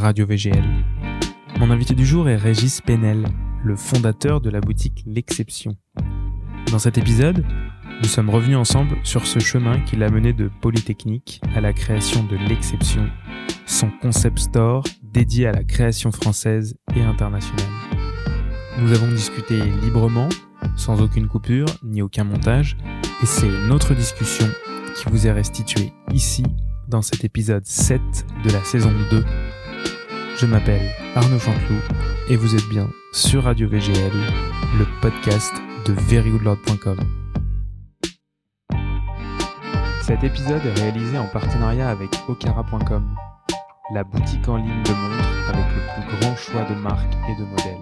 Radio VGL. Mon invité du jour est Régis Penel, le fondateur de la boutique L'Exception. Dans cet épisode, nous sommes revenus ensemble sur ce chemin qui l'a mené de Polytechnique à la création de L'Exception, son concept store dédié à la création française et internationale. Nous avons discuté librement, sans aucune coupure ni aucun montage, et c'est notre discussion qui vous est restituée ici dans cet épisode 7 de la saison 2. Je m'appelle Arnaud Chanteloup et vous êtes bien sur Radio VGL, le podcast de verygoodlord.com. Cet épisode est réalisé en partenariat avec okara.com, la boutique en ligne de montres avec le plus grand choix de marques et de modèles.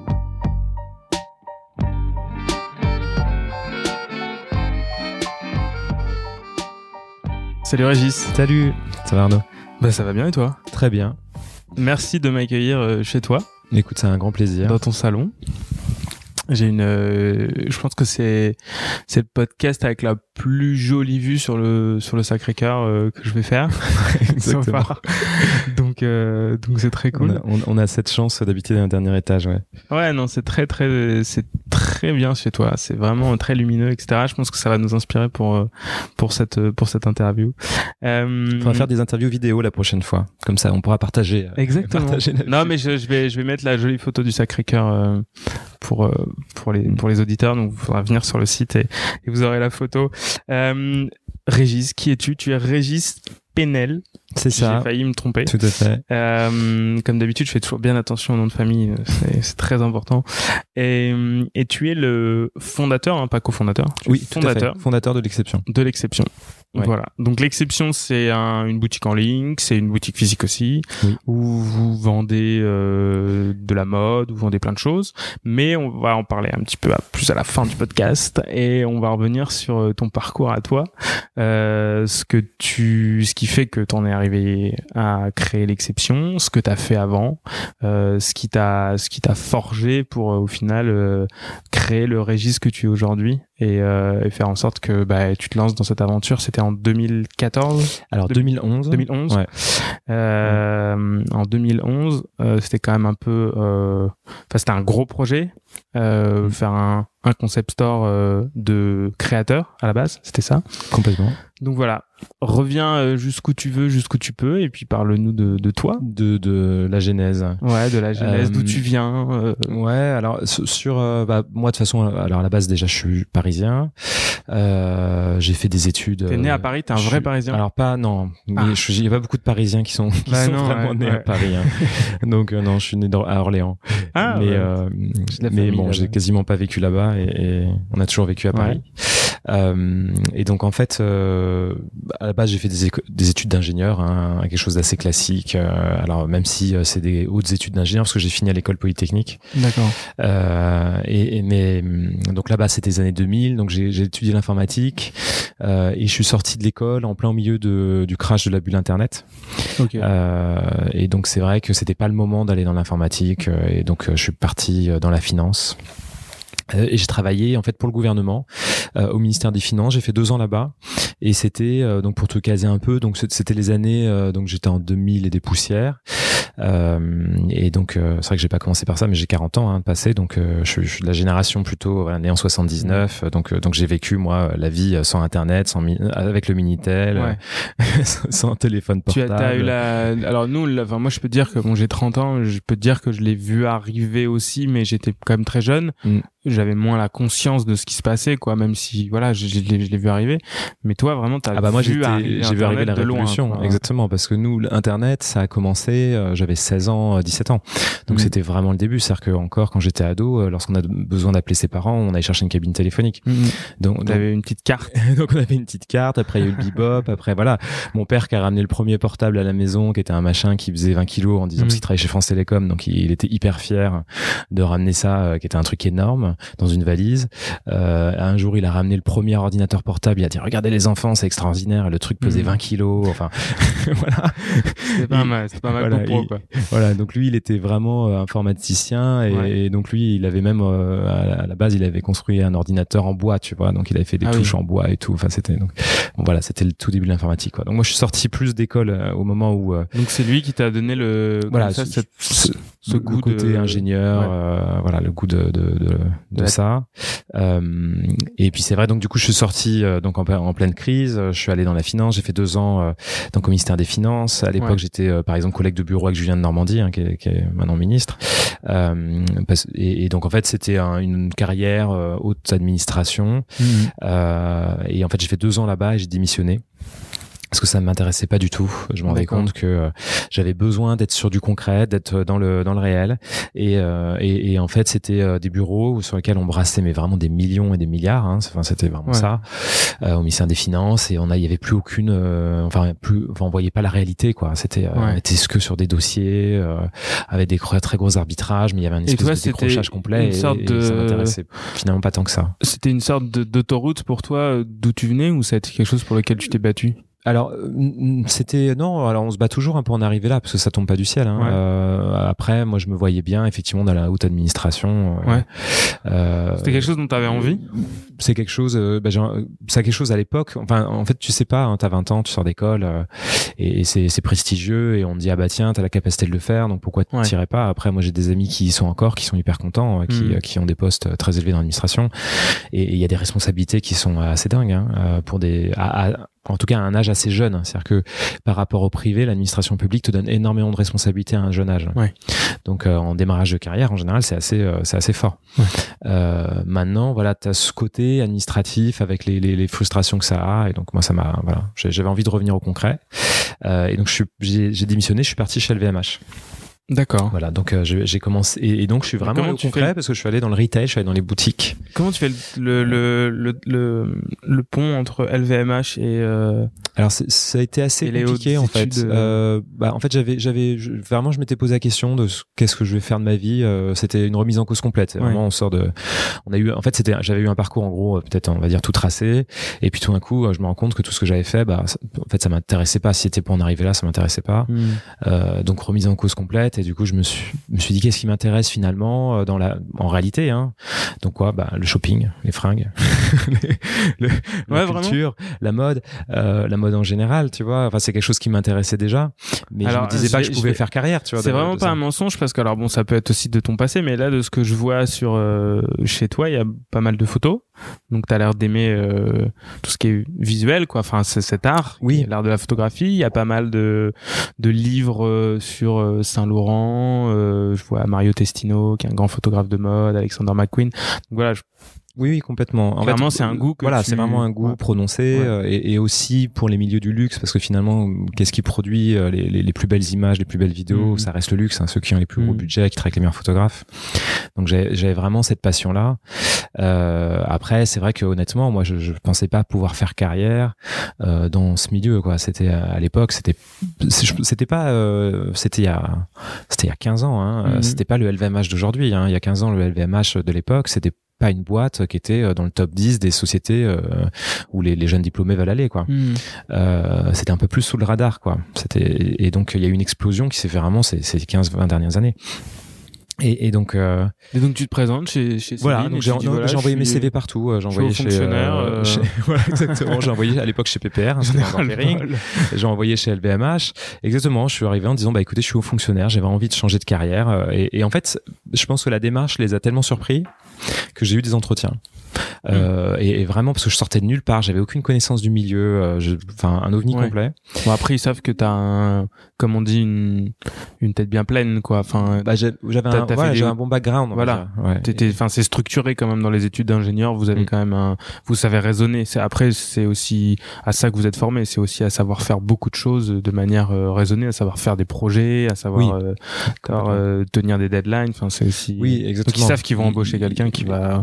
Salut Régis. Salut, ça va Arnaud? Bah ça va bien et toi? Très bien. Merci de m'accueillir euh, chez toi, Écoute, c'est un grand plaisir. dans ton salon. J'ai une, euh, je pense que c'est c'est le podcast avec la plus jolie vue sur le sur le Sacré-Cœur euh, que je vais faire. Exactement. donc euh, donc c'est très On cool. a, on- on a cette chance d'habiter dans un dernier étage, ouais. Ouais non c'est très très c'est très bien chez toi. C'est vraiment très lumineux etc. Je pense que ça va nous inspirer pour euh, pour cette pour cette interview. Euh, On va faire des interviews vidéo la prochaine fois. Comme ça, on pourra partager. euh, Exactement. partager Non, mais je, je vais, je vais mettre la jolie photo du Sacré-Cœur euh, pour pour les pour les auditeurs. Donc, il faudra venir sur le site et, et vous aurez la photo. Euh, Régis, qui es-tu? Tu es Régis Penel. C'est J'ai ça. failli me tromper. Tout à fait. Euh, comme d'habitude, je fais toujours bien attention au nom de famille. euh, C'est très important. Et, euh, et tu es le fondateur, hein, pas cofondateur. Oui, tout à fait. fondateur Fondateur de l'exception. de l'exception. Ouais. Voilà. Donc l'exception, c'est un- une boutique en ligne, c'est une boutique physique aussi, Oui. où vous vendez euh, de la mode, vous vendez plein de choses. Mais on va en parler un petit peu à- plus à la fin du podcast et on va revenir sur ton parcours à toi, euh, ce que tu, ce qui fait que t'en es arrivé à créer l'exception, ce que t'as fait avant, euh, ce qui t'a, ce qui t'a forgé pour euh, au final euh, créer le Régis que tu es aujourd'hui et, euh, et faire en sorte que bah, tu te lances dans cette aventure. C'était en 2014, Alors, 2011. 2011. Ouais. Euh, en 2011, euh, c'était quand même un peu, euh, enfin c'était un gros projet, euh, Mm. faire un, un concept store euh, de créateurs à la base, c'était ça. Complètement. Donc voilà, reviens jusqu'où tu veux, jusqu'où tu peux, et puis parle-nous de, de toi. De, de la genèse. Ouais, de la genèse, d'où tu viens. Ouais, alors sur, bah, moi de toute façon, alors à la base déjà je suis parisien. Euh, j'ai fait des études. T'es né euh, à Paris, t'es un je vrai suis- Parisien. Alors pas non, mais Ah. je- il y a pas beaucoup de Parisiens qui sont qui Bah sont non, vraiment ouais, nés ouais. à Paris. hein. Donc euh, non, je suis né dans- à Orléans. ah, mais ouais. euh, mais famille bon, j'ai quasiment pas vécu là-bas et, et on a toujours vécu à Paris. Euh, et donc en fait, euh, à la base, j'ai fait des, études d'ingénieur, hein, quelque chose d'assez classique. euh, alors même si euh, c'est des hautes études d'ingénieur, parce que j'ai fini à l'école polytechnique. D'accord. Euh, et, et mais hum, donc là-bas c'était les années 2000, donc j'ai étudié l'informatique euh, et je suis sorti de l'école en plein milieu de, du crash de la bulle internet. Ok. Euh, et donc c'est vrai que c'était pas le moment d'aller dans l'informatique et donc je suis parti dans la finance. Euh, Et j'ai travaillé en fait pour le gouvernement euh, au ministère des Finances. J'ai fait deux ans là-bas et c'était euh, donc pour te caser un peu. Donc c'était les années euh, donc j'étais en 2000 et des poussières. Euh, et donc euh, c'est vrai que j'ai pas commencé par ça, mais j'ai 40 ans hein, de passé. Donc euh, je, suis- je suis de la génération plutôt voilà, née en 79. euh, Donc euh, donc j'ai vécu moi la vie sans internet, sans avec le minitel, Ouais. sans téléphone Tu portable. as, t'as eu la. Alors nous, la- enfin, moi, je peux te dire que bon, j'ai 30 ans. Je peux te dire que je l'ai vu arriver aussi, mais j'étais quand même très jeune. Mm. J'avais moins la conscience de ce qui se passait, quoi. Même si, voilà, je, je l'ai vu arriver. Mais toi, vraiment, t'as Ah bah moi vu arriver j'ai vu arriver Internet la loin, révolution exactement parce que nous l'internet ça a commencé euh, j'avais 16 ans euh, 17 ans donc Mhm. c'était vraiment le début c'est-à-dire que encore quand j'étais ado euh, lorsqu'on a besoin d'appeler ses parents on allait chercher une cabine téléphonique Mm, mm. donc donc, T'avais une petite carte. donc on avait une petite carte après il y a eu le bebop après voilà mon père qui a ramené le premier portable à la maison qui était un machin qui faisait 20 kilos en disant Mhm. qu'il travaillait chez France Télécom donc il, il était hyper fier de ramener ça euh, qui était un truc énorme dans une valise. Euh, un jour, il a ramené le premier ordinateur portable. Il a dit regardez les enfants, c'est extraordinaire. le truc pesait 20 mhm. kilos. Enfin, voilà. C'est pas mal, c'est pas mal voilà, quoi. Voilà, donc lui, il était vraiment euh, informaticien et, donc lui, il avait même à la base, il avait construit un ordinateur en bois, tu vois. Donc il avait fait des ah touches en bois et tout. Enfin, c'était donc bon, voilà, c'était le tout début de l'informatique. Quoi. Donc moi, je suis sorti plus d'école au moment où. donc c'est lui qui t'a donné le voilà ça, cette, ce goût côté ingénieur, euh, voilà, le goût de de, de, de ça. Euh, et puis c'est vrai, donc du coup, je suis sorti euh, donc en, en, pleine crise. Je suis allé dans la finance. J'ai fait deux ans euh, donc au ministère des Finances. À l'époque, j'étais par exemple collègue de bureau avec Julien de Normandie, hein, qui, est, qui, est, maintenant ministre. Et, et, donc en fait, c'était une carrière haute administration. Mmh. et en fait, j'ai fait deux ans là-bas et j'ai démissionné parce que ça ne m'intéressait pas du tout. Je me rendais compte que euh, j'avais besoin d'être sur du concret, d'être dans le dans le réel. Et, euh, et, et, en fait, c'était euh, des bureaux sur lesquels on brassait mais vraiment des millions et des milliards. Hein. Enfin, c'était vraiment ça euh, au ministère des Finances. Et on a, il y avait plus aucune, enfin plus, enfin, on voyait pas la réalité quoi. C'était, était ce que sur des dossiers avec des très gros arbitrages, mais il y avait un espèce de décrochage complet. Une sorte de... ça m'intéressait finalement pas tant que ça. C'était une sorte d'autoroute pour toi d'où tu venais ou ça été quelque chose pour lequel tu t'es battu? Alors euh, c'était non alors on se bat toujours un pour en arriver là parce que ça tombe pas du ciel hein. euh, après moi je me voyais bien effectivement dans la haute administration euh, ouais. euh, c'était quelque chose dont tu avais envie? C'est quelque chose euh, bah, c'est quelque chose à l'époque enfin en fait tu sais pas hein, t'as 20 ans tu sors d'école et, et c'est prestigieux et on te dit ah bah tiens t'as la capacité de le faire donc pourquoi tu ouais. pas? Après moi j'ai des amis qui y sont encore qui sont hyper contents qui, hmm. qui ont des postes très élevés dans l'administration et il y a des responsabilités qui sont assez dingues hein, pour des à, en tout cas à un âge assez jeune. C'est-à-dire que par rapport au privé, l'administration publique te donne énormément de responsabilités à un jeune âge. Ouais. Donc euh, en démarrage de carrière, en général, c'est assez, euh, c'est assez fort. Ouais. Euh, maintenant, voilà, tu as ce côté administratif avec les, les, les, frustrations que ça a. Et donc moi, ça m'a, voilà, j'avais envie de revenir au concret. et donc j'ai démissionné, je suis parti chez LVMH. D'accord. Voilà, donc euh, j'ai commencé et, donc je suis vraiment au concret parce que je suis allé dans le retail, je suis allé dans les boutiques. Comment tu fais le le le le, le pont entre LVMH et euh... Alors ça a été assez compliqué en fait. Euh, euh... bah en fait j'avais j'avais vraiment je m'étais posé la question de qu'est-ce que je vais faire de ma vie. Euh, c'était une remise en cause complète. Vraiment on sort de on a eu en fait c'était j'avais eu un parcours en gros peut-être on va dire tout tracé et puis tout d'un coup je me rends compte que tout ce que j'avais fait bah en fait ça m'intéressait pas. Si c'était pour en arriver là ça m'intéressait pas. Hmm. donc remise en cause complète et du coup je me suis me suis dit qu'est-ce qui m'intéresse finalement euh, dans la en réalité hein? Donc quoi? Bah le shopping les fringues les, la culture la mode euh, la mode en général tu vois? Enfin c'est quelque chose qui m'intéressait déjà mais alors, je me disais pas que je pouvais faire carrière tu vois c'est vraiment pas un mensonge parce que alors bon ça peut être aussi de ton passé mais là de ce que je vois sur euh, chez toi il y a pas mal de photos. Donc tu as l'air d'aimer euh, tout ce qui est visuel quoi. Enfin c'est cet art oui. l'art de la photographie. Il y a pas mal de de livres sur euh, Saint-Laurent je vois Mario Testino qui est un grand photographe de mode Alexander McQueen. Voilà oui, oui, complètement. En Clairement, c'est un goût. Que voilà, c'est vraiment un goût prononcé euh, et, et, aussi pour les milieux du luxe parce que finalement, qu'est-ce qui produit euh, les, les, les, plus belles images, les plus belles vidéos mm. Ça reste le luxe. Hein, ceux qui ont les plus gros mm. budgets, qui travaillent les meilleurs photographes. Donc j'avais vraiment cette passion-là. Euh, après, c'est vrai que honnêtement, moi, je, je pensais pas pouvoir faire carrière euh, dans ce milieu. Quoi, c'était à l'époque, c'était c'était pas, euh, c'était il y a c'était il y a 15 ans. Hein, mm. C'était pas le LVMH d'aujourd'hui. Hein. Il y a 15 ans, le LVMH de l'époque, c'était pas une boîte qui était euh, dans le top 10 des sociétés euh, où les, les, jeunes diplômés veulent aller quoi. Hmm. Euh, c'était un peu plus sous le radar quoi. C'était et donc il y a eu une explosion qui s'est fait vraiment ces, ces 15 20 dernières années. Et, et, donc euh... et donc tu te présentes chez chez voilà donc j'ai voilà, envoyé mes CV partout euh, j'ai envoyé chez, euh, chez, voilà exactement j'ai envoyé à l'époque chez PPR hein, j'ai envoyé chez LVMH exactement je suis arrivé en disant bah écoutez je suis haut fonctionnaire j'avais envie de changer de carrière et, et en fait je pense que la démarche les a tellement surpris que j'ai eu des entretiens. Euh, et, vraiment parce que je sortais de nulle part, j'avais aucune connaissance du milieu, euh, enfin un ovni complet. Bon après ils savent que t'as un, comme on dit une une tête bien pleine quoi. Enfin bah, j'avais un, ouais, un bon background. Voilà. Enfin c'est structuré quand même dans les études d'ingénieur. Vous avez mm. quand même un, vous savez raisonner. C'est après c'est aussi à ça que vous êtes formé. C'est aussi à savoir faire beaucoup de choses de manière euh, raisonnée, à savoir faire des projets, à savoir euh, tenir des deadlines. Enfin c'est aussi. Oui exactement. Donc ils savent qu'ils vont embaucher quelqu'un qui va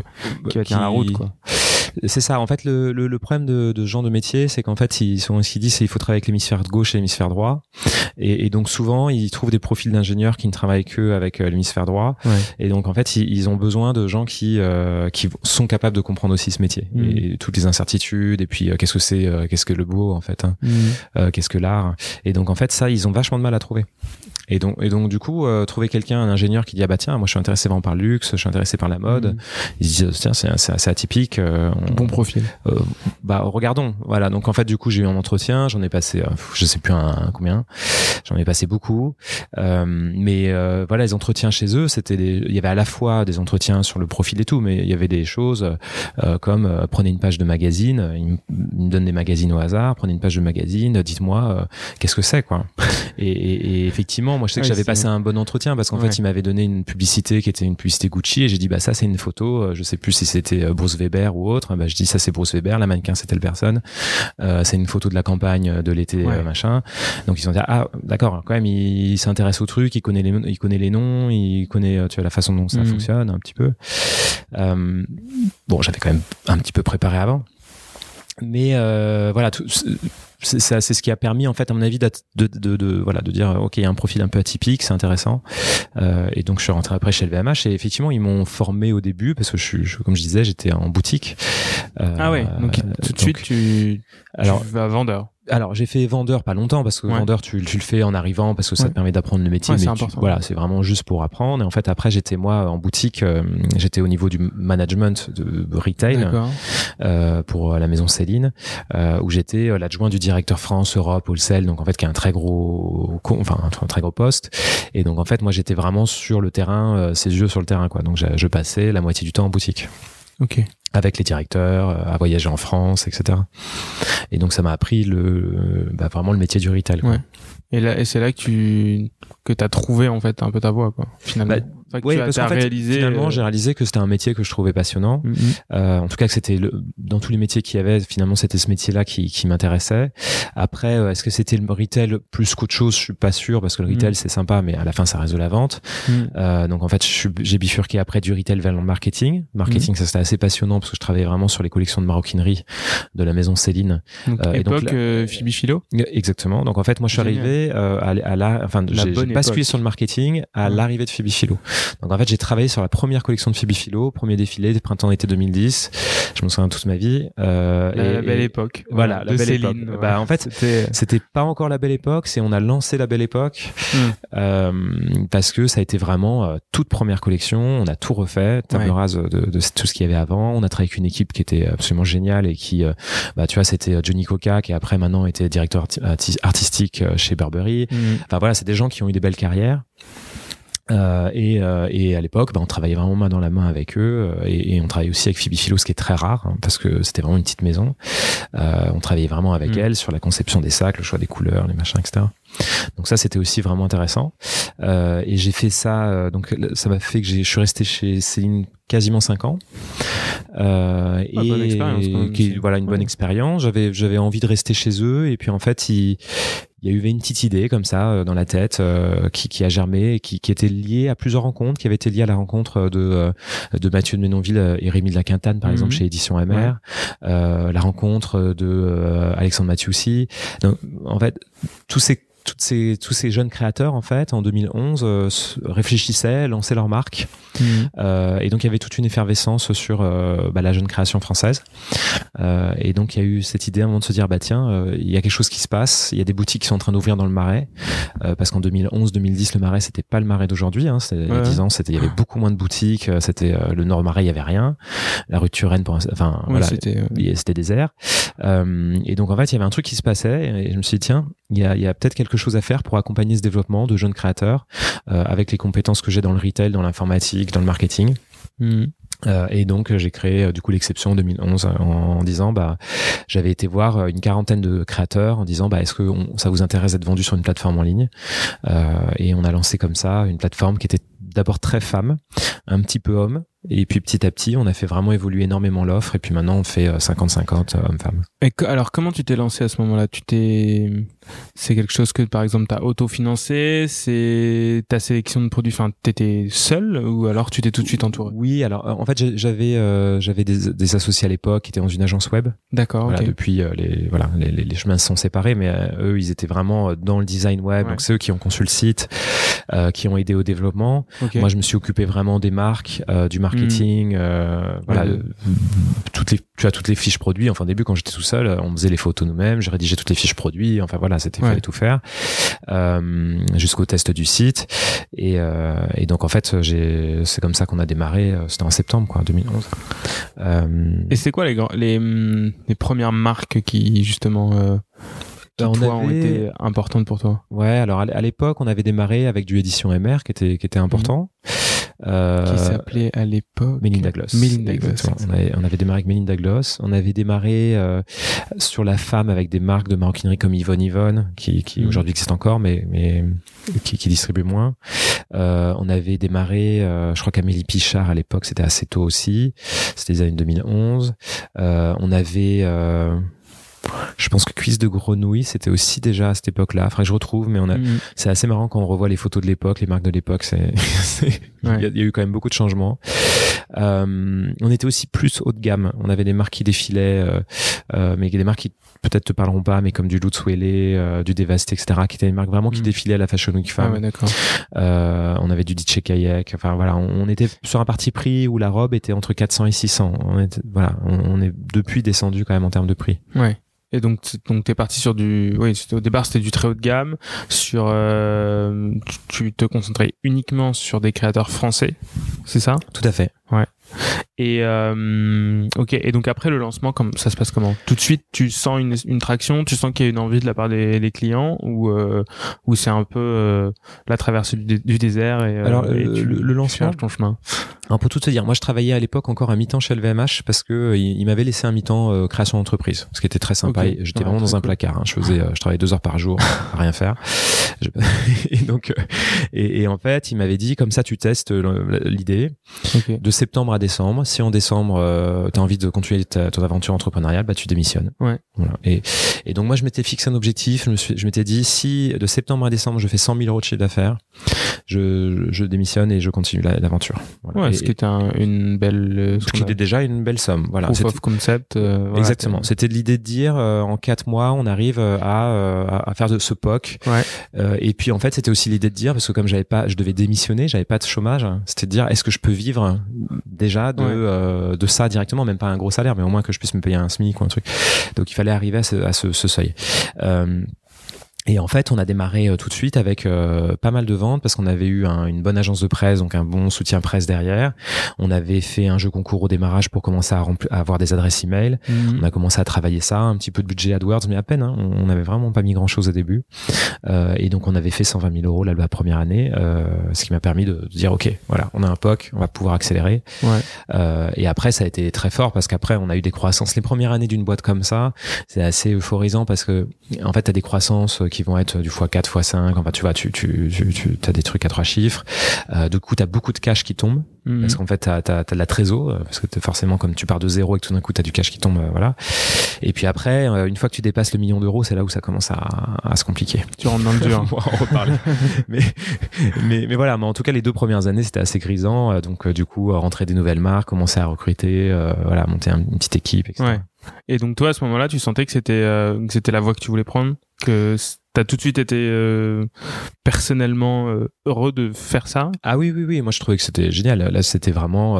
qui va tenir la route quoi. C'est ça. En fait, le, le, le problème de, de ce genre de métier, c'est qu'en fait, ils sont ce qu'ils disent, c'est qu'il faut travailler avec l'hémisphère gauche et l'hémisphère droit. Et, et, donc souvent, ils trouvent des profils d'ingénieurs qui ne travaillent que avec euh, l'hémisphère droit. Ouais. Et donc en fait, ils, ils ont besoin de gens qui euh, qui sont capables de comprendre aussi ce métier Mm. et toutes les incertitudes. Et puis euh, qu'est-ce que c'est, euh, qu'est-ce que le beau en fait, hein, euh, qu'est-ce que l'art. Et donc en fait, ça, ils ont vachement de mal à trouver. Et donc, et donc du coup, euh, trouver quelqu'un, un ingénieur qui dit ah bah tiens, moi je suis intéressé vraiment par le luxe, je suis intéressé par la mode. Mm. Ils se disent tiens, c'est assez atypique. euh, on- Bon profil. euh, bah regardons voilà donc en fait du coup j'ai eu un entretien j'en ai passé euh, je sais plus un, un combien j'en ai passé beaucoup euh, mais euh, voilà les entretiens chez eux c'était des- il y avait à la fois des entretiens sur le profil et tout mais il y avait des choses euh, comme prenez une page de magazine ils me, ils me donnent des magazines au hasard prenez une page de magazine dites-moi qu'est-ce que c'est quoi et, et- et effectivement moi je sais que Ouais, j'avais passé un bon entretien parce qu'en Ouais. fait ils m'avaient donné une publicité qui était une publicité Gucci et j'ai dit bah ça c'est une photo. Euh, je sais plus si c'était euh, Bruce Weber ou autre. Bah je dis ça c'est Bruce Weber. La mannequin c'est telle personne. Euh, c'est une photo de la campagne de l'été Ouais. machin. Donc ils ont dit ah d'accord. Quand même il, il s'intéresse au truc il connaît les il connaît les noms il connaît tu vois la façon dont ça Mhm. fonctionne un petit peu. Euh, bon j'avais quand même un petit peu préparé avant. Mais euh, voilà tout, c'est ce qui a permis en fait à mon avis de, de, de, voilà de dire ok il y a un profil un peu atypique c'est intéressant euh, et donc je suis rentré après chez LVMH et effectivement ils m'ont formé au début parce que je comme je disais j'étais en boutique Euh, Ah ouais. Donc tout de suite tu, alors tu vas vendeur. Alors j'ai fait vendeur pas longtemps parce que Ouais. vendeur tu, tu le fais en arrivant parce que ça Ouais. te permet d'apprendre le métier Ouais, mais tu- voilà c'est vraiment juste pour apprendre et en fait après j'étais moi en boutique euh, j'étais au niveau du management de retail euh, pour euh, la maison Céline euh, où j'étais euh, l'adjoint du directeur France Europe wholesale donc en fait qui est un très gros enfin un, très gros poste et donc en fait moi j'étais vraiment sur le terrain euh, ses yeux sur le terrain quoi donc je, je passais la moitié du temps en boutique Ok. Avec les directeurs, euh, à voyager en France, etc. Et donc ça m'a appris le, bah, vraiment le métier du retail. quoi. Ouais. Et là, et c'est là que tu que t'as trouvé en fait un peu ta voie quoi. Finalement. Bah, Enfin, Oui, tu as, parce fait, réalisé. finalement, euh, j'ai réalisé que c'était un métier que je trouvais passionnant. mhm. Euh, en tout cas, que c'était dans tous les métiers qu'il y avait, finalement, c'était ce métier-là qui, qui m'intéressait. Après, euh, est-ce que c'était le retail plus qu'autre chose? Je suis pas sûr parce que le retail Mm. c'est sympa, mais à la fin, ça reste de la vente. Mhm. Euh, donc en fait, j'ai bifurqué après du retail vers le marketing. Marketing, Mhm. ça c'était assez passionnant parce que je travaillais vraiment sur les collections de maroquinerie de la maison Céline. Donc, Euh, et donc, époque là- euh, Phoebe Philo? Exactement. Donc en fait, moi je suis arrivé euh, à, à la, enfin j'ai basculé sur le marketing à Ouais. l'arrivée de Phoebe Philo. Donc en fait, j'ai travaillé sur la première collection de Phoebe Philo, premier défilé de printemps-été 2010. Je me souviens toute ma vie. Euh, La, et- la belle époque. Voilà, la de belle Céline. époque. ouais. Bah, en fait, c'était. Pas encore la belle époque, c'est on a lancé la belle époque Mm. euh, parce que ça a été vraiment euh, toute première collection. On a tout refait, table Ouais. rase de, de tout ce qu'il y avait avant. On a travaillé avec une équipe qui était absolument géniale et qui, euh, bah tu vois, c'était Johnny Coca qui après maintenant était directeur arti- arti- artistique euh, chez Burberry. Mhm. Enfin voilà, c'est des gens qui ont eu des belles carrières. Euh, et, euh, et à l'époque, bah, on travaillait vraiment main dans la main avec eux, euh, et, et on travaillait aussi avec Phoebe Philo, ce qui est très rare, hein, parce que c'était vraiment une petite maison. Euh, on travaillait vraiment avec Mm. elle sur la conception des sacs, le choix des couleurs, les machins, etc. Donc ça, c'était aussi vraiment intéressant. Euh, et j'ai fait ça, euh, donc ça m'a fait que je suis resté chez Céline quasiment cinq ans. Euh, Ah, bonne expérience, quand même, qui- voilà une bonne expérience. J'avais j'avais envie de rester chez eux, et puis en fait, il il y a eu une petite idée comme ça euh, dans la tête euh, qui, qui a germé et qui, qui était liée à plusieurs rencontres, qui avait été liée à la rencontre de, euh, de Mathieu de Ménonville et Rémi de la Quintane, par Mhm. exemple, chez Édition MR, euh, la rencontre de euh, Alexandre Mathieusi. Donc, en fait, tous ces toutes ces, tous ces jeunes créateurs, en fait, en 2011, euh, s- réfléchissaient, lançaient leur marque. Mhm. Euh, et donc, il y avait toute une effervescence sur euh, bah, la jeune création française. Et donc, il y a eu cette idée à un moment de se dire, bah tiens, il y a quelque chose qui se passe. Il y a des boutiques qui sont en train d'ouvrir dans le Marais. Euh, parce qu'en 2011-2010, le Marais, c'était pas le Marais d'aujourd'hui. Hein, il y a Ouais. 10 ans, c'était, il y avait beaucoup moins de boutiques. euh, C'était euh, le Nord Marais, il y avait rien. La rue de Turenne, pour, un- enfin, Ouais, voilà, c'était. euh, désert. Euh, et donc en fait, il y avait un truc qui se passait et je me suis dit tiens, il y a, il y a peut-être quelque chose à faire pour accompagner ce développement de jeunes créateurs euh, avec les compétences que j'ai dans le retail, dans l'informatique, dans le marketing. mhm. Euh, et donc euh, j'ai créé euh, du coup l'exception en 2011 en, disant bah j'avais été voir une quarantaine de créateurs en disant bah est-ce que ça vous intéresse d'être vendu sur une plateforme en ligne? Et on a lancé comme ça une plateforme qui était d'abord très femme, un petit peu homme. Et puis petit à petit, on a fait vraiment évoluer énormément l'offre. Et puis maintenant, on fait 50-50 hommes-femmes. Et alors, comment tu t'es lancé à ce moment-là? Tu t'es, c'est quelque chose que par exemple t'as autofinancé, c'est ta sélection de produits. Enfin, t'étais seul ou alors tu t'es tout de suite entouré? Oui, alors en fait, j'avais j'avais des, des, associés à l'époque qui étaient dans une agence web. D'accord. Voilà, Depuis les voilà les, les, chemins se sont séparés, mais eux, ils étaient vraiment dans le design web. Donc c'est eux qui ont conçu le site, qui ont aidé au développement. Moi, je me suis occupé vraiment des marques, du marketing, hmm. euh, voilà, toutes les, tu as toutes les fiches produits. Enfin, au début, quand j'étais tout seul, on faisait les photos nous-mêmes, je rédigeais toutes les fiches produits. Enfin voilà, c'était fallait tout faire euh, jusqu'au test du site. Et, euh, et donc en fait, j'ai, c'est comme ça qu'on a démarré. Euh, c'était en septembre, quoi, 2011. Euh, et c'est quoi les, les, les premières marques qui justement qui on toi, avait... ont été importantes pour toi? Ouais, alors à l'époque, on avait démarré avec du édition MR qui était qui était important. Mmh. Euh, qui s'appelait à l'époque Melinda Gloss. Melinda Gloss. On avait, on avait, démarré avec Melinda Gloss. On avait démarré euh, sur la femme avec des marques de maroquinerie comme Yvonne Yvonne, qui, qui mm. aujourd'hui existe encore, mais, mais qui, qui distribue moins. Euh, on avait démarré, euh, je crois qu'Amélie Pichard à l'époque, c'était assez tôt aussi. C'était les années 2011. Euh, on avait je pense que cuisse de grenouille, c'était aussi déjà à cette époque-là. Faudrait que je retrouve, mais on a, mm. c'est assez marrant quand on revoit les photos de l'époque, les marques de l'époque. C'est, il, y a, eu quand même beaucoup de changements. Euh, on était aussi plus haut de gamme. On avait des marques qui défilaient, euh, euh, mais des marques qui peut-être te parleront pas, mais comme du Lutz euh, du Devast, etc., qui étaient des marques vraiment qui mm. défilaient à la Fashion Week Femme. Ah ouais, d'accord. Euh, on avait du DJ Kayak. Enfin voilà, on, était sur un parti prix où la robe était entre 400 et 600. On était, voilà, on, on est depuis descendu quand même en termes de prix. Ouais. Et donc, donc t'es parti sur du, oui, au départ c'était du très haut de gamme. Sur, euh, tu te concentrais uniquement sur des créateurs français, c'est ça? Tout à fait. Ouais. Et euh, ok. Et donc après le lancement, comme ça se passe comment? Tout de suite, tu sens une, une traction, tu sens qu'il y a une envie de la part des, des clients, ou euh, ou c'est un peu euh, la traversée du, du désert et, euh, Alors et tu, le, lancement, ton chemin? On peut tout te dire. Moi, je travaillais à l'époque encore un mi-temps chez LVMH parce que euh, il, m'avait laissé un mi-temps euh, création d'entreprise, ce qui était très sympa. J'étais vraiment dans un placard. Hein. Je faisais, je travaillais deux heures par jour à rien faire. Je... et donc, et, et, en fait, il m'avait dit comme ça, tu testes l'idée okay. de septembre à décembre. Si en décembre, euh, tu as envie de continuer ta, ton aventure entrepreneuriale, bah tu démissionnes. Ouais. Voilà. Et, et donc moi, je m'étais fixé un objectif. Je me suis, je m'étais dit, si de septembre à décembre, je fais 100 000 euros de chiffre d'affaires, je, je démissionne et je continue l'aventure. Voilà. Ouais, ce qui était un, une belle, ce qui était déjà une belle somme. Voilà. Proof of concept. Euh, voilà, Exactement. C'était l'idée de dire, euh, en quatre mois, on arrive euh, à, à, faire de ce POC. Ouais. et puis en fait, c'était aussi l'idée de dire, parce que comme j'avais pas, je devais démissionner, j'avais pas de chômage, c'était de dire, est-ce que je peux vivre déjà de euh, de ça directement, même pas un gros salaire, mais au moins que je puisse me payer un SMIC ou un truc. Donc il fallait arriver à ce, à ce, ce seuil. Euh, et en fait, on a démarré euh, tout de suite avec euh, pas mal de ventes parce qu'on avait eu un, une bonne agence de presse, donc un bon soutien presse derrière. On avait fait un jeu concours au démarrage pour commencer à, à avoir des adresses email. Mhm. On a commencé à travailler ça, un petit peu de budget AdWords, mais à peine. Hein. on n'avait vraiment pas mis grand chose au début. Euh, et donc, on avait fait 120 000 euros la première année, euh, ce qui m'a permis de, de, dire ok, voilà, on a un POC, on va pouvoir accélérer. Ouais. et après, ça a été très fort parce qu'après, on a eu des croissances. Les premières années d'une boîte comme ça, c'est assez euphorisant parce que en fait, t'as des croissances qui vont être du x4, x5. Enfin, tu vois, tu, tu, tu, tu as des trucs à trois chiffres. Euh, du coup, tu as beaucoup de cash qui tombe. Mhm. Parce qu'en fait, tu as, de la trésor. Euh, parce que forcément, comme tu pars de zéro et que tout d'un coup, tu as du cash qui tombe. Euh, voilà. Et puis après, euh, une fois que tu dépasses le million d'euros, c'est là où ça commence à, à, se compliquer. Tu rentres dans le dur. on va en reparler. mais, mais, mais voilà. Mais en tout cas, les deux premières années, c'était assez grisant. Donc, du coup, rentrer des nouvelles marques, commencer à recruter, voilà, monter une petite équipe, etc. Ouais. Et donc toi, à ce moment-là, tu sentais que c'était euh, que c'était la voie que tu voulais prendre, que t'as tout de suite été euh, personnellement euh, heureux de faire ça? Ah oui, oui, oui. Moi, je trouvais que c'était génial. Là, c'était vraiment.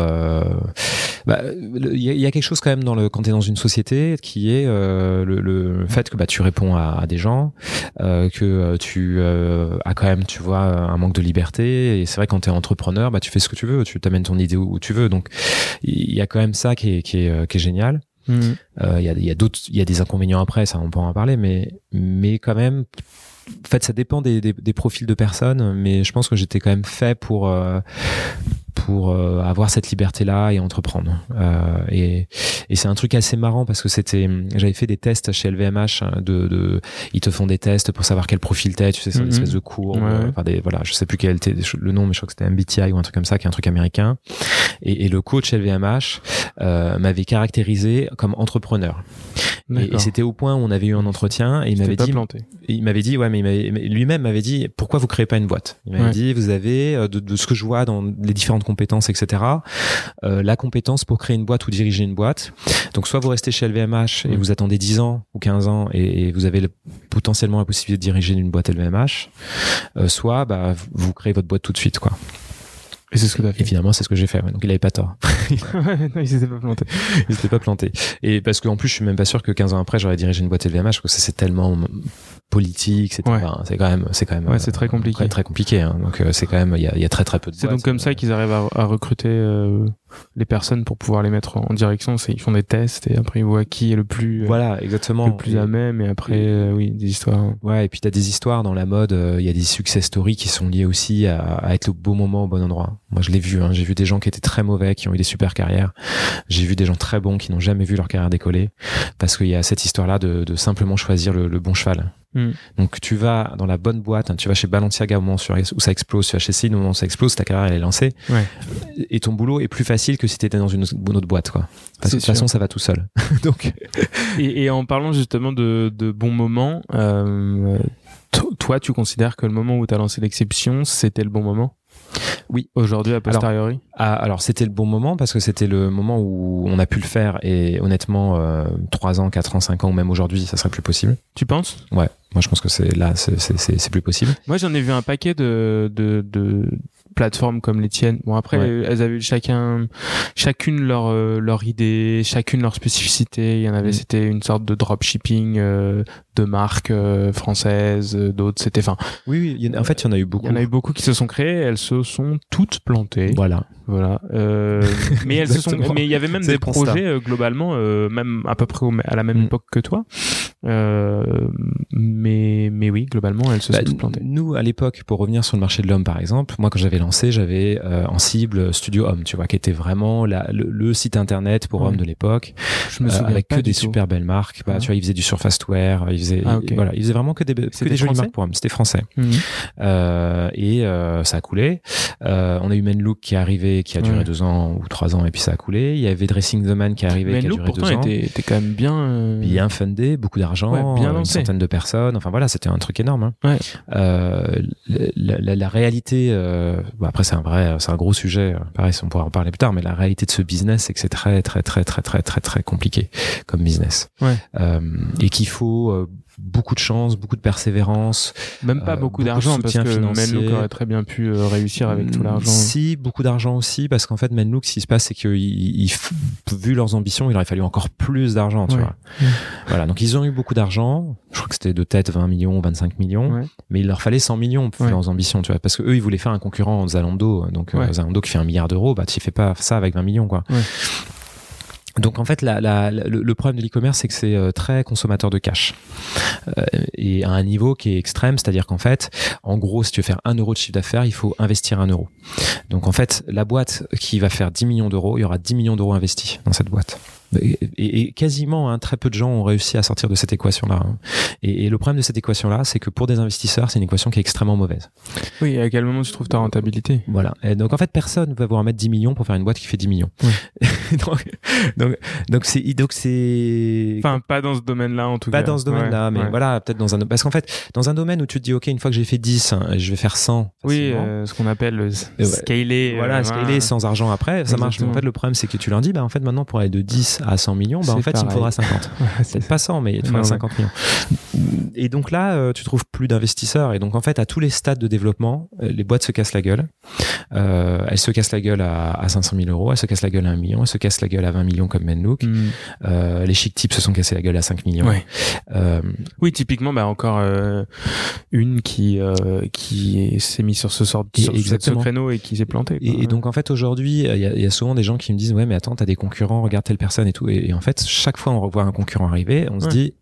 Bah, il y, y, a quelque chose quand même dans le quand t'es dans une société qui est le, le, fait que bah tu réponds à, à des gens, que tu as quand même, tu vois, un manque de liberté. Et c'est vrai quand t'es entrepreneur, bah tu fais ce que tu veux, tu t'amènes ton idée où, tu veux. Donc il y a quand même ça qui est qui est, qui est génial. Il mm. euh, y a, y a d'autres, il y a des inconvénients après, ça on peut en parler, mais mais quand même, en fait, ça dépend des profils de personnes, mais je pense que j'étais quand même fait pour euh, pour euh, avoir cette liberté là et entreprendre. Euh, et et c'est un truc assez marrant parce que c'était, j'avais fait des tests chez LVMH hein, de, de, ils te font des tests pour savoir quel profil t'es, tu sais, c'est une Mhm. espèce de cours, Ouais. enfin des, voilà, je sais plus quel était le nom, mais je crois que c'était MBTI ou un truc comme ça, qui est un truc américain. Et, et le coach LVMH euh, m'avait caractérisé comme entrepreneur. Et, c'était au point où on avait eu un entretien et il m'avait dit, planté. il m'avait dit, ouais, mais lui-même m'avait dit, pourquoi vous créez pas une boîte? Il m'avait Ouais. dit, vous avez euh, de, de ce que je vois dans les différentes compétences, etc. euh, la compétence pour créer une boîte ou diriger une boîte. Donc soit vous restez chez LVMH et Mm. vous attendez 10 ans ou 15 ans et, et vous avez le- potentiellement la possibilité de diriger une boîte LVMH, euh, soit bah, vous- créez votre boîte tout de suite, quoi. Et c'est ce que Et fait. finalement, c'est ce que j'ai fait. ouais. Donc il avait pas tort. Non, il s'était pas planté. il s'était pas planté. Et parce qu'en plus, je suis même pas sûr que 15 ans après, j'aurais dirigé une boîte LVMH parce que c'est tellement politique, c'est Ouais. enfin, c'est quand même, c'est quand même, Ouais, c'est très compliqué. très, très compliqué. hein. Donc euh, c'est quand même, il y a, il y a très très peu de. C'est donc comme ça qu'ils arrivent à, à recruter euh, les personnes pour pouvoir les mettre en direction. C'est ils font des tests et après ils voient qui est le plus euh, Voilà, exactement. le plus Et- à même et après euh, oui des histoires. Ouais, et puis t'as des histoires dans la mode, euh, il y a des success stories qui sont liées aussi à, à être au beau moment au bon endroit. Moi, je l'ai vu, hein, j'ai vu des gens qui étaient très mauvais, qui ont eu des super carrières. J'ai vu des gens très bons qui n'ont jamais vu leur carrière décoller, parce qu'il y a cette histoire-là de, de simplement choisir le, le bon cheval. Mm. Donc tu vas dans la bonne boîte, hein, tu vas chez Balenciaga au moment où ça explose, tu vas chez Céline au moment où ça explose, ta carrière elle est lancée, Ouais. et ton boulot est plus facile que si t'étais dans une autre une autre boîte, quoi. Parce que de toute façon, ça va tout seul. Donc Et, et en parlant justement de, de bons moments, euh, to- toi tu considères que le moment où tu as lancé l'exception c'était le bon moment? Oui. Aujourd'hui a posteriori. Ah, alors c'était le bon moment parce que c'était le moment où on a pu le faire et honnêtement, euh, 3 ans, 4 ans, 5 ans ou même aujourd'hui, ça serait plus possible. Tu penses? Ouais, moi je pense que c'est là, c'est- c'est c'est- c'est plus possible. Moi, j'en ai vu un paquet de, de, de plateformes comme les tiennes. Bon, après, Ouais. elles avaient chacun, chacune leur, euh, leur idée, chacune leur spécificité. Il y en avait, Mm. c'était une sorte de dropshipping euh, de marques euh, françaises, euh, d'autres, c'était, enfin, Oui, oui, il en fait, il y en a eu il beaucoup. y en a eu beaucoup qui se sont créées, elles se sont toutes plantées. Voilà. Voilà. Euh, mais elles se sont, mais il y avait même des projets euh, globalement, euh, même à peu près au- à la même Mm. époque que toi. Euh, mais, mais oui, globalement, elles se Bah, sont toutes plantées. nous, à l'époque, pour revenir sur le marché de l'homme, par exemple, moi, quand j'avais lancé, j'avais euh, en cible Studio Homme, tu vois, qui était vraiment la- le, le site internet pour Ouais. hommes de l'époque, Je me euh, souviens avec pas que du des tout. super belles marques. Bah, Ah. tu vois, ils faisaient du surfastwear, ils faisaient, Ah, voilà, ils faisaient vraiment que des, que des jolies marques pour hommes. C'était français. Euh, et euh, ça a coulé. Euh, on a eu Menlook qui est arrivé, qui a duré Ouais. deux ans ou trois ans, et puis ça a coulé. Il y avait Dressing the Man qui est arrivé, Mais qui a duré pourtant, deux ans. était, était quand même bien. euh, Bien fundé, beaucoup d'argent, Ouais, bien une centaine de personnes. Enfin voilà, c'était un truc énorme. hein. Ouais. Euh, la, la- la réalité, euh, bon, après c'est un vrai, c'est un gros sujet. euh, Pareil, on pourra en parler plus tard, mais la réalité de ce business, c'est que c'est très très très très très très très compliqué comme business. Ouais. Euh, et qu'il faut euh, beaucoup de chance, beaucoup de persévérance, Même pas euh, beaucoup d'argent parce que. Menlook aurait très bien pu euh, réussir avec tout Mm, l'argent. Si, beaucoup d'argent aussi, parce qu'en fait, Menlook, ce qui se passe, c'est que vu leurs ambitions, il aurait fallu encore plus d'argent, tu Ouais. vois. Ouais. Voilà, donc ils ont eu beaucoup d'argent. Je crois que c'était de tête 20 millions, 25 millions, Ouais. mais il leur fallait 100 millions pour leurs ambitions, tu vois, parce que eux, ils voulaient faire un concurrent aux Zalando, donc euh. Zalando qui fait un milliard d'euros, bah tu fais pas ça avec 20 millions, quoi. Donc en fait, le problème de l'e-commerce, c'est que c'est euh, très consommateur de cash Euh, et à un niveau qui est extrême, c'est-à-dire qu'en fait, en gros, si tu veux faire un euro de chiffre d'affaires, il faut investir un euro. Donc en fait, la boîte qui va faire 10 millions d'euros, il y aura 10 millions d'euros investis dans cette boîte. Et, quasiment, hein, très peu de gens ont réussi à sortir de cette équation-là. hein. Et, et le problème de cette équation-là, c'est que pour des investisseurs, c'est une équation qui est extrêmement mauvaise. Oui, et à quel moment tu trouves ta rentabilité? Voilà. Et donc en fait, personne ne va vouloir mettre 10 millions pour faire une boîte qui fait 10 millions. donc donc donc c'est donc c'est Enfin, pas dans ce domaine-là en tout pas cas. dans ce domaine-là, Ouais, mais ouais. voilà, peut-être dans un parce qu'en fait, dans un domaine où tu te dis OK, une fois que j'ai fait 10, hein, je vais faire 100 Oui, euh, ce qu'on appelle le scaler. voilà, euh, scaler sans argent après, ça marche. Mais en Exactement. fait, le problème, c'est que tu leur dis, bah, en fait, maintenant, pour aller de 10 à 100 millions, bah, en fait, il me faudra 50. C'est- Peut-être pas 100, mais il te faudra Non, ouais. 50 millions. Et donc là, euh, tu trouves plus d'investisseurs. Et donc, en fait, à tous les stades de développement, euh, les boîtes se cassent la gueule. Euh, elles se cassent la gueule à, à 500 000 euros, elles se cassent la gueule à 1 million, elles se cassent la gueule à 20 millions comme Menlook. Mm. Euh, les chic types se sont cassés la gueule à 5 millions. Ouais. Oui, typiquement, bah encore une qui qui s'est mise sur ce sort ce exactement. créneau et qui s'est plantée. Et, et donc en fait aujourd'hui, il y, y a souvent des gens qui me disent ouais mais attends t'as des concurrents, regarde telle personne et tout. Et, et en fait chaque fois on revoit un concurrent arriver, on se dit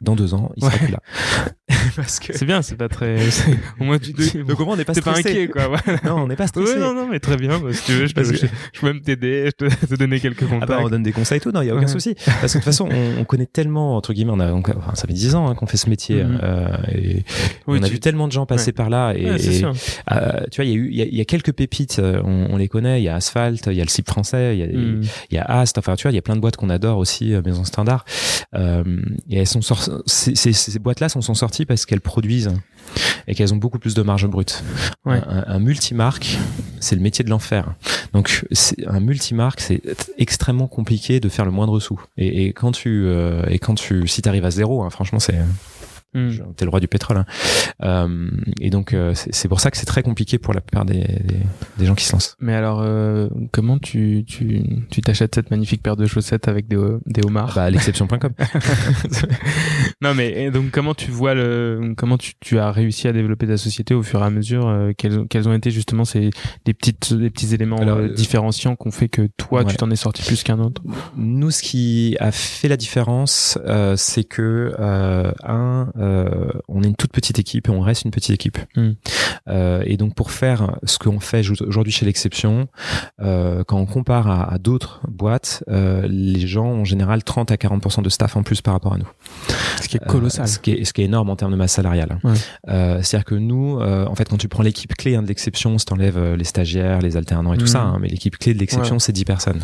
dans deux ans il sera Ouais. plus là. parce que C'est bien, c'est pas très. Au moins, tu donc, donc au moins on n'est pas T'es pas stressé. inquiet, quoi. voilà. non, on n'est pas stressé. Ouais, non, non, mais très bien. bah, si tu veux, je peux, Parce que- je, je peux même t'aider, je peux te donner quelques Ah contacts. bah on donne des conseils et tout, non, il y a aucun Ouais. souci. Parce que de toute façon, on, on connaît tellement entre guillemets, on a, on- enfin, ça fait 10 ans hein, qu'on fait ce métier, Mhm. euh, et Oui, on a tu- vu tellement de gens passer Ouais. par là. Et, et, sûr. euh, tu vois, il y a eu, il y y a quelques pépites, euh, on, on les connaît. Il y a Asphalt, il y a le CIP français, il y a, Mm. il y a Ast. Enfin, tu vois, il y a plein de boîtes qu'on adore aussi, euh, Maison Standard. Euh, et elles sont sorties, ces, ces, ces boîtes-là sont, sont sorties parce qu'elles produisent et qu'elles ont beaucoup plus de marge brute. Ouais. Un, un multimarque, c'est le métier de l'enfer. Donc, un multimarque, c'est extrêmement compliqué de faire le moindre sou. Et, et quand tu, euh, et quand tu, si t'arrives à zéro, hein, franchement, c'est, Mm. t'es le roi du pétrole. hein. Euh, et donc, euh, c'est pour ça que c'est très compliqué pour la plupart des, des, des gens qui se lancent. Mais alors, euh, comment tu tu tu t'achètes cette magnifique paire de chaussettes avec des des homards Bah, l'exception.com. Non, mais donc comment tu vois le comment tu tu as réussi à développer ta société au fur et à mesure euh, quels ont- quels ont été justement ces des petites des petits éléments Alors, euh, euh, différenciants qu'on fait que toi ouais. tu t'en es sorti plus qu'un autre? Nous, ce qui a fait la différence, euh, c'est que euh, un, euh, on est une toute petite équipe et on reste une petite équipe. Mm. Euh, et donc, pour faire ce qu'on fait aujourd'hui chez l'exception, euh, quand on compare à, à d'autres boîtes, euh, les gens ont en général 30 à 40% de staff en plus par rapport à nous. Ce qui est colossal. Euh, ce, qui est, ce qui est énorme en termes de masse salariale. Ouais. Euh, C'est-à-dire que nous, euh, en fait, quand tu prends l'équipe clé hein, de l'exception, si t'enlèves euh, les stagiaires, les alternants et tout Mhm. ça, hein, mais l'équipe clé de l'exception, Ouais. c'est 10 personnes.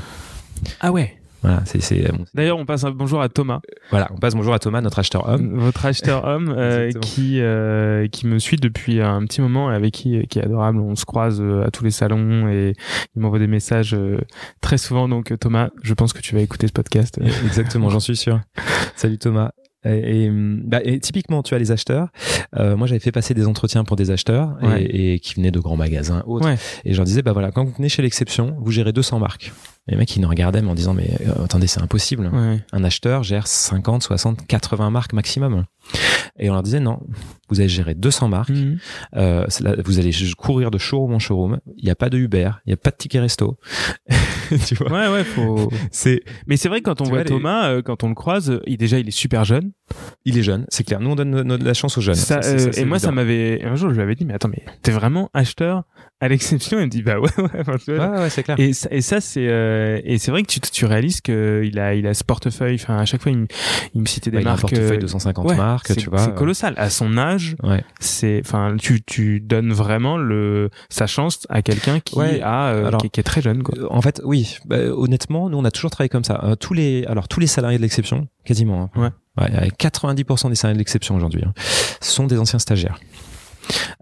Ah ouais. Voilà, c'est, c'est, bon, D'ailleurs, on passe un bonjour à Thomas, voilà, on passe bonjour à Thomas, notre acheteur homme. votre acheteur homme, euh, qui euh, qui me suit depuis un petit moment et avec qui qui est adorable. On se croise euh, à tous les salons et il m'envoie des messages euh, très souvent. Donc euh, Thomas, je pense que tu vas écouter ce podcast. Exactement, j'en suis sûr. Salut Thomas. Et, et, bah, et typiquement, tu as les acheteurs. Euh, moi, j'avais fait passer des entretiens pour des acheteurs et- Ouais. et, qui venaient de grands magasins autres. Ouais. Et je leur disais, bah voilà, quand vous venez chez l'exception, vous gérez 200 marques. Les mecs, ils nous regardaient mais en disant, mais euh, attendez, c'est impossible. Ouais. Un acheteur gère 50, 60, 80 marques maximum. Et on leur disait, non, vous allez gérer 200 marques. Mhm. Euh, là- vous allez courir de showroom en showroom. Il n'y a pas de Uber, il n'y a pas de ticket resto. tu vois Ouais, ouais, faut. C'est, Mais c'est vrai que quand on Tu voit vois, les- Thomas, euh, quand on le croise, il déjà il est super jeune. il est jeune, c'est clair. Nous, on donne no- no- la chance aux jeunes. Ça, Ça, c'est- ça, et moi, ça m'avait. Un jour, je lui avais dit, mais attends, mais t'es vraiment acheteur à l'exception? Il me dit, bah ouais, ouais. enfin, tu vois. Ouais, ouais, c'est clair. Et ça c'est euh, et c'est vrai que tu, tu réalises que il a il a ce portefeuille. Enfin, à chaque fois, il, me- il me citait des il a un marques. portefeuille euh, de 150 ouais, marques, c'est- tu vois. C'est colossal. À son âge, Ouais. c'est enfin tu tu donnes vraiment le sa chance à quelqu'un qui a euh, alors- qui, qui est très jeune quoi. Euh, En fait, oui. Bah, honnêtement, nous, on a toujours travaillé comme ça. Euh, tous les, alors tous les salariés de l'exception, quasiment. hein. Ouais, 90% des salariés de l'exception aujourd'hui hein, sont des anciens stagiaires.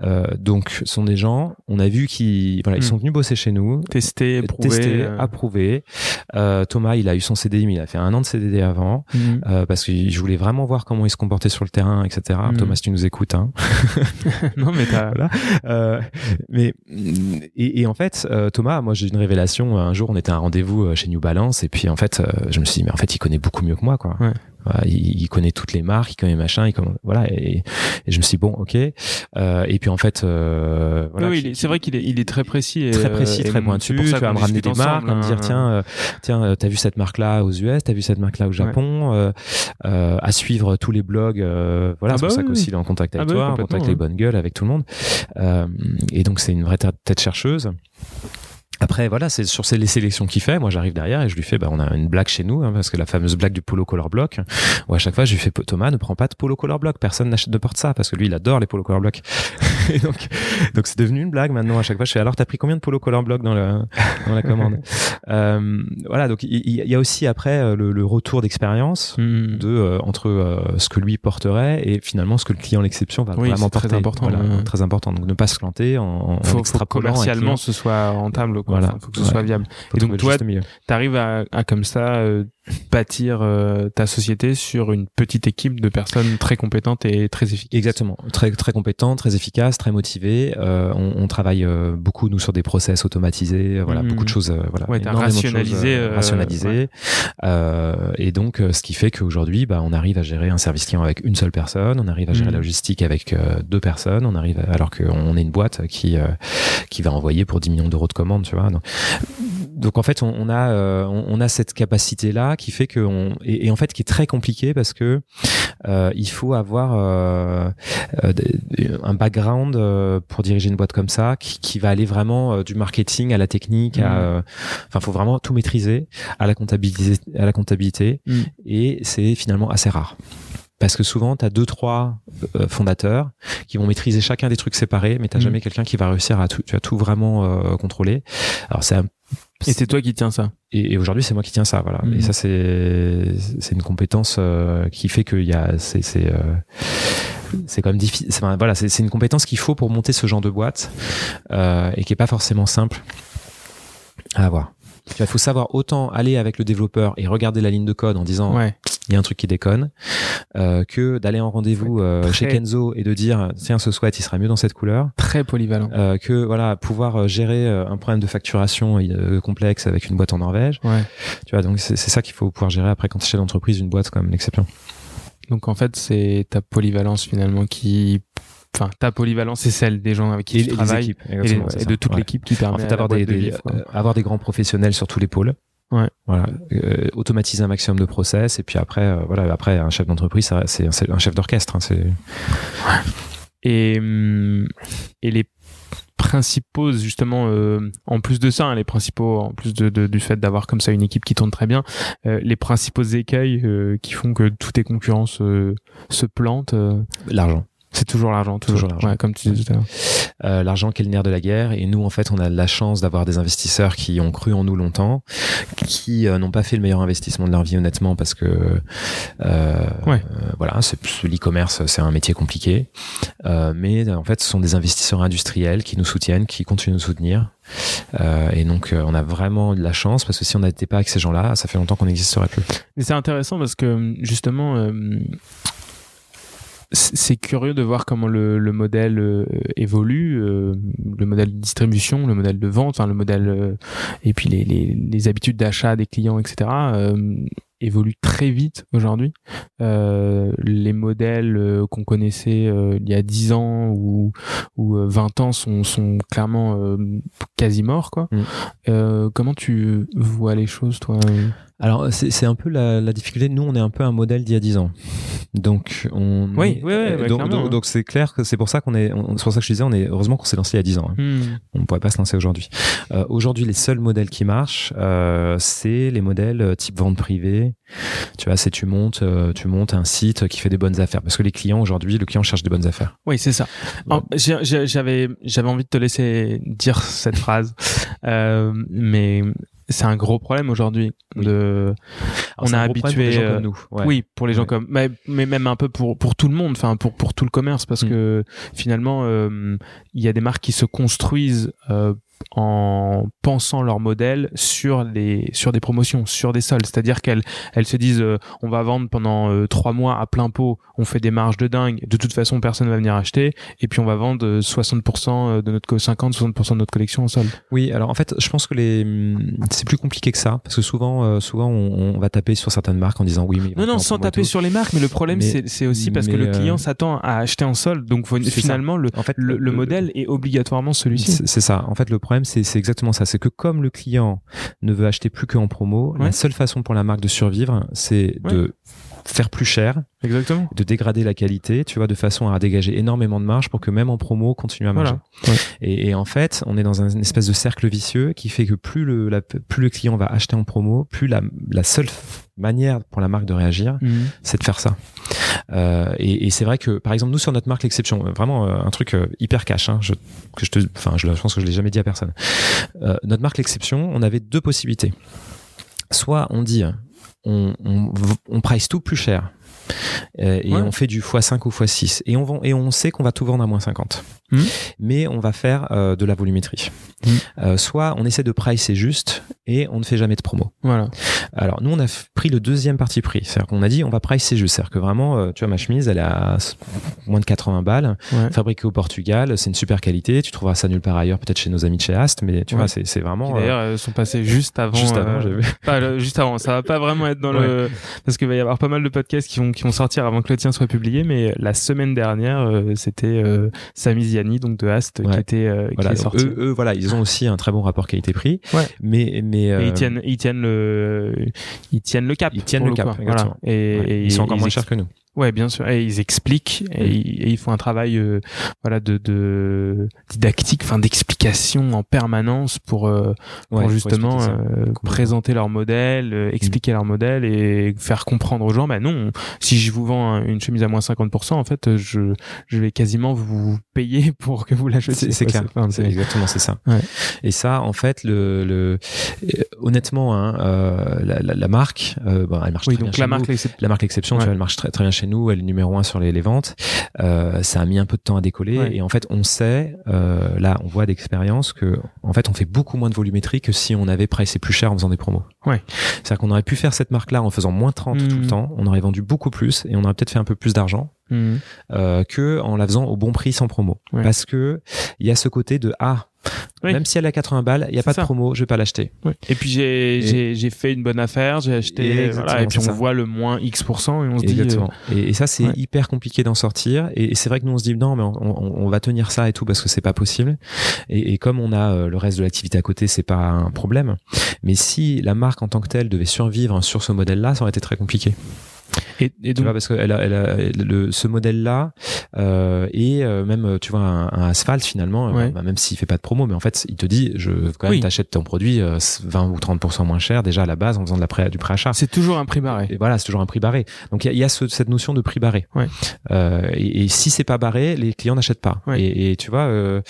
Euh, donc, ce sont des gens, on a vu qu'ils voilà, ils Hmm. sont venus bosser chez nous, Testé, prouvé. testés, euh, approuvés. Euh, Thomas, il a eu son CDI, mais il a fait un an de CDD avant, mhm. euh, parce que je voulais vraiment voir comment il se comportait sur le terrain, etc. Hmm. Thomas, si tu nous écoutes, hein. non mais t'as. Voilà. Euh, mais et, et en fait, euh, Thomas, moi j'ai eu une révélation. Un jour, on était à un rendez-vous euh, chez New Balance, et puis en fait, euh, je me suis dit, mais en fait, il connaît beaucoup mieux que moi, quoi. Ouais. Il, il connaît toutes les marques, il connaît machin, il connaît, voilà. Et, et je me suis dit, bon, ok. Euh, et puis en fait, euh, voilà, oui, c'est vrai qu'il est il est très précis. Et, très précis, euh, très pointu. pour Tu ça vas qu'on me ramener des marques, à me dire hein. tiens, euh, tiens, euh, t'as vu cette marque-là aux US, t'as vu cette marque-là au Japon, euh, euh, à suivre tous les blogs. euh, voilà, Ah c'est bah pour ça oui, qu'aussi il est en contact avec Ah bah oui, toi, en contact avec les bonnes gueules, avec tout le monde. Et donc c'est une vraie tête chercheuse. Après, voilà, c'est sur les sélections qu'il fait. Moi, j'arrive derrière et je lui fais, bah, on a une blague chez nous, hein, parce que la fameuse blague du polo color block, où à chaque fois, je lui fais, Thomas, ne prends pas de polo color block. Personne n'achète de porte ça, parce que lui, il adore les polo color block. et donc, donc c'est devenu une blague maintenant. À chaque fois, je fais, alors, t'as pris combien de polo color block dans, le, dans la commande? euh, voilà, donc, il il y, a aussi après euh, le, le retour d'expérience Mhm. de euh, entre euh, ce que lui porterait et finalement ce que le client l'exception va Oui, vraiment c'est très porter. important, Voilà, ouais. très important. Donc ne pas se planter en, en, faut, faut commercialement ce soit rentable quoi. Voilà. Enfin, faut que ce Ouais. soit viable. Faut Et donc, toi, milieu. T'arrives à, à comme ça euh, bâtir euh, ta société sur une petite équipe de personnes très compétentes et très efficaces. Exactement, très très compétent, très efficace, très motivé. Euh, on, on travaille euh, beaucoup nous sur des process automatisés, euh, voilà, beaucoup de choses, euh, voilà, Ouais, de choses, rationalisé, rationalisées. Et donc, ce qui fait qu'aujourd'hui, bah, on arrive à gérer un service client avec une seule personne, on arrive à gérer Mhm. la logistique avec deux personnes, on arrive à- alors qu'on est une boîte qui euh, qui va envoyer pour 10 millions d'euros de commandes, tu vois. Donc, donc en fait, on, on a euh, on, on a cette capacité là qui fait que on et, et en fait qui est très compliqué parce que euh, il faut avoir euh, euh, un background pour diriger une boîte comme ça, qui, qui va aller vraiment du marketing à la technique, à, mm. enfin, faut vraiment tout maîtriser, à la comptabilité, à la comptabilité, mm. et c'est finalement assez rare parce que souvent tu as deux trois fondateurs qui vont maîtriser chacun des trucs séparés mais tu mm. jamais quelqu'un qui va réussir à tout tu as tout vraiment contrôler alors c'est un et c'est toi qui tiens ça. Et, aujourd'hui, c'est moi qui tiens ça, voilà. Et mm. ça, c'est c'est une compétence euh, qui fait qu'il y a c'est c'est euh, c'est quand même difficile. Voilà, c'est une compétence qu'il faut pour monter ce genre de boîte euh, et qui est pas forcément simple à avoir. Il faut savoir autant aller avec le développeur et regarder la ligne de code en disant ouais il y a un truc qui déconne, euh, que d'aller en rendez-vous euh, chez Kenzo et de dire tiens ce sweat il sera mieux dans cette couleur. Très polyvalent. Euh, que voilà pouvoir gérer un problème de facturation complexe avec une boîte en Norvège. Ouais. Tu vois donc c'est ça qu'il faut pouvoir gérer après quand tu es chef d'entreprise une boîte comme l'exception. Donc en fait c'est ta polyvalence finalement qui enfin ta polyvalence c'est celle des gens avec qui et tu travailles et, de toute l'équipe qui permet en fait, d'avoir des, des, avoir des grands professionnels sur tous les pôles Ouais. Voilà, euh, automatiser un maximum de process et puis après, euh, voilà, après un chef d'entreprise, c'est un chef d'orchestre. Hein, c'est. Et hum, et les principaux justement euh, en plus de ça hein, les principaux en plus de, de, du fait d'avoir comme ça une équipe qui tourne très bien euh, les principaux écueils euh, qui font que toutes tes concurrents se, se plantent l'argent c'est toujours l'argent, toujours, l'argent. Ouais, comme tu disais tout à l'heure. Euh, l'argent qui est le nerf de la guerre. Et nous, en fait, on a la chance d'avoir des investisseurs qui ont cru en nous longtemps, qui euh, n'ont pas fait le meilleur investissement de leur vie, honnêtement, parce que euh, ouais. Euh, voilà, c'est l'e-commerce, c'est un métier compliqué. mais en fait, ce sont des investisseurs industriels qui nous soutiennent, qui continuent de nous soutenir. et donc, on a vraiment de la chance parce que si on n'était pas avec ces gens-là, ça fait longtemps qu'on n'existerait plus. Mais c'est intéressant parce que justement c'est curieux de voir comment le, le modèle euh, évolue, euh, le modèle de distribution, le modèle de vente, enfin le modèle euh, et puis les, les habitudes d'achat des clients, etc. évoluent très vite aujourd'hui. les modèles qu'on connaissait il y a 10 ans ou, ou 20 ans sont, sont clairement quasi morts. Quoi. Mm. comment tu vois les choses, toi alors c'est un peu la, la, difficulté. Nous, on est un peu un modèle d'il y a 10 ans. Donc on. Oui, oui, oui donc, c'est clair que c'est pour ça qu'on est. C'est pour ça que je disais, on est heureusement qu'on s'est lancé il y a 10 ans. Hein. Hmm. On ne pourrait pas se lancer aujourd'hui. Euh, aujourd'hui, les seuls modèles qui marchent, euh, c'est les modèles euh, type vente privée. Tu vois, c'est tu montes, euh, tu montes un site qui fait des bonnes affaires. Parce que les clients aujourd'hui, le client cherche des bonnes affaires. Oui, c'est ça. J'avais j'avais envie de te laisser dire cette phrase, euh, mais c'est un gros problème aujourd'hui de on a habitué pour nous oui pour les gens comme mais, mais, même un peu pour pour tout le monde enfin pour pour tout le commerce parce mm. que finalement euh, il y a des marques qui se construisent euh, en pensant leur modèle sur les sur des promotions, sur des soldes. C'est-à-dire qu'elles elles se disent euh, on va vendre pendant euh, trois mois à plein pot, on fait des marges de dingue. De toute façon, personne va venir acheter et puis on va vendre 60% euh, de notre 50 60% de notre collection en solde. Oui, alors en fait, je pense que les hum, c'est plus compliqué que ça parce que souvent souvent on, va taper sur certaines marques en disant oui mais non non sans taper sur les marques, mais le problème c'est aussi parce que le client s'attend à acheter en solde, donc finalement le, en fait, le, le, modèle est obligatoirement celui-ci. C'est ça. En fait, le problème c'est exactement ça. C'est que comme le client ne veut acheter plus qu'en promo, la seule façon pour la marque de survivre, c'est de faire plus cher, Exactement. de dégrader la qualité, tu vois, de façon à dégager énormément de marge pour que même en promo, continue à marcher. Et, en fait, on est dans un, une espèce de cercle vicieux qui fait que plus le, plus le client va acheter en promo, plus la, la seule manière pour la marque de réagir, mhm. c'est de faire ça. Euh, et, et c'est vrai que, par exemple, nous sur notre marque l'exception, euh, vraiment euh, un truc euh, hyper cash, hein, je, que je te, enfin, je, pense que je l'ai jamais dit à personne. Euh, notre marque l'exception, on avait deux possibilités. Soit on dit, on, on, on price tout plus cher. et on fait du x5 ou x6 et on, vend, et on sait qu'on va tout vendre à moins 50 hmm. mais on va faire de la volumétrie hmm. soit on essaie de pricer juste et on ne fait jamais de promo. Voilà. Alors nous on a pris le deuxième parti pris, c'est-à-dire qu'on a dit on va pricer juste, c'est-à-dire que vraiment euh, tu vois ma chemise elle est à moins de 80 balles, fabriquée au Portugal, c'est une super qualité, tu trouveras ça nulle part ailleurs, peut-être chez nos amis de chez Ast, mais tu vois c'est vraiment. D'ailleurs sont passées juste avant. Juste avant, euh, pas, juste avant, ça va pas vraiment être dans le parce qu'il va y avoir pas mal de podcasts qui vont qui vont sortir avant que le tien soit publié, mais la semaine dernière euh, c'était euh, Sami Ziani donc de Ast qui était qui est sorti. Eux, eux, voilà ils ont aussi un très bon rapport qualité-prix, mais mais euh, ils tiennent ils tiennent le ils tiennent le cap ils tiennent le, cap Voilà. et, ils sont encore moins chers que nous Ouais, bien sûr. Et ils expliquent et, ils, ils font un travail, euh, voilà, de, de didactique, enfin d'explication en permanence pour, euh, pour Ouais, justement euh, présenter leur modèle, euh, expliquer leur modèle et faire comprendre aux gens. Bah non, si je vous vends un- une chemise à moins 50%, en fait, je, je vais quasiment vous payer pour que vous l'achetiez. C'est clair. enfin, C'est c'est- exactement c'est ça. Ouais. Et ça, en fait, le, le euh, honnêtement, hein, euh, la, la, la marque, euh, bon, elle marche Oui, très bien donc chez la nous. marque. La marque l'exception, tu Ouais. vois, elle marche très, très bien chez nous, elle est numéro un sur les, les ventes. Euh, ça a mis un peu de temps à décoller Ouais. et en fait, on sait, euh, là, on voit d'expérience que, en fait, on fait beaucoup moins de volumétrie que si on avait pricé plus cher en faisant des promos. Ouais. C'est-à-dire qu'on aurait pu faire cette marque-là en faisant moins 30 tout le temps, on aurait vendu beaucoup plus et on aurait peut-être fait un peu plus d'argent Mhm. euh, que en la faisant au bon prix sans promo. Ouais. Parce que il y a ce côté de ah, Oui. même si elle est à 80 balles, il y a pas ça. de promo, je vais pas l'acheter. Et puis j'ai fait une bonne affaire, j'ai acheté, Et euh, voilà, et puis on ça. voit le moins X% et on se dit, Exactement. Et, et ça, c'est ouais. hyper compliqué d'en sortir. Et, et c'est vrai que nous, on se dit non, mais on, on- on va tenir ça et tout parce que c'est pas possible. Et, et comme on a euh, le reste de l'activité à côté, c'est pas un problème. Mais si la marque en tant que telle devait survivre sur ce modèle-là, ça aurait été très compliqué. Et, et Tu donc vois, parce que elle a, elle a- le, ce modèle-là euh, et euh, même, euh, tu vois, un, un asphalte finalement, euh, Ouais. bah, même s'il fait pas de promo, mais en fait, il te dit, je quand même Oui. t'achètes ton produit euh, 20 ou 30% moins cher déjà à la base en faisant de la pré, du préachat. c'est toujours un prix barré. Et voilà, c'est toujours un prix barré. Donc il y a, y a ce- cette notion de prix barré. Ouais. Euh, et, et si c'est pas barré, les clients n'achètent pas. Ouais. Et, et tu vois, euh,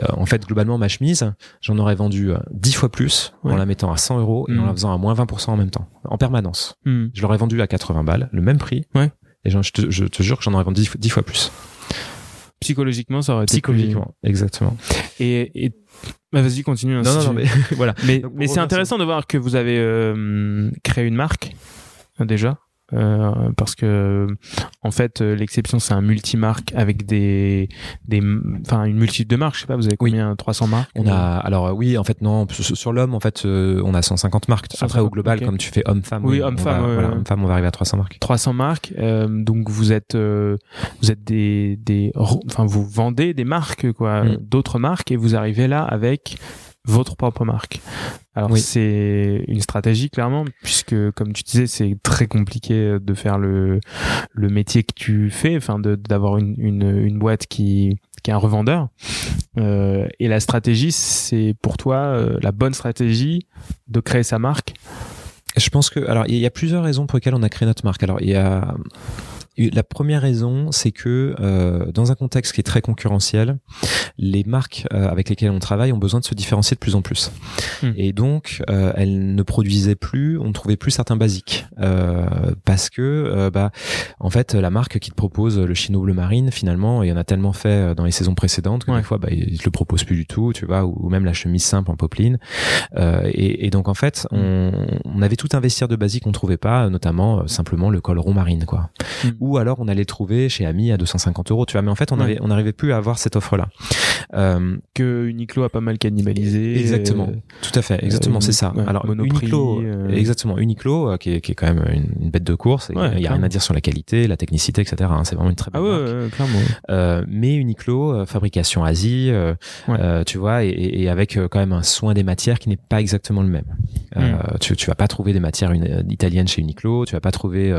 euh, en fait, globalement, ma chemise, j'en aurais vendu euh, 10 fois plus en la mettant à 100 euros et en Mm. la faisant à moins 20% en même temps, en permanence. Mhm. Je l'aurais vendu à 80 balles, le même prix. Ouais. Et je te, je te jure que j'en aurais vendu 10, fois- 10 fois plus. Psychologiquement, ça aurait été plus- Psychologiquement, exactement. Et, et... Bah, vas-y, continue. hein, Non, si non, tu non, veux. mais voilà. Mais, c'est intéressant de voir que vous avez euh, créé une marque euh, déjà. Euh, parce que en fait euh, l'exception c'est un multimarque avec des des enfin une multitude de marques je sais pas vous avez Oui. combien 300 marques On a alors euh, oui en fait non sur, l'homme en fait on a 150 marques. Après 150, au global comme tu fais homme-femme Oui, on homme-femme, va- ouais, voilà, ouais. homme-femme on va arriver à 300 marques. 300 marques euh, donc vous êtes euh, vous êtes des des enfin vous vendez des marques quoi Mm. d'autres marques et vous arrivez là avec votre propre marque alors Oui. c'est une stratégie clairement puisque comme tu disais c'est très compliqué de faire le le métier que tu fais enfin de d'avoir une, une une boîte qui qui est un revendeur Euh, et la stratégie c'est pour toi euh, la bonne stratégie de créer sa marque Je pense que alors il y a plusieurs raisons pour lesquelles on a créé notre marque. Alors il y a la première raison, c'est que euh, dans un contexte qui est très concurrentiel, les marques euh, avec lesquelles on travaille ont besoin de se différencier de plus en plus. Hmm. Et donc, euh, elles ne produisaient plus, on ne trouvait plus certains basiques, euh, parce que, bah, en fait, la marque qui te propose le chino bleu marine, finalement, il y en a tellement fait dans les saisons précédentes que Ouais. des fois, bah, ils te le proposent plus du tout, tu vois, ou, même la chemise simple en popeline. Euh, et, et donc, en fait, on, on avait tout investir de basique qu'on trouvait pas, notamment simplement le col rond marine, quoi Mm. Ou alors on allait trouver chez Ami à 250 euros tu vois. Mais en fait on Ouais. n'arrivait plus à avoir cette offre là euh, que Uniqlo a pas mal cannibalisé exactement. euh, tout à fait exactement Euh, c'est ça. ouais, alors Monoprix, Uniqlo euh. exactement Uniqlo qui est, qui est quand même une, bête de course il Ouais, y a rien à dire sur la qualité la technicité etc hein, c'est vraiment une très ah belle ouais, marque Euh, mais Uniqlo fabrication Asie tu vois et, et- avec quand même un soin des matières qui n'est pas exactement le même. Euh, tu, tu vas pas trouver des matières une- italiennes chez Uniqlo tu vas pas trouver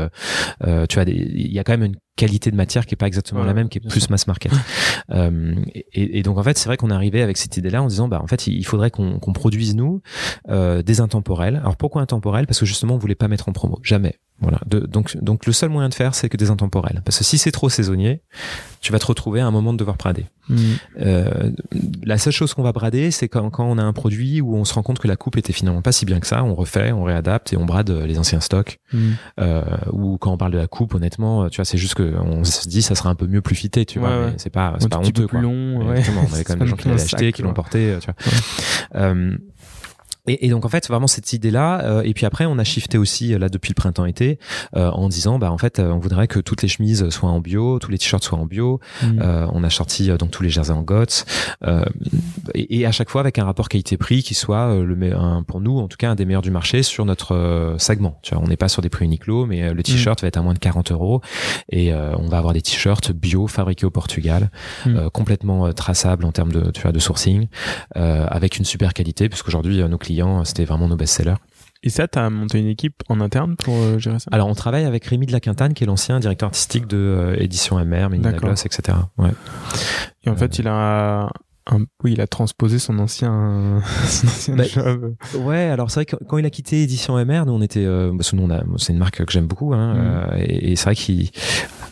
tu as des y a quand même une qualité de matière qui est pas exactement Ouais, la même qui est plus sûr. mass market euh, et, et donc en fait c'est vrai qu'on est arrivé avec cette idée là en disant bah en fait il faudrait qu'on qu'on produise nous euh, des intemporels alors pourquoi intemporels? Parce que justement on voulait pas mettre en promo jamais voilà De- donc donc le seul moyen de faire c'est que des intemporels parce que si c'est trop saisonnier tu vas te retrouver à un moment de devoir brader Mm. euh, la seule chose qu'on va brader, c'est quand, quand on a un produit où on se rend compte que la coupe était finalement pas si bien que ça, on refait, on réadapte et on brade les anciens stocks. Mm. Euh, ou quand on parle de la coupe, honnêtement, tu vois, c'est juste que on se dit ça sera un peu mieux plus fité, tu Ouais, vois, ouais. c'est pas, c'est Un pas peu honteux, plus quoi. long. Exactement, on avait quand même des gens qui l'avaient acheté, qui l'ont porté, euh, tu vois. Euh, et, et donc en fait vraiment cette idée là et puis après on a shifté aussi euh, là depuis le printemps-été euh, en disant bah en fait euh, on voudrait que toutes les chemises soient en bio tous les t-shirts soient en bio Mm. euh, on a sorti euh, donc tous les jerseys en GOTS euh, et, et à chaque fois avec un rapport qualité-prix qui soit euh, le un, pour nous en tout cas un des meilleurs du marché sur notre euh, segment. Tu vois, on n'est pas sur des prix Uniqlo, mais euh, le t-shirt va être à moins de 40 euros et euh, on va avoir des t-shirts bio fabriqués au Portugal, Mm. euh, complètement euh, traçables en termes de tu vois de sourcing, euh, avec une super qualité puisqu'aujourd'hui euh, nos clients euh, c'était vraiment nos best-sellers. Et ça, tu as monté une équipe en interne pour euh, gérer ça? Alors, on travaille avec Rémi de la Quintane, qui est l'ancien directeur artistique de euh, Édition MR, Mélina Gloss, etc. Ouais. Et en fait, il a oui, il a transposé son ancien, son ancien bah, job. Ouais, alors c'est vrai que quand il a quitté Édition MR, nous on était, euh, c'est une marque que j'aime beaucoup, hein, mm. euh, et, c'est vrai qu'il,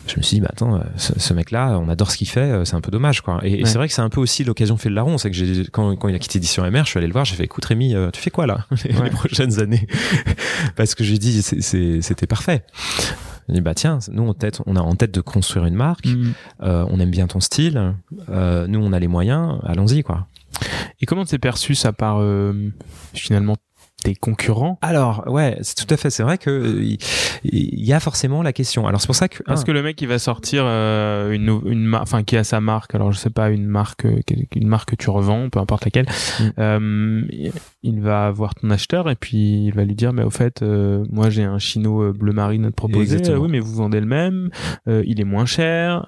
je me suis dit, bah attends, ce, mec-là, on adore ce qu'il fait, euh, c'est un peu dommage, quoi. Et, c'est vrai que c'est un peu aussi l'occasion fait le larron, c'est que j'ai, quand, quand il a quitté Édition MR, je suis allé le voir, j'ai fait, écoute Rémi, tu fais quoi là les, prochaines années? Parce que j'ai dit, c'était parfait. Je dis bah tiens, nous on, tête, on a en tête de construire une marque, mm. euh, on aime bien ton style, euh, nous on a les moyens, allons-y quoi. Et comment t'es perçu ça par euh, finalement tes concurrents Alors ouais, c'est tout à fait. C'est vrai que il y, a forcément la question. Alors c'est pour ça que parce que le mec il va sortir euh, une une enfin qui a sa marque. Alors je sais pas une marque euh, une marque que tu revends, peu importe laquelle. Mm. Euh, il va voir ton acheteur et puis il va lui dire mais au fait euh, moi j'ai un chino bleu marine à te proposer. oui mais vous vendez le même. il est moins cher.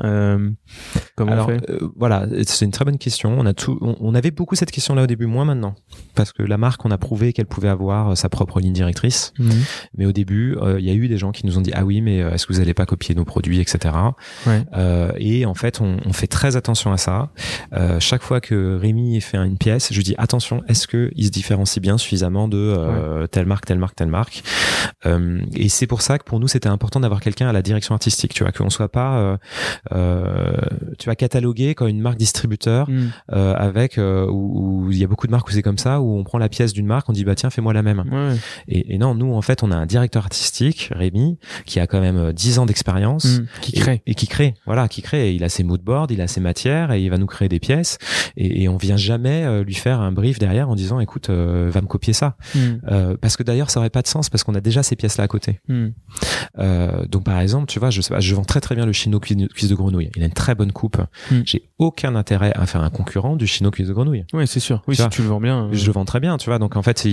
comment Alors, on fait Voilà, c'est une très bonne question. On a tout. On, on avait beaucoup cette question là au début, moins maintenant parce que la marque on a prouvé qu'elle pouvait avoir euh, sa propre ligne directrice. Mhm. Mais au début, euh, il y a eu des gens qui nous ont dit ah oui, mais euh, est-ce que vous allez pas copier nos produits, etc. et en fait, on, on, fait très attention à ça. chaque fois que Rémi fait une pièce, je lui dis attention, est-ce que il se différencie bien suffisamment de telle marque, telle marque, telle marque? et c'est pour ça que pour nous, c'était important d'avoir quelqu'un à la direction artistique. Tu vois, qu'on soit pas, tu vas cataloguer quand une marque distributeur mm. avec où il y a beaucoup de marques où c'est comme ça, où on prend la pièce d'une marque, on dit bah tiens, fais-moi la même. Et, non, nous, en fait, on a un directeur artistique, Rémi, qui a quand même 10 euh, ans d'expérience. Mmh, qui crée. Et, qui crée, voilà, qui crée. il a ses moodboards, il a ses matières, et il va nous créer des pièces. Et, et on vient jamais euh, lui faire un brief derrière en disant, écoute, euh, va me copier ça. Mmh. parce que d'ailleurs, ça aurait pas de sens, parce qu'on a déjà ces pièces-là à côté. Mmh. donc, par exemple, tu vois, je, sais pas, je vends très très bien le chino cuisse de grenouille. Il a une très bonne coupe. J'ai aucun intérêt à faire un concurrent du chino cuisse de grenouille. Oui, c'est sûr. Oui, si tu le vends bien. Je le vends très bien, tu vois. Donc, en fait,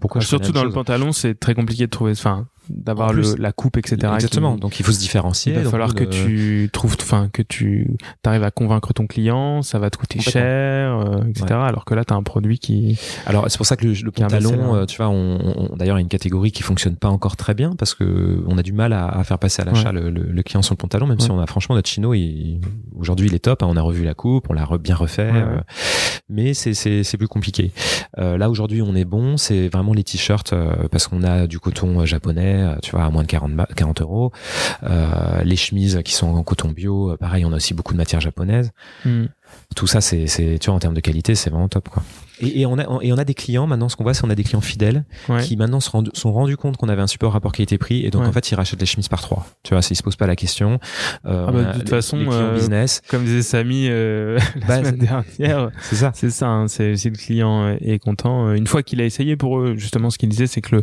pourquoi Surtout dans le pantalon, c'est très compliqué de trouver. Enfin, d'avoir la coupe etc exactement. donc il faut se différencier il va falloir que tu trouves enfin que tu arrives à convaincre ton client ça va te coûter cher euh, etc alors que là tu as un produit qui alors c'est pour ça que le, pantalon euh, tu vois on, d'ailleurs il y a une catégorie qui fonctionne pas encore très bien parce que on a du mal à, faire passer à l'achat le, client sur le pantalon même si on a franchement notre chino aujourd'hui il est top hein, on a revu la coupe on l'a bien refait euh, mais c'est c'est plus compliqué. Là aujourd'hui on est bon c'est vraiment les t-shirts parce qu'on a du coton japonais euh, tu vois, à moins de 40, 40 euros. Euh, les chemises qui sont en coton bio, euh, pareil, on a aussi beaucoup de matières japonaises. Hmm. Tout ça, c'est, tu vois, en termes de qualité, c'est vraiment top, quoi. Et, on a, et on a des clients, maintenant, ce qu'on voit, c'est qu'on a des clients fidèles qui maintenant se sont rendus compte qu'on avait un super rapport qualité-prix et donc en fait, ils rachètent les chemises par trois. Tu vois, ils se posent pas la question. Euh, ah bah, de toute façon, euh, business. comme disait Samy euh, la bah, semaine dernière, c'est ça. C'est ça, hein, c'est si le client est content. Euh, une fois qu'il a essayé pour eux, justement, ce qu'il disait, c'est que le,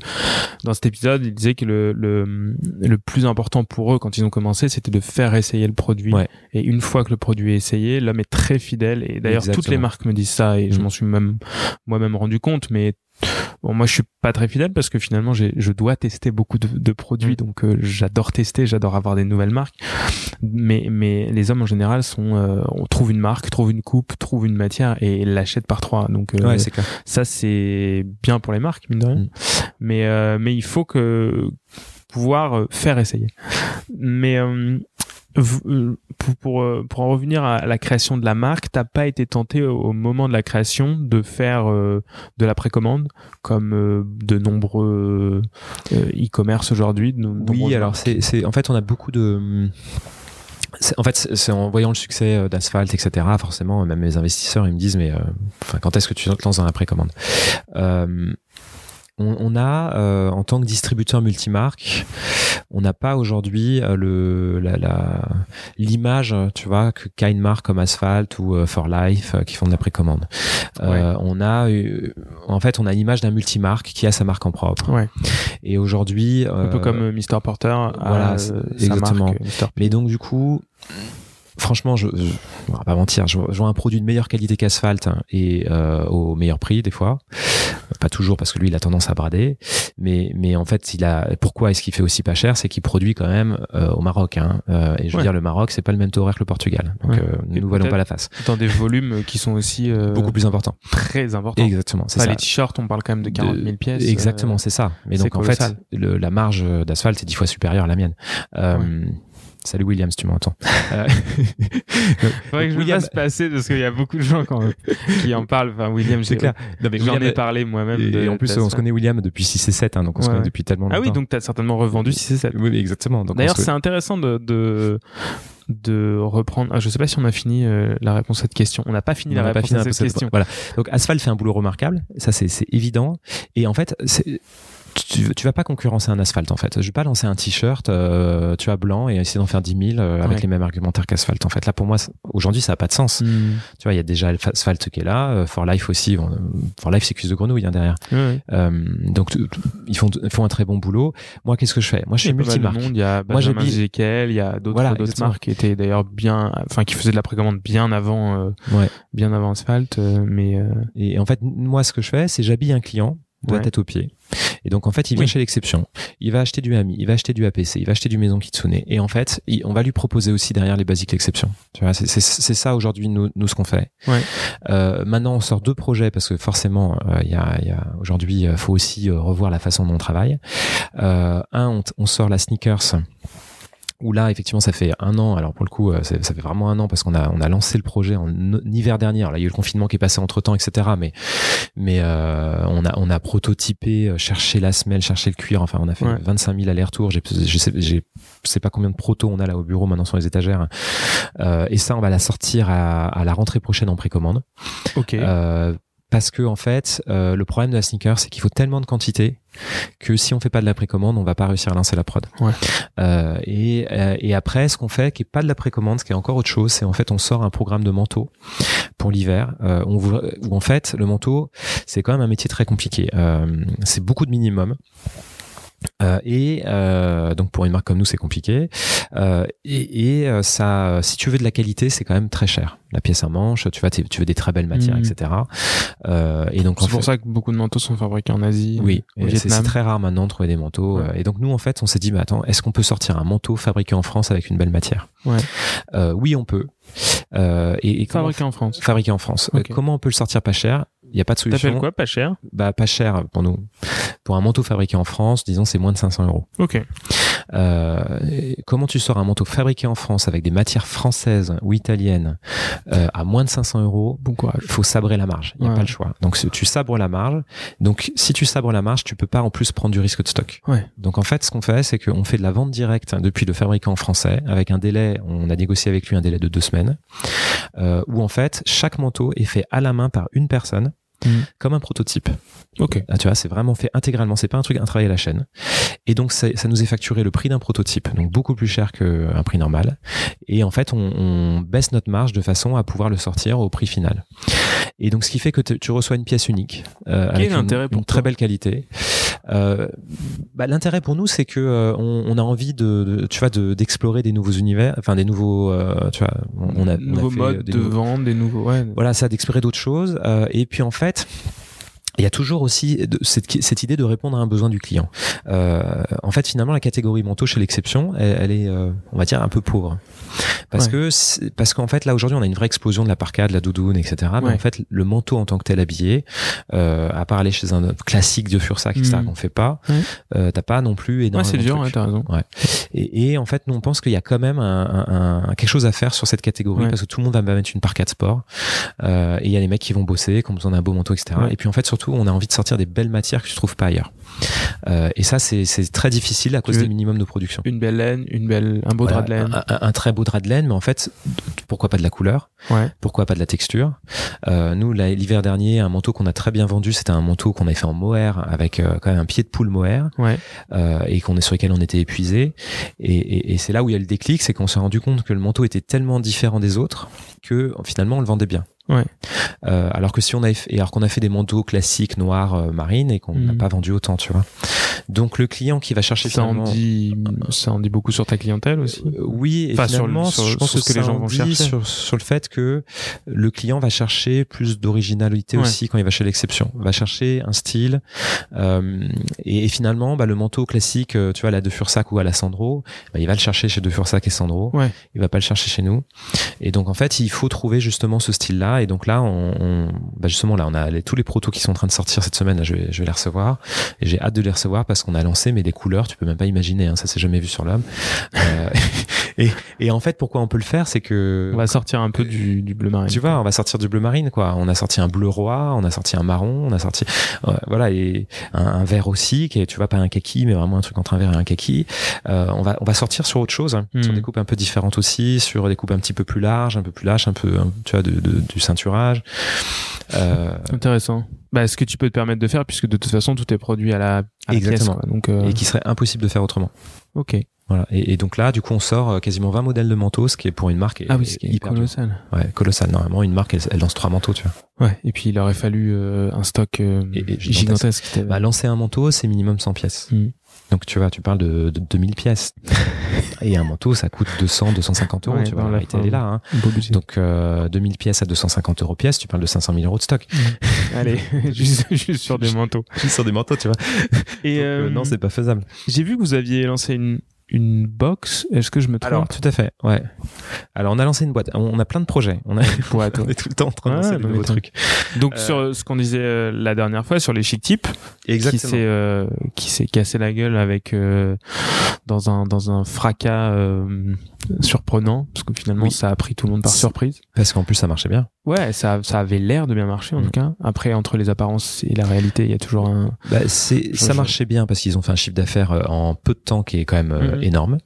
dans cet épisode, il disait que le, le, le plus important pour eux quand ils ont commencé, c'était de faire essayer le produit. Et une fois que le produit est essayé, l'homme est très fidèle. Et d'ailleurs, toutes les marques me disent ça et je mm. m'en suis même moi-même rendu compte, mais bon moi je suis pas très fidèle parce que finalement je dois tester beaucoup de, produits. Mm. donc euh, j'adore tester j'adore avoir des nouvelles marques. Mais mais les hommes en général sont euh, on trouve une marque trouve une coupe trouve une matière et l'achète par trois. Donc euh, ça c'est bien pour les marques mine de rien. Mm. mais mais il faut que pouvoir faire essayer. Mais euh, pour, pour, euh, pour, en revenir à la création de la marque, t'as pas été tenté au moment de la création de faire euh, de la précommande comme de nombreux e-commerce aujourd'hui Oui, alors c'est en fait on a beaucoup de en fait, c'est en voyant le succès d'Asphalt, etc. Forcément, même mes investisseurs, ils me disent, mais enfin, quand est-ce que tu te lances dans la précommande? On, a, euh, en tant que distributeur multimarque, on n'a pas aujourd'hui euh, le la, l'image, tu vois, que qu'a une marque comme Asphalt ou euh, For Life qui font de la précommande. on a, en fait, on a l'image d'un multimarque qui a sa marque en propre. Et aujourd'hui, un peu comme Mr Porter, voilà, exactement. Mais donc du coup franchement, je, je on va pas mentir, je, vois un produit de meilleure qualité qu'Asphalt hein, et au meilleur prix des fois. pas toujours parce que lui il a tendance à brader, mais mais en fait il a pourquoi est-ce qu'il fait aussi pas cher, c'est qu'il produit quand même au Maroc. Hein, et je veux dire le Maroc c'est pas le même taux horaire que le Portugal, donc ne nous voilons pas la face. Dans des volumes qui sont aussi beaucoup plus importants, très importants. Exactement, c'est ça. Les t-shirts on parle quand même de 40 000 pièces. Exactement, c'est ça. Mais donc en fait le, la marge d'asphalte est dix fois supérieure à la mienne. Salut William, si tu m'entends. Euh, Faudrait que je William... passer parce qu'il y a beaucoup de gens quand, qui en parlent. Enfin, William, c'est clair. J'en ai parlé moi-même. Et, en plus, on se connaît William depuis 6 et 7, hein, donc on se connaît depuis tellement longtemps. Ah oui, donc tu as certainement revendu 6 et 7. Oui, exactement. D'ailleurs, c'est intéressant de, de de reprendre. Ah, je sais pas si on a fini euh, la réponse à cette question. On n'a pas fini la réponse fini à cette question. Voilà. Donc Asphalt fait un boulot remarquable. Ça, c'est évident. Et en fait, c'est tu, tu vas pas concurrencer un asphalte en fait. Je vais pas lancer un t-shirt, euh, tu as blanc et essayer d'en faire 10 000 euh, avec les mêmes argumentaires qu'asphalte. En fait, là pour moi, aujourd'hui, ça a pas de sens. Hmm. Tu vois, il y a déjà Asphalt qui est là, euh, For Life aussi. For Life, c'est cuisse de grenouille hein, derrière. donc ils font, ils font un très bon boulot. Moi, qu'est-ce que je fais? Moi, je suis multimarque. Il y a moi, j'ai il y a d'autres voilà, marques qui étaient d'ailleurs bien, enfin qui faisaient de la précommande bien avant, bien avant Asphalt, mais et en fait, moi, ce que je fais, c'est j'habille un client de la tête aux pieds. Et donc en fait, il vient chez l'exception. Il va acheter du AMI, il va acheter du APC, il va acheter du Maison Kitsune. Et en fait, on va lui proposer aussi derrière les basiques l'exception. Tu vois, c'est ça aujourd'hui nous, nous ce qu'on fait. Ouais. Euh, maintenant, on sort deux projets parce que forcément, euh, il y a, y a aujourd'hui, il faut aussi euh, revoir la façon dont on travaille. Euh, un, on, on sort la sneakers où là effectivement ça fait un an. Alors pour le coup euh, ça fait vraiment un an parce qu'on a on a lancé le projet en hiver dernier. Là il y a eu le confinement qui est passé entre temps etc mais mais euh, on a on a prototypé euh, cherché la semelle cherché le cuir. Enfin on a fait 25 000 allers-retours. J'ai je sais sais pas combien de protos on a là au bureau maintenant sur les étagères. Euh, et ça on va la sortir à, à la rentrée prochaine en précommande. Ok. Euh, parce que en fait, euh, le problème de la sneaker, c'est qu'il faut tellement de quantité que si on fait pas de la précommande, on va pas réussir à lancer la prod. Ouais. Euh, et, euh, et après, ce qu'on fait, qui est pas de la précommande, ce qui est encore autre chose, c'est en fait on sort un programme de manteau pour l'hiver, euh, où, où en fait le manteau, c'est quand même un métier très compliqué. Euh, c'est beaucoup de minimum. Euh, et euh, donc pour une marque comme nous c'est compliqué. Euh, et, et, ça si tu veux de la qualité c'est quand même très cher. La pièce à manche tu vois tu veux des très belles matières mmh. etc et donc c'est pour ça que beaucoup de manteaux sont fabriqués en Asie oui c'est très rare maintenant de trouver des manteaux et donc nous en fait on s'est dit mais attends est-ce qu'on peut sortir un manteau fabriqué en France avec une belle matière? Ouais. oui on peut. Et, et fabriqué en France. Fabriqué en France. Comment on peut le sortir pas cher? Il n'y a pas de solution. T'appelles quoi, pas cher? Bah pas cher pour nous. Pour un manteau fabriqué en France, disons c'est moins de 500 euros. Ok. Euh, comment tu sors un manteau fabriqué en France avec des matières françaises ou italiennes euh, à moins de 500 euros Bon Il faut sabrer la marge. Il n'y a pas le choix. Donc tu sabres la marge. Donc si tu sabres la marge, tu peux pas en plus prendre du risque de stock. Ouais. Donc en fait, ce qu'on fait, c'est qu'on fait de la vente directe depuis le fabricant français avec un délai. On a négocié avec lui un délai de deux semaines, euh, où en fait chaque manteau est fait à la main par une personne Mm. comme un prototype. Ok. Ah, tu vois, c'est vraiment fait intégralement. C'est pas un truc, un travail à la chaîne. Et donc, ça, ça nous est facturé le prix d'un prototype, donc beaucoup plus cher qu'un prix normal. Et en fait, on, on, baisse notre marge de façon à pouvoir le sortir au prix final. Et donc, ce qui fait que tu reçois une pièce unique euh, avec une, une très belle qualité. Euh, bah, l'intérêt pour nous, c'est que euh, on, on, a envie de, de tu vois, d'explorer des nouveaux univers, enfin des nouveaux, euh, tu vois, on, a, nouveaux on a fait modes des de vente, des nouveaux, ouais. Voilà, ça, d'explorer d'autres choses. Euh, et puis en fait il y a toujours aussi cette, cette, idée de répondre à un besoin du client. Euh, en fait, finalement, la catégorie manteau chez l'exception, elle, elle, est, euh, on va dire, un peu pauvre. Parce Ouais. que parce qu'en fait, là aujourd'hui, on a une vraie explosion de la parka, de la doudoune, etc. Mais Ouais. en fait, le manteau en tant que tel habillé, euh, à part aller chez un classique de Fursac, etc. Mhm. qu'on fait pas, Ouais. euh, t'as pas non plus Ouais, énormément c'est de dur, ouais, t'as raison. Et, et en fait, nous, on pense qu'il y a quand même un, un- un- quelque chose à faire sur cette catégorie Ouais. parce que tout le monde va mettre une parka de sport. Euh, et il y a les mecs qui vont bosser, qui ont besoin d'un beau manteau, etc. Ouais. Et puis en fait, surtout, on a envie de sortir des belles matières que tu trouves pas ailleurs. Euh, et ça, c'est très difficile à cause des minimums de production. Une belle laine, une belle, un beau drap de laine. un, un- un très beau drap de laine, mais en fait, pourquoi pas de la couleur? Ouais. Pourquoi pas de la texture? Euh, Nous, l'hiver dernier, un manteau qu'on a très bien vendu, c'était un manteau qu'on avait fait en mohair avec euh, quand même un pied de poule mohair Ouais. euh, et qu'on est sur lequel on était épuisé. Et, et, et c'est là où il y a le déclic, c'est qu'on s'est rendu compte que le manteau était tellement différent des autres que finalement on le vendait bien. Ouais. Euh, alors que si on avait fait, et alors qu'on a fait des manteaux classiques noirs euh, marines et qu'on n'a Mhm. pas vendu autant, tu vois. Donc le client qui va chercher Ça en, dit, ça en dit beaucoup sur ta clientèle aussi. Euh, oui, et Enfin, finalement, sur- je pense sur que, ce que les gens en vont chercher. Sur, sur le fait que le client va chercher plus d'originalité Ouais. aussi quand il va chez l'exception. Va chercher un style. euh, et, et finalement, bah, le manteau classique, euh, tu vois, à la De Fursac ou à la Sandro, bah, il va le chercher chez De Fursac et Sandro. Ouais. Il va pas le chercher chez nous. Et donc, en fait, il faut trouver justement ce Et donc là, on, on- bah, justement, là, on a tous les protos qui sont en train de sortir cette semaine. Là, je, vais, je vais les recevoir. Et j'ai hâte de les recevoir parce qu'on a lancé, mais des couleurs, tu peux même pas imaginer. Hein, ça s'est jamais vu sur l'homme. Euh, et, et en fait, pourquoi on peut le faire, c'est que On va sortir un peu du, du bleu marine. tu vois, on va sortir du bleu marine, quoi. On a sorti un bleu roi, on a sorti un marron, on a sorti, euh, voilà, et un, un vert aussi, qui est, tu vois, pas un kaki, mais vraiment un truc entre un vert et un kaki. Euh, on va, on va sortir sur autre chose, hein, sur Mhm. des coupes un peu différentes aussi, sur des coupes un petit peu plus larges, un peu plus lâches, un peu, un- tu vois, de, de- du ceinturage. Euh, Intéressant. Bah, ce que tu peux te permettre de faire, puisque de toute façon, tout est produit à la, à la pièce. Exactement. quoi. Donc, euh, et qui serait impossible de faire autrement. ok. Voilà. Et, et donc là, du coup, on sort euh, quasiment 20 modèles de manteaux, ce qui est pour une marque Ah oui, ce qui est colossal. Ouais, colossal. Normalement, une marque, elle, elle lance trois manteaux, tu vois. Ouais. Et puis, il aurait fallu euh, un stock euh, Et- et gigantesque. gigantesque. Bah, lancer un manteau, c'est minimum 100 pièces. Mhm. Donc tu vois, tu parles de, de 2000 pièces. Et un manteau, ça coûte 200, 250 euros. Ouais, tu vois, la réalité, elle est là. Hein. Donc euh, 2000 pièces à 250 euros pièce, tu parles de 500 000 euros de stock. Allez, juste, juste sur des manteaux. Juste sur des manteaux, tu vois. Et Donc, euh, euh, non, c'est pas faisable. j'ai vu que vous aviez lancé une, une box. Est-ce que je me trompe Alors, tout à fait, ouais. Alors, on a lancé une boîte. On a plein de projets. On, a, Ouais, toi. on est tout le temps en train de lancer non, des nouveaux trucs. Donc Euh, sur ce qu'on disait euh, la dernière fois sur les chic types, qui s'est euh, qui s'est cassé la gueule avec euh, dans un dans un fracas euh, surprenant parce que finalement Oui. ça a pris tout le monde par surprise. Parce qu'en plus, ça marchait bien. Ouais, ça ça avait l'air de bien marcher en Mm. tout cas. Après entre les apparences et la réalité, il y a toujours un Bah, c'est, ça marchait bien parce qu'ils ont fait un chiffre d'affaires euh, en peu de temps qui est quand même euh, Mhm. Énorme.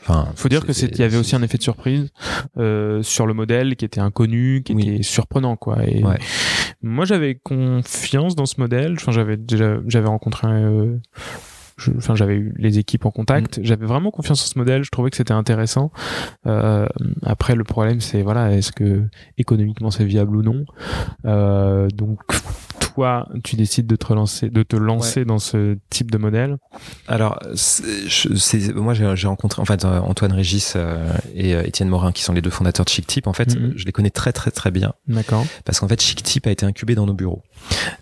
Enfin, faut dire que c'est il y avait aussi un effet de surprise euh, sur le modèle qui était inconnu, qui Oui. était surprenant quoi. Et Ouais. moi j'avais confiance dans ce modèle. Enfin j'avais déjà j'avais rencontré euh, Enfin, j'avais eu les équipes en contact. Mm. J'avais vraiment confiance en ce modèle. Je trouvais que c'était intéressant. Euh, après, le problème, c'est voilà, est-ce que économiquement c'est viable ou non? Euh, Donc, toi, tu décides de te relancer, de te lancer dans ce type de modèle? Alors, c'est- moi j'ai j'ai rencontré en fait euh, Antoine Régis euh, et euh, Étienne Morin qui sont les deux fondateurs de Chic Tip. En fait, Mhm. je les connais très très très bien D'accord. parce qu'en fait Chic Tip a été incubé dans nos bureaux.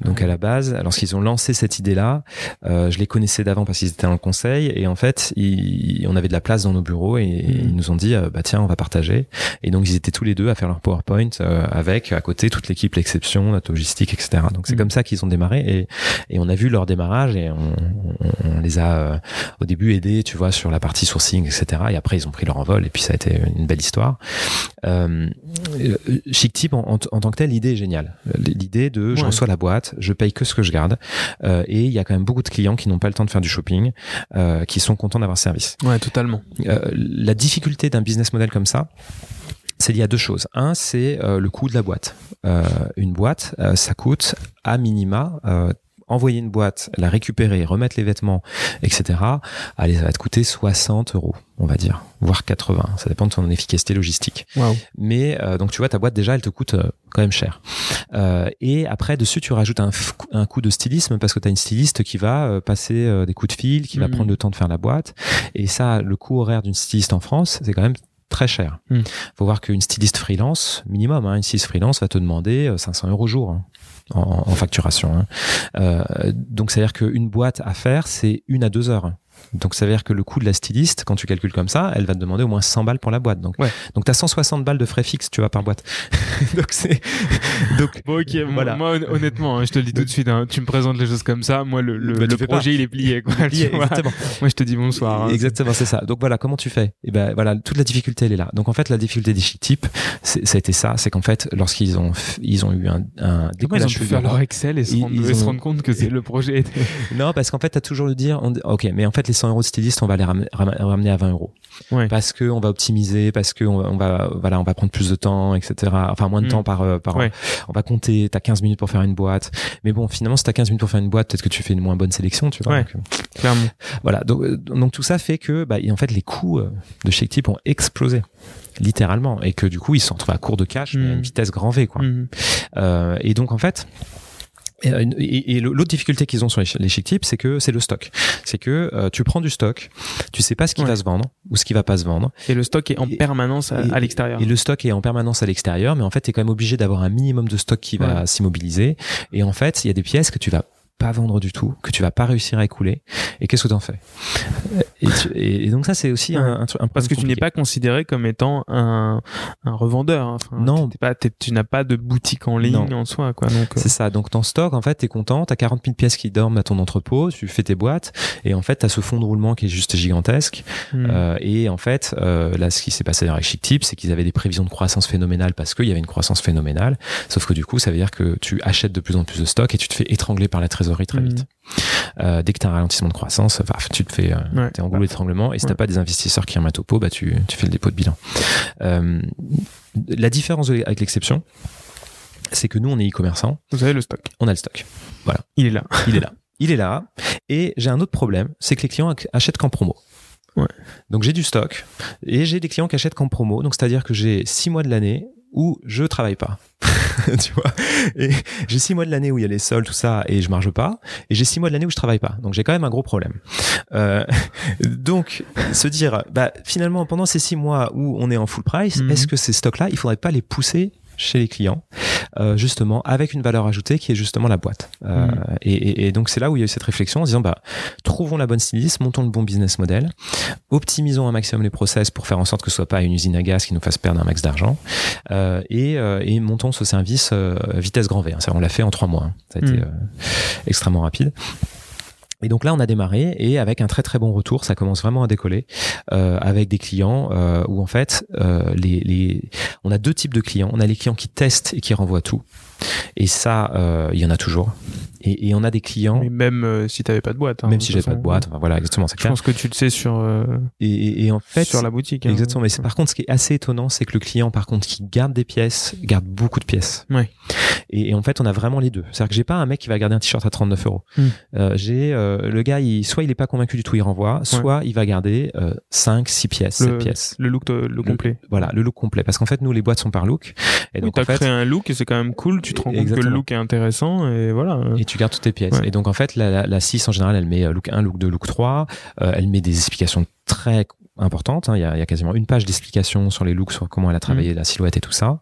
Donc à la base, lorsqu'ils ont lancé cette idée-là, euh, je les connaissais d'avant parce qu'ils étaient dans le conseil et en fait, ils- on avait de la place dans nos bureaux et, Mhm. ils nous ont dit euh, bah tiens on va partager. Et donc ils étaient tous les deux à faire leur PowerPoint euh, avec à côté toute l'équipe l'exception, notre logistique, etc. Donc c'est. Comme ça qu'ils ont démarré et, et on a vu leur démarrage et on, on- on les a euh, au début aidés, tu vois, sur la partie sourcing, etc. Et après ils ont pris leur envol et puis ça a été une belle histoire. Euh, euh, Chic Tip en, en- en tant que tel, l'idée est géniale. L'idée de je Ouais. reçois la boîte, je paye que ce que je garde, euh, et il y a quand même beaucoup de clients qui n'ont pas le temps de faire du shopping, qui sont contents d'avoir service. Ouais, totalement. La difficulté d'un business model comme ça, c'est lié à deux choses. Un, c'est euh, le coût de la boîte. Euh, une boîte, euh, ça coûte à minima. euh, envoyer une boîte, la récupérer, remettre les vêtements, etc. Allez, ça va te coûter 60 euros, on va dire, voire 80. Ça dépend de ton efficacité logistique. Mais euh, donc tu vois, ta boîte déjà, elle te coûte euh, quand même cher. Euh, et après, dessus, tu rajoutes un, un coup de stylisme parce que tu as une styliste qui va passer euh, des coups de fil, qui va Mhm. prendre le temps de faire la boîte. Et ça, le coût horaire d'une styliste en France, c'est quand même très cher. Mhm. faut voir qu'une styliste freelance, minimum, hein, une styliste freelance va te demander euh, 500 euros au jour. hein, En, en facturation. hein. Euh, donc, c'est-à-dire qu'une boîte à faire, c'est une à deux heures. Donc, ça veut dire que le coût de la styliste, quand tu calcules comme ça, elle va te demander au moins 100 balles pour la boîte. Donc, Ouais. donc tu as 160 balles de frais fixes, tu vois, par boîte. donc, c'est. Donc, Bon, ok, moi- Voilà. moi, hon- honnêtement, hein, je te le dis tout de suite, hein, tu me présentes les choses comme ça, moi, le, le, Bah, tu le projet, il est plié, quoi. tu. Exactement. Moi, je te dis bonsoir. hein. Exactement, c'est ça. Donc voilà, comment tu fais? Et ben voilà, toute la difficulté elle est là. Donc en fait, la difficulté des types, ça a été ça, c'est qu'en fait, lorsqu'ils ont ils ont eu un, un Comment ils ont décollage pu faire leur Excel et se, Ils- rendre, ils se rendre compte que c'est le projet était... Non, parce qu'en fait, t'as toujours le dire. on ok, mais en fait, les 100 euros de styliste, on va les ramener à 20 euros. Ouais. Parce que on va optimiser, parce que on va, on va, voilà, on va prendre plus de temps, etc. Enfin, moins de Mm. temps par, euh, par Ouais. on va compter, t'as 15 minutes pour faire une boîte. Mais bon, finalement, si t'as 15 minutes pour faire une boîte, peut-être que tu fais une moins bonne sélection, tu vois. Ouais. Donc, euh, Clairement. voilà. Donc, euh, donc tout ça fait que, bah, et en fait, les coûts de chez Tip ont explosé. Littéralement. Et que du coup, ils se sont retrouvés à court de cash, mais à Mm. une vitesse grand V, quoi. Mhm. Euh, et donc en fait, et, euh, et- et l'autre difficulté qu'ils ont sur les, ch- les chic tips, c'est que c'est le stock. C'est que euh, tu prends du stock, tu sais pas ce qui Ouais. va se vendre ou ce qui va pas se vendre, Et le stock est en Et- permanence à, l'extérieur. et le stock est en permanence à l'extérieur, mais en fait, tu es quand même obligé d'avoir un minimum de stock qui va s'immobiliser. Et en fait, il y a des pièces que tu vas pas vendre du tout, que tu vas pas réussir à écouler. Et qu'est-ce que t'en fais? Et, tu- et- et donc ça, c'est aussi un, un, truc- un Parce que tu n'es pas considéré comme étant un, un revendeur. hein. Enfin, Non. t'es pas, t'es- tu n'as pas de boutique en ligne Non. en soi. Quoi. Donc, euh, C'est ça. Donc ton stock, en fait, t'es content, t'as 40 000 pièces qui dorment à ton entrepôt, tu fais tes boîtes, et en fait, t'as ce fond de roulement qui est juste gigantesque. hmm. Euh, et en fait, euh, là, ce qui s'est passé avec Chic Tip, c'est qu'ils avaient des prévisions de croissance phénoménales parce qu'il y avait une croissance phénoménale. Sauf que du coup, ça veut dire que tu achètes de plus en plus de stock et tu te fais étrangler par la trésorerie très Mhm. vite. Euh, dès que tu as un ralentissement de croissance, tu te fais, euh, Ouais. t'es en goulot d'étranglement. Et si Ouais. t'as pas des investisseurs qui remettent au pot, bah, tu, tu fais le dépôt de bilan. Euh, la différence avec l'exception, c'est que nous, on est e-commerçant, Vous avez le stock. on a le stock. Il est là. Il est là. Il est là. Et j'ai un autre problème, c'est que les clients ac- achètent qu'en promo. Ouais. Donc j'ai du stock et j'ai des clients qui achètent qu'en promo. Donc c'est-à-dire que j'ai six mois de l'année où je travaille pas. tu vois Et j'ai six mois de l'année où il y a les soldes, tout ça, et je marche pas. Et j'ai six mois de l'année où je travaille pas. Donc j'ai quand même un gros problème. Euh, donc se dire, bah finalement pendant ces six mois où on est en full price, Mhm. est-ce que ces stocks-là, il faudrait pas les pousser chez les clients, euh, justement avec une valeur ajoutée qui est justement la boîte. Euh, Mhm. et, et- et donc c'est là où il y a eu cette réflexion en disant bah trouvons la bonne styliste, montons le bon business model, optimisons un maximum les process pour faire en sorte que ce soit pas une usine à gaz qui nous fasse perdre un max d'argent, euh, et, euh, et montons ce service euh, vitesse grand V. hein. Ça, on l'a fait en trois mois. hein. Ça a été euh, extrêmement rapide. Et donc là, on a démarré et avec un très très bon retour, ça commence vraiment à décoller euh, avec des clients euh, où en fait, euh, les, on a deux types de clients. On a les clients qui testent et qui renvoient tout. Et ça, euh, il y en a toujours. Et, et on a des clients, Mais même euh, si t'avais pas de boîte. hein, même de si j'ai pas de boîte, enfin, voilà, exactement, c'est Je clair. pense que tu le sais sur, euh, Et, et- et en fait, sur la boutique. hein. Exactement. Mais c'est par contre, ce qui est assez étonnant, c'est que le client, par contre, qui garde des pièces, garde beaucoup de pièces. Ouais. Et, et en fait, on a vraiment les deux. C'est-à-dire que j'ai pas un mec qui va garder un t-shirt à 39 euros. Hmm. Euh, j'ai euh, le gars, il, soit il est pas convaincu du tout, il renvoie, soit il va garder euh, 5, 6 pièces, Le- 7 pièces. Le look, de- le complet. Voilà, le look complet. Parce qu'en fait, nous, les boîtes sont par look. Et oui, donc, t'as en fait, créé un look et c'est quand même cool. Tu te rends compte que le look est intéressant et voilà. et tu gardes toutes tes pièces. Ouais. Et donc, en fait, la, la, la 6, en général, elle met euh, look 1, look 2, look 3. Euh, elle met des explications très importantes. hein. Il, y a, il y a quasiment une page d'explication sur les looks, sur comment elle a Mm. travaillé la silhouette et tout ça.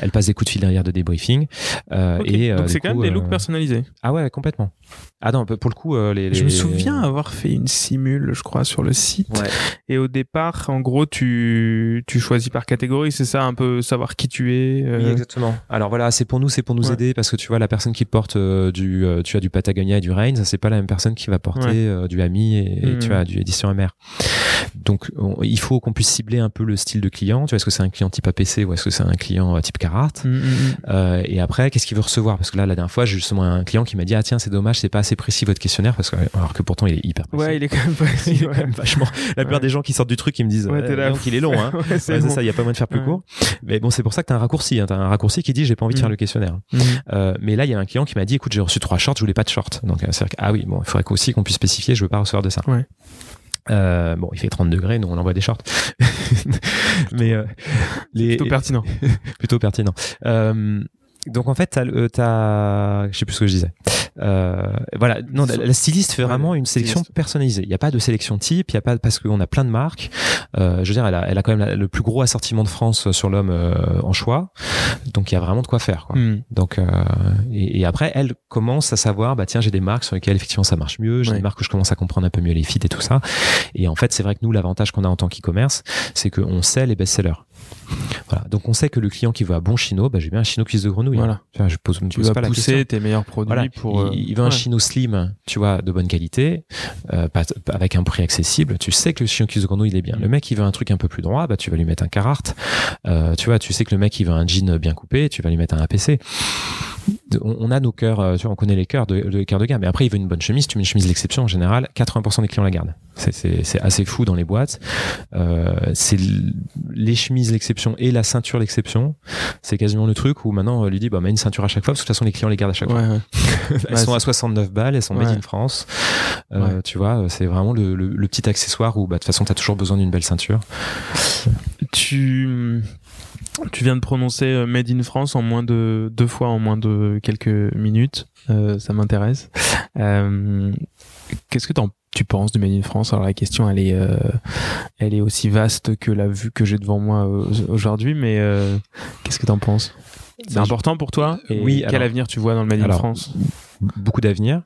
Elle passe des coups de fil derrière de débriefing. Euh, et, euh, Donc c'est quand coup, même des looks euh, personnalisés. Ah ouais, complètement. Ah non, pour le coup, euh, les, Je me les- souviens avoir fait une simule, je crois, sur le site. Ouais. Et au départ, en gros, tu, tu choisis par catégorie, c'est ça, un peu savoir qui tu es. Oui, exactement. Alors voilà, c'est pour nous, c'est pour nous Ouais. aider parce que tu vois la personne qui porte du, euh, tu as du Patagonia et du Reigns, c'est pas la même personne qui va porter Ouais. du Ami et, et tu as du édition MR. Donc on- il faut qu'on puisse cibler un peu le style de client. Tu vois, est-ce que c'est un client type APC ou est-ce que c'est un client euh, type Carhartt mm, mm, mm. Euh, Et après, qu'est-ce qu'il veut recevoir? Parce que là, la dernière fois, j'ai justement un client qui m'a dit ah tiens c'est dommage, c'est pas assez précis votre questionnaire parce que alors que pourtant il est hyper précis. Ouais, il est quand même pas Il est quand même vachement. La plupart Ouais. des gens qui sortent du truc, ils me disent Ouais, là. donc il est long. Hein. Ouais, c'est bon. ça, il y a pas moyen de faire plus court. Mais bon, c'est pour ça que t'as un raccourci. Hein. T'as un raccourci qui dit j'ai pas envie de faire Mm. le questionnaire. Euh, mais là, il y a un client qui m'a dit écoute, j'ai reçu trois shorts, je voulais pas de shorts. Donc euh, c'est ah oui, bon, il faudrait aussi qu'on puisse spécifier, je veux pas recevoir de ça. Ouais. Euh, bon, il fait 30 degrés, nous on envoie des shorts. mais euh, les Plutôt pertinent. plutôt pertinent. Euh, donc en fait, t'as, le- t'as, je sais plus ce que je disais. Euh, voilà, non, la, la styliste fait Ouais, vraiment une sélection styliste. personnalisée. Il n'y a pas de sélection type, il y a pas parce qu'on a plein de marques. Euh, je veux dire, elle a, elle a quand même la- le plus gros assortiment de France sur l'homme euh, en choix, donc il y a vraiment de quoi faire. Quoi. Mm. Donc euh, et, et après, elle commence à savoir, bah tiens, j'ai des marques sur lesquelles effectivement ça marche mieux, j'ai Ouais. des marques où je commence à comprendre un peu mieux les fits et tout ça. Et en fait, c'est vrai que nous, l'avantage qu'on a en tant qu'e-commerce, c'est qu'on sait les best-sellers. Voilà. Donc on sait que le client qui veut un bon chino, bah, j'ai bien un chino cuisse de grenouille. Voilà. Tu je pose, vas pas la question. pousser tes meilleurs produits Voilà. pour. euh, il, il veut un chino slim, tu vois, de bonne qualité, euh, pas- avec un prix accessible. Tu sais que le chino cuisse de grenouille il est bien. Le mec il veut un truc un peu plus droit, bah tu vas lui mettre un Carhartt. Euh, tu vois, tu sais que le mec il veut un jean bien coupé, tu vas lui mettre un APC. On, a nos cœurs, tu vois, on connaît les cœurs de, de, cœurs de gamme. Mais après, il veut une bonne chemise. Tu mets une chemise d'exception en général, 80% des clients la gardent. C'est- assez fou dans les boîtes. Euh, c'est les chemises l'exception et la ceinture l'exception. C'est quasiment le truc où maintenant on lui dit bah mets une ceinture à chaque fois parce que de toute façon les clients les gardent à chaque fois. Ouais. Elles sont à c'est- 69 balles, elles sont made in France. Euh. Tu vois, c'est vraiment le, le- le petit accessoire où bah, de toute façon tu as toujours besoin d'une belle ceinture. Tu, tu viens de prononcer euh, Made in France en moins de deux fois en moins de quelques minutes. Euh, ça m'intéresse. Euh, Qu'est-ce que t'en- tu penses du Made in France Alors la question, elle est, euh, elle est aussi vaste que la vue que j'ai devant moi euh, aujourd'hui. Mais euh, qu'est-ce que t'en penses? C'est important pour toi? Et oui, Quel alors- avenir tu vois dans le Made in alors, France? Beaucoup d'avenir.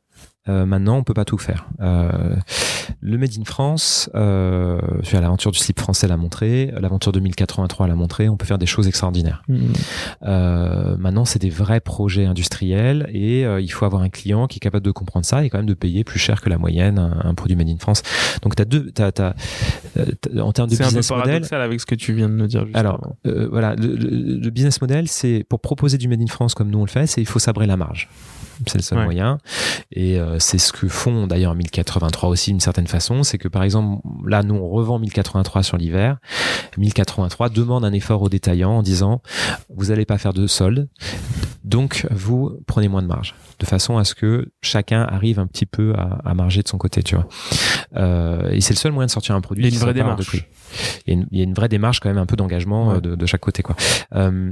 Euh, maintenant, on peut pas tout faire. Euh, le Made in France, euh, l'aventure du slip français l'a montré, l'aventure 2083 l'a montré, on peut faire des choses extraordinaires. Hmm. Euh, maintenant, c'est des vrais projets industriels et il faut avoir un client qui est capable de comprendre ça et quand même de payer plus cher que la moyenne un, un produit Made in France. Donc, tu as deux, euh, t'as- en termes de C'est un peu business model, paradoxal avec ce que tu viens de me dire. Juste Alors, voilà, le, le- le business model, c'est pour proposer du Made in France comme nous on le fait, c'est il faut sabrer la marge. C'est le seul Ouais. moyen. Et euh, c'est ce que font d'ailleurs 1083 aussi d'une certaine façon. C'est que par exemple, là, nous, on revend 1083 sur l'hiver. 1083 demande un effort aux détaillants en disant, vous n'allez pas faire de solde. Donc, vous prenez moins de marge. De façon à ce que chacun arrive un petit peu à, à marger de son côté, tu vois. Euh, et c'est le seul moyen de sortir un produit. Il y a une vraie démarche. Il y, a une, il y a une vraie démarche quand même un peu d'engagement Ouais. de, de chaque côté quoi. Euh,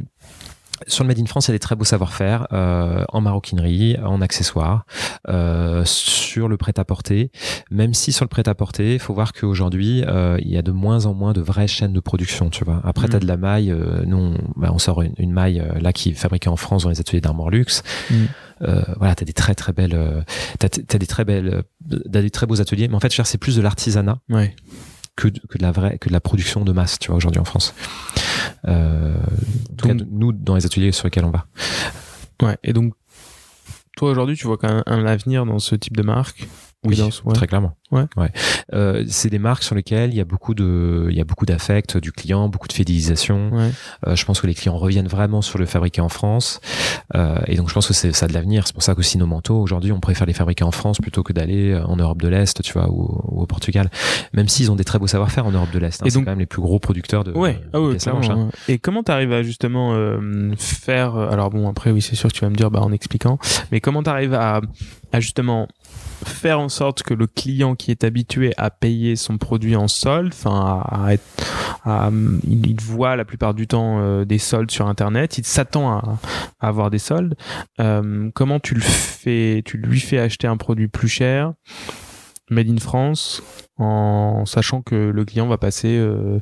sur le Made in France, il y a des très beaux savoir-faire euh, en maroquinerie, en accessoires, euh, sur le prêt-à-porter. Même si sur le prêt-à-porter, il faut voir qu'aujourd'hui, euh, il y a de moins en moins de vraies chaînes de production. Tu vois. Après, Mhm. tu as de la maille. euh, nous, on, bah, on sort une, une maille euh, là qui est fabriquée en France dans les ateliers d'Armor Luxe. Mhm. Euh, voilà, t'as des très très belles, euh, t'as, t'as des très belles, euh, t'as des très beaux ateliers. Mais en fait, c'est plus de l'artisanat Ouais. que de, que de la vraie que de la production de masse tu vois aujourd'hui en France euh, en tout Donc- cas, nous dans les ateliers sur lesquels on va Ouais. Et donc, toi aujourd'hui, tu vois quand même un avenir dans ce type de marque? Oui ouais. très clairement Ouais. Euh, c'est des marques sur lesquelles il y a beaucoup de il y a beaucoup d'affect du client beaucoup de fidélisation Ouais. Euh, je pense que les clients reviennent vraiment sur le fabriqué en France Euh, et donc je pense que c'est ça a de l'avenir c'est pour ça qu'aussi nos manteaux aujourd'hui on préfère les fabriquer en France plutôt que d'aller euh, en Europe de l'Est tu vois ou, ou au Portugal même s'ils ont des très beaux savoir-faire en Europe de l'Est hein. Et c'est donc- quand même les plus gros producteurs de Ouais, ah de ouais, hein. ouais. Et comment t'arrives à justement euh, faire euh, Alors bon, après oui, c'est sûr que tu vas me dire bah en expliquant, mais comment t'arrives à, à justement faire en sorte que le client qui est habitué à payer son produit en solde, enfin à, à il, voit la plupart du temps euh, des soldes sur internet, il s'attend à, à avoir des soldes. Euh, comment tu le fais Tu lui fais acheter un produit plus cher, made in France, en sachant que le client va passer euh,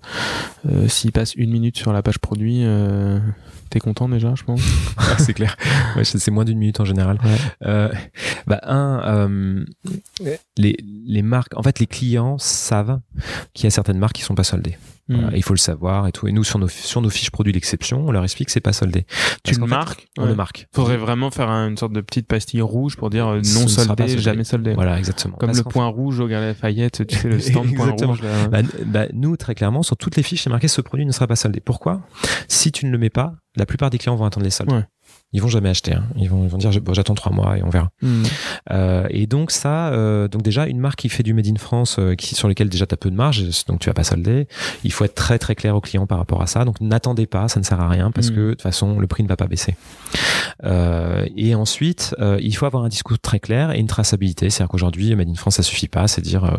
euh, s'il passe une minute sur la page produit, euh, t'es content déjà, je pense. Ah, c'est clair. Ouais, c'est moins d'une minute en général. Ouais. Euh, bah, un, euh, les, les marques, en fait, les clients savent qu'il y a certaines marques qui sont pas soldées. Voilà, Mm. il faut le savoir et tout. Et nous, sur nos, sur nos fiches produits d'exception, on leur explique que c'est pas soldé. Tu le marques On Ouais. le marque. Faudrait vraiment faire un- une sorte de petite pastille rouge pour dire euh, Ce non soldé, jamais soldé. Voilà, exactement. Comme Parce le point rouge au Galerie Lafayette, tu sais, le stand point Exactement. rouge. Là. Bah, bah, nous, très clairement, sur toutes les fiches, c'est marqué ce produit ne sera pas soldé. Pourquoi? Si tu ne le mets pas, la plupart des clients vont attendre les soldes. Ouais. Ils vont jamais acheter. hein. Ils, vont, ils vont dire bon, j'attends trois mois et on verra. Mm. Euh, et donc ça, euh, donc déjà une marque qui fait du made in France, euh, qui sur lequel déjà tu as peu de marge, donc tu vas pas solder. Il faut être très très clair au client par rapport à ça. Donc n'attendez pas, ça ne sert à rien parce Mm. que de toute façon le prix ne va pas baisser. Euh, et ensuite, euh, il faut avoir un discours très clair et une traçabilité. C'est-à-dire qu'aujourd'hui, made in France, ça suffit pas. C'est dire, euh,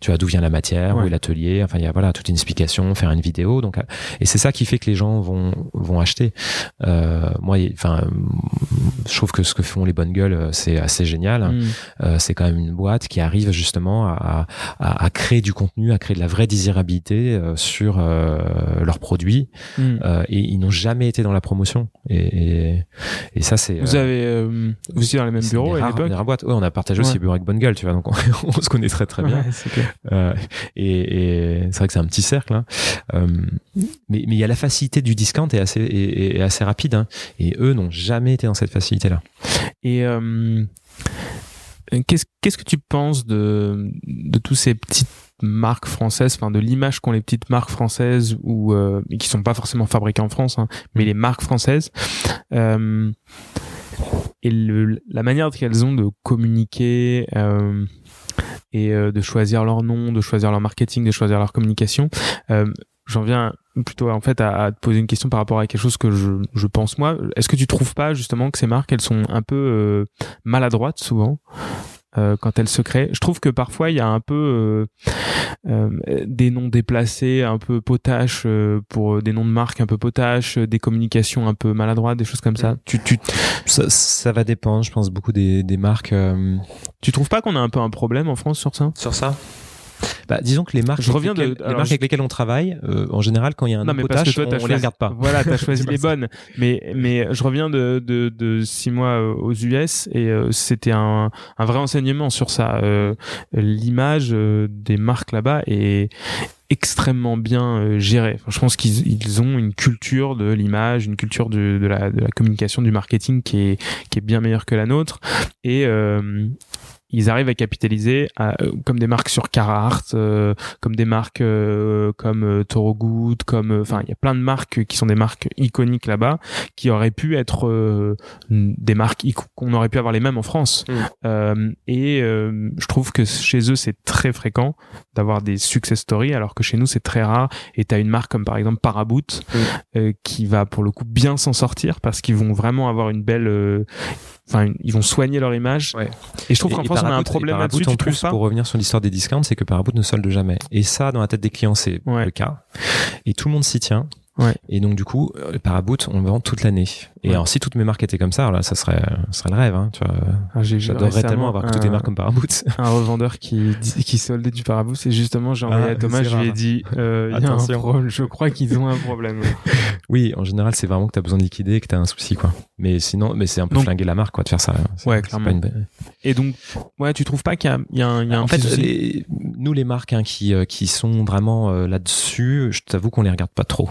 tu vois d'où vient la matière, où est l'atelier. Enfin, il y a voilà toute une explication, faire une vidéo. Donc, et c'est ça qui fait que les gens vont vont acheter. Euh, moi, enfin enfin, je trouve que ce que font les bonnes gueules, c'est assez génial. Mm. c'est quand même une boîte qui arrive justement à, à, à, créer du contenu, à créer de la vraie désirabilité sur leurs produits. Mm. et ils n'ont jamais été dans la promotion. Et, et, et ça, c'est. Vous avez, vous étiez dans les mêmes bureaux à l'époque. Ouais, on a partagé aussi le bureau avec bonne gueule, tu vois. Donc on, se connaît très très bien. Ouais, et, et c'est vrai que c'est un petit cercle. Hein. Euh, mais il y a la facilité du discount est assez, est, assez rapide. Hein. et eux n'ont jamais été dans cette facilité-là. Et euh, qu'est-ce, qu'est-ce que tu penses de, de tous ces petites marques françaises, enfin de l'image qu'ont les petites marques françaises ou euh, qui sont pas forcément fabriquées en France, hein, mais les marques françaises. Euh, et le, la manière qu'elles ont de communiquer euh, et euh, de choisir leur nom, de choisir leur marketing, de choisir leur communication. Euh, J'en viens plutôt en fait à, à, te poser une question par rapport à quelque chose que je, je pense moi. Est-ce que tu trouves pas justement que ces marques elles sont un peu euh, maladroites souvent euh, quand elle se crée. Je trouve que parfois il y a un peu euh, euh, des noms déplacés, un peu potaches pour des noms de marques un peu potaches, des communications un peu maladroites, des choses comme ça. Tu, tu... Ça, ça va dépendre, je pense beaucoup des, des marques. Tu trouves pas qu'on a un peu un problème en France sur ça? Sur ça? Bah, disons que les marques, je reviens de, les marques avec lesquelles on travaille, euh, en général, quand il y a un non, mais potage, on, choisi, les regarde pas. Voilà, t'as choisi les bonnes. Mais mais je reviens de de, de six mois euh, aux US et euh, c'était un un vrai enseignement sur ça. L'image des marques là-bas est extrêmement bien gérée. Enfin, je pense qu'ils ils ont une culture de l'image, une culture de, de, la, de la communication, du marketing qui est, qui est bien meilleure que la nôtre. Et, euh, ils arrivent à capitaliser à, euh, comme des marques sur Carhartt, euh, comme des marques euh, comme Toro Good, comme enfin il y a plein de marques qui sont des marques iconiques là-bas qui auraient pu être des marques qu'on aurait pu avoir les mêmes en France. Mm. et je trouve que chez eux c'est très fréquent d'avoir des success stories alors que chez nous c'est très rare. Et tu as une marque comme par exemple Paraboot mm. qui va pour le coup bien s'en sortir parce qu'ils vont vraiment avoir une belle enfin ils vont soigner leur image. Ouais. et je trouve qu'en France on a un problème là-dessus en plus pour revenir sur l'histoire des discounts c'est que Paraboot ne solde jamais. Et ça dans la tête des clients c'est le cas. Et tout le monde s'y tient Ouais. Et donc du coup, le Paraboot, on le vend toute l'année. Et alors si toutes mes marques étaient comme ça, alors là, ça serait, ça serait le rêve. Hein, tu vois. Ah, J'adorerais tellement avoir toutes les marques comme Paraboot. Un revendeur qui qui soldait du Paraboot, c'est justement j'ai envoyé ah, à Thomas, je lui ai dit, euh, y a un problème. Je crois qu'ils ont un problème. oui, en général, c'est vraiment que tu as besoin de liquider et que tu as un souci, quoi. Mais sinon, mais c'est un peu flinguer la marque, quoi, de faire ça. Ouais, clairement. Une... Et donc, ouais, tu trouves pas qu'il y a, il y a un, y a un en fait, les, nous les marques hein, qui euh, qui sont vraiment euh, là-dessus, je t'avoue qu'on les regarde pas trop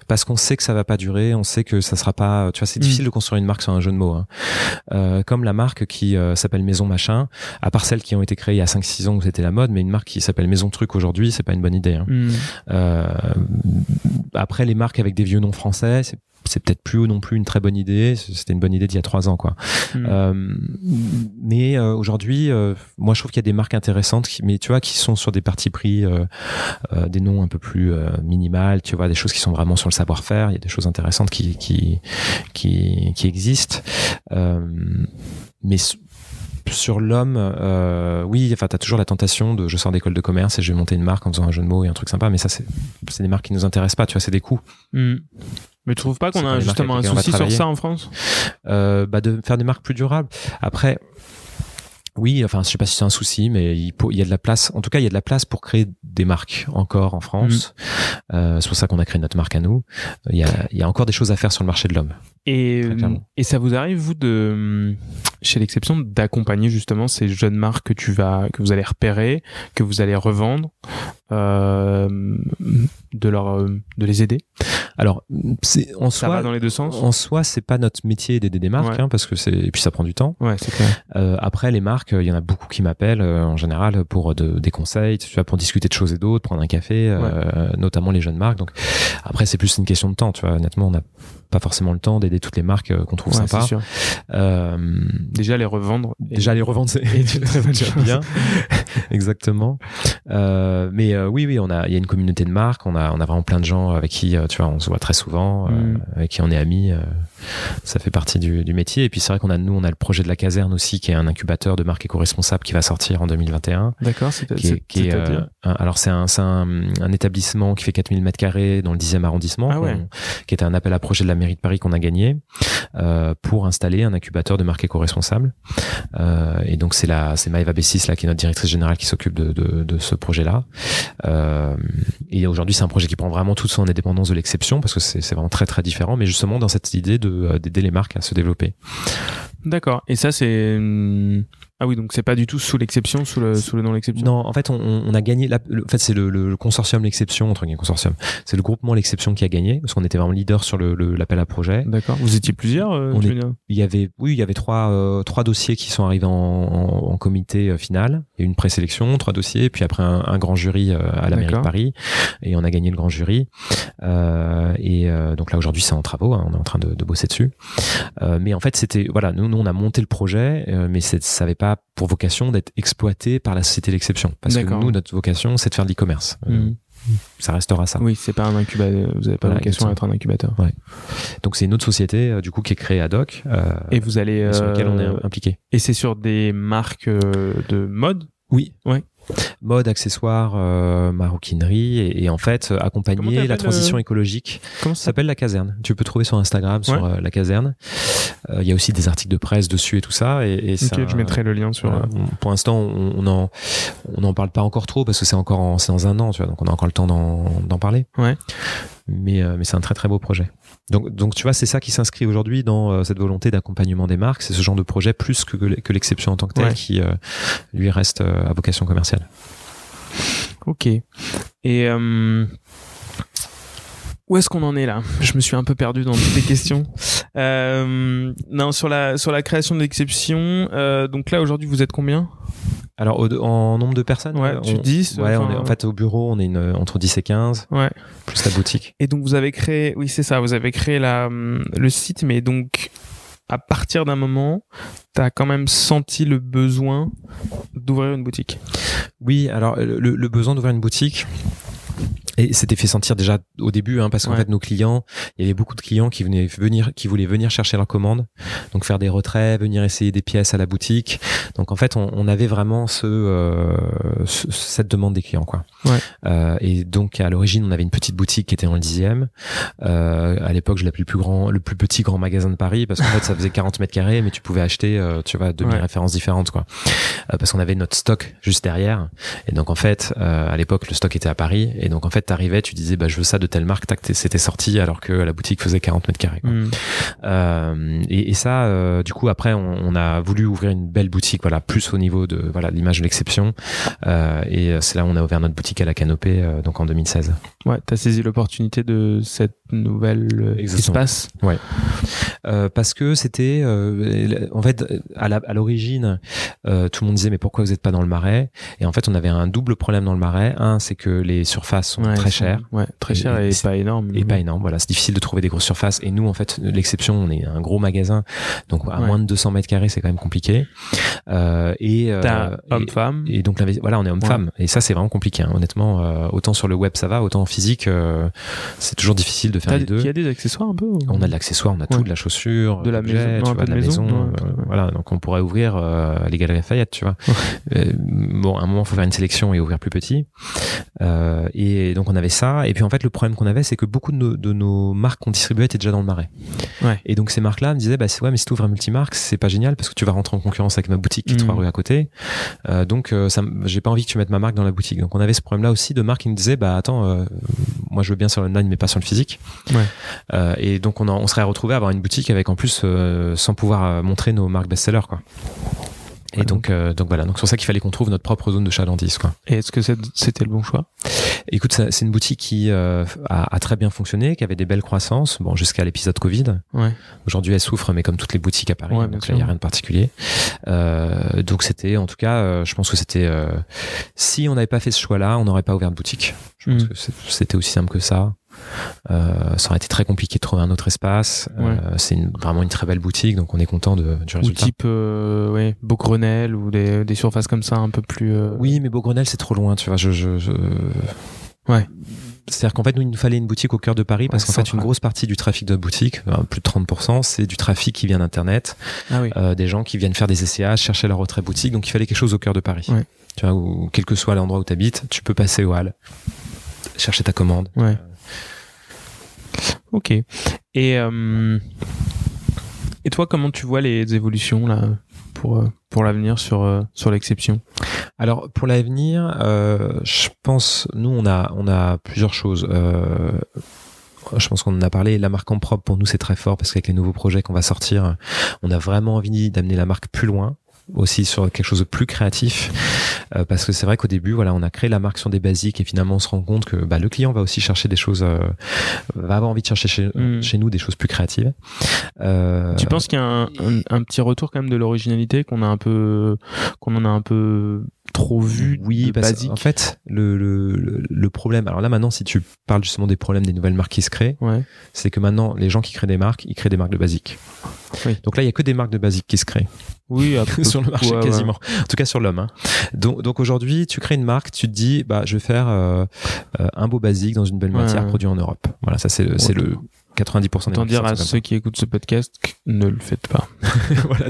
parce qu'on sait que ça va pas durer, on sait que ça sera pas. Tu vois, c'est mm. difficile de construire une marque sur un jeu de mots. Hein. Euh, comme la marque qui euh, s'appelle Maison Machin, à part celles qui ont été créées il y a 5-6 ans où c'était la mode, mais une marque qui s'appelle Maison Truc aujourd'hui, c'est pas une bonne idée. Hein. Mm. Euh, après, les marques avec des vieux noms français, c'est c'est peut-être plus non plus une très bonne idée. C'était une bonne idée d'il y a trois ans, quoi. Hmm. Euh, mais euh, aujourd'hui, euh, moi, je trouve qu'il y a des marques intéressantes, qui, mais tu vois, qui sont sur des parties pris, euh, euh, des noms un peu plus minimales, tu vois, des choses qui sont vraiment sur le savoir-faire. Il y a des choses intéressantes qui qui qui, qui existent. mais sur l'homme, euh, oui, enfin, t'as toujours la tentation de je sors d'école de commerce et je vais monter une marque en faisant un jeu de mots et un truc sympa, mais ça, c'est, c'est des marques qui nous intéressent pas, tu vois, c'est des coûts. Hmm. Mais tu trouves pas qu'on a justement un souci sur ça en France? Euh, bah De faire des marques plus durables. Après, oui, enfin, je sais pas si c'est un souci, mais il, il, y a de la place. En tout cas, il y a de la place pour créer des marques encore en France. Mm. Euh, c'est pour ça qu'on a créé notre marque à nous. Il y, a, il y a encore des choses à faire sur le marché de l'homme. Et, et ça vous arrive vous de chez l'exception d'accompagner justement ces jeunes marques que tu vas que vous allez repérer, que vous allez revendre, euh, de leur de les aider. Alors c'est en ça va dans les deux sens. En soi, c'est pas notre métier d'aider des marques hein, parce que c'est et puis ça prend du temps. Ouais, clair. Euh, après les marques, il y en a beaucoup qui m'appellent euh, en général pour de, des conseils, tu vois, pour discuter de choses et d'autres, prendre un café, euh, notamment les jeunes marques. Donc après c'est plus une question de temps, tu vois. Honnêtement, on a pas forcément le temps d'aider toutes les marques euh, qu'on trouve ouais, sympas. Euh, déjà les revendre. Déjà les revendre, c'est une très bonne chose. Bien. Exactement. Euh, mais euh, oui, oui, on a, il y a une communauté de marques. On a, on a vraiment plein de gens avec qui, tu vois, on se voit très souvent, euh, Mm. avec qui on est amis. ça fait partie du, du métier. Et puis c'est vrai qu'on a, nous, on a le projet de la caserne aussi, qui est un incubateur de marques éco-responsables qui va sortir en 2021. D'accord, c'est Qui est, qui est, c'est-à-dire euh, alors c'est un, c'est un, un établissement qui fait 4000 mètres carrés dans le 10e arrondissement, Ah ouais. qui était un appel à projet de la mairie de Paris qu'on a gagné euh, pour installer un incubateur de marques éco-responsables. Euh, et donc c'est la, c'est Maëva Bessis là qui est notre directrice générale qui s'occupe de, de, ce projet-là. Euh, et aujourd'hui c'est un projet qui prend vraiment toute son indépendance de l'exception parce que c'est vraiment très très différent, mais justement dans cette idée de d'aider les marques à se développer. D'accord. Et ça, c'est. Ah oui, donc c'est pas du tout sous l'exception, sous le, sous le nom l'exception. Non, en fait, on, on a gagné. La, le- en fait, c'est le, le, consortium l'exception entre guillemets consortium. C'est le groupement l'exception qui a gagné parce qu'on était vraiment leader sur le le- l'appel à projet. D'accord. Vous étiez plusieurs, euh, On est- Il y avait, oui, il y avait trois euh, trois dossiers qui sont arrivés en, en, en comité euh, final. Il y a eu une présélection, trois dossiers, puis après un, un grand jury euh, à la mairie de. Paris, et on a gagné le grand jury. Euh, et euh, donc là aujourd'hui, c'est en travaux. hein, on est en train de, de bosser dessus. Euh, mais en fait, c'était voilà, nous, nous on a monté le projet, mais ça n'avait pas pour vocation d'être exploité par la société d'exception, parce que nous, notre vocation, c'est de faire de l'e-commerce. Euh, Hum. Ça restera ça. Oui, c'est pas un incubateur. Vous avez pas vocation à être un incubateur. Donc c'est une autre société euh, du coup qui est créée ad hoc euh, Et vous allez. sur laquelle on euh, est impliqué. Et c'est sur des marques euh, de mode? Oui. Ouais. Mode, accessoires, euh, maroquinerie et, et en fait euh, accompagner la transition euh, écologique. Comment Ça s'appelle la caserne. Tu peux trouver sur Instagram sur Ouais. euh, la caserne. Euh, Il y a aussi des articles de presse dessus et tout ça. Et, et c'est Ok, je mettrai le lien sur. voilà. euh, On- Pour l'instant, on on en on n'en parle pas encore trop parce que c'est encore en, c'est dans un an, tu vois, donc on a encore le temps d'en d'en parler. Ouais. Mais euh, mais c'est un très très beau projet. Donc donc tu vois, c'est ça qui s'inscrit aujourd'hui dans euh, cette volonté d'accompagnement des marques. C'est ce genre de projet plus que que l'exception en tant que telle Ouais. qui euh, lui reste euh, à vocation commerciale. Ok. Et euh, où est-ce qu'on en est là? Je me suis un peu perdu dans toutes les questions. Euh, non, sur la sur la création de l'exception. euh, donc là aujourd'hui, vous êtes combien? Alors au- en nombre de personnes, Ouais, on- tu 10, Ouais, on est, en fait au bureau, on est une, entre 10 et 15 Ouais. plus la boutique. Et donc vous avez créé, oui c'est ça, vous avez créé la, le site, mais donc à partir d'un moment, t'as quand même senti le besoin d'ouvrir une boutique? Oui, alors le, le besoin d'ouvrir une boutique. Et c'était fait sentir déjà au début, hein, parce qu'en Ouais. fait nos clients, il y avait beaucoup de clients qui venaient venir, qui voulaient venir chercher leurs commandes, donc faire des retraits, venir essayer des pièces à la boutique. Donc en fait, on, on avait vraiment ce, euh, ce- cette demande des clients, quoi. Ouais. Euh, et donc à l'origine, on avait une petite boutique qui était dans le dixième. Euh, à l'époque, je l'appelais le plus grand, le plus petit grand magasin de Paris, parce qu'en fait, ça faisait 40 mètres carrés, mais tu pouvais acheter, euh, tu vois, 2000 Ouais. références différentes, quoi. Euh, parce qu'on avait notre stock juste derrière. Et donc en fait, euh, à l'époque, le stock était à Paris. Et donc en fait, t'arrivais, tu disais, bah je veux ça de telle marque, tac, c'était sorti, alors que la boutique faisait 40 mètres carrés. quoi. Hum. Euh, et, et ça, euh, du coup, après, on, on a voulu ouvrir une belle boutique, voilà, plus au niveau de voilà l'image de l'exception. Euh, et c'est là où on a ouvert notre boutique à la Canopée, euh, donc en 2016. Ouais, t'as saisi l'opportunité de cette nouvelle euh, Exactement. espace. Euh, parce que c'était, euh, en fait, à l'origine, euh, tout le monde disait mais pourquoi vous n'êtes pas dans le Marais? Et en fait, on avait un double problème dans le Marais. Un, c'est que les surfaces sont Ouais, très chères. Ouais, très Et- cher et, pas énorme. et pas énorme. Voilà, c'est difficile de trouver des grosses surfaces. Et nous, en fait, l'exception, on est un gros magasin, donc à Ouais. moins de 200 mètres carrés, c'est quand même compliqué. Euh, et, euh, T'as et- homme-femme. et donc voilà, on est homme-femme. Et ça, c'est vraiment compliqué. hein. Honnêtement, euh, autant sur le web ça va, autant en physique, euh, c'est toujours difficile de faire T'as- les deux. Il y a des accessoires un peu ou- On a de l'accessoire, on a tout, de la chaussure, De la maison, tu vois, de la maison, maison. ouais, euh, ouais. Voilà, donc on pourrait ouvrir euh, les Galeries Lafayette, tu vois. Euh, bon, à un moment, faut faire une sélection et ouvrir plus petit. Euh, et donc on avait ça. Et puis en fait, le problème qu'on avait, c'est que beaucoup de nos, de nos marques qu'on distribuait étaient déjà dans le marais. Et donc ces marques-là me disaient, bah c'est ouais, mais si tu ouvres un multimarque, c'est pas génial parce que tu vas rentrer en concurrence avec ma boutique qui est trois rues à côté. Donc ça, j'ai pas envie que tu mettes ma marque dans la boutique. Donc on avait ce problème-là aussi de marques qui nous disaient, bah attends, moi je veux bien sur l'online mais pas sur le physique. Ouais. Euh, et donc on, en- on serait retrouvé à avoir une boutique avec en plus euh, sans pouvoir euh, montrer nos marques best-sellers quoi. Et Ouais, donc, euh, donc voilà, donc c'est pour ça qu'il fallait qu'on trouve notre propre zone de chalandise quoi. Et est-ce que c'était le bon choix? Écoute, c'est une boutique qui euh, a, a très bien fonctionné, qui avait des belles croissances, bon jusqu'à l'épisode Covid. Ouais. Aujourd'hui, elle souffre, mais comme toutes les boutiques à Paris, Ouais, donc il n'y a rien de particulier. Euh, donc c'était, en tout cas, euh, je pense que c'était, euh, si on n'avait pas fait ce choix-là, on n'aurait pas ouvert de boutique. Je pense Mm. que c'était aussi simple que ça. Euh, ça aurait été très compliqué de trouver un autre espace. Ouais. Euh, c'est vraiment une très belle boutique, donc on est content de, du Ou résultat. type euh, ouais, Beaugrenelle ou des, des surfaces comme ça un peu plus. euh, Oui, mais Beaugrenelle, c'est trop loin, tu vois. Je, je, je- Ouais. C'est-à-dire qu'en fait, nous, il nous fallait une boutique au cœur de Paris parce Ouais, qu'en fait, une grosse partie du trafic de boutique, plus de 30%, c'est du trafic qui vient d'Internet, Ah oui. euh, des gens qui viennent faire des essais, chercher leur retrait boutique. Donc, il fallait quelque chose au cœur de Paris. Ouais. Tu vois, où, quel que soit l'endroit où tu habites, tu peux passer au hall, chercher ta commande. Ouais. Ok. Et, euh, et toi, comment tu vois les évolutions là pour, euh, pour l'avenir sur, euh, sur l'exception? Alors pour l'avenir, je pense, nous on a on a plusieurs choses. Je pense qu'on en a parlé. La marque en propre pour nous c'est très fort parce qu'avec les nouveaux projets qu'on va sortir, on a vraiment envie d'amener la marque plus loin aussi sur quelque chose de plus créatif Euh, parce que c'est vrai qu'au début voilà on a créé la marque sur des basiques et finalement on se rend compte que bah, le client va aussi chercher des choses euh, va avoir envie de chercher chez, Mm. chez nous des choses plus créatives Euh, Tu penses qu'il y a un, un, un petit retour quand même de l'originalité qu'on a un peu qu'on en a un peu trop vu Oui, parce basique en fait, le, le, le- le problème. Alors là, maintenant, si tu parles justement des problèmes des nouvelles marques qui se créent, Ouais. c'est que maintenant, les gens qui créent des marques, ils créent des marques de basique. Oui. Donc là, il y a que des marques de basique qui se créent Oui, sur le marché ouais, ouais. quasiment. En tout cas, sur l'homme. hein. Donc, donc aujourd'hui, tu crées une marque, tu te dis, bah, je vais faire euh, euh, un beau basique dans une belle matière ouais. produit en Europe. Voilà, ça c'est le, c'est le 90% des Autant dire à comme ceux qui écoutent ce podcast ne le faites pas. ça. voilà.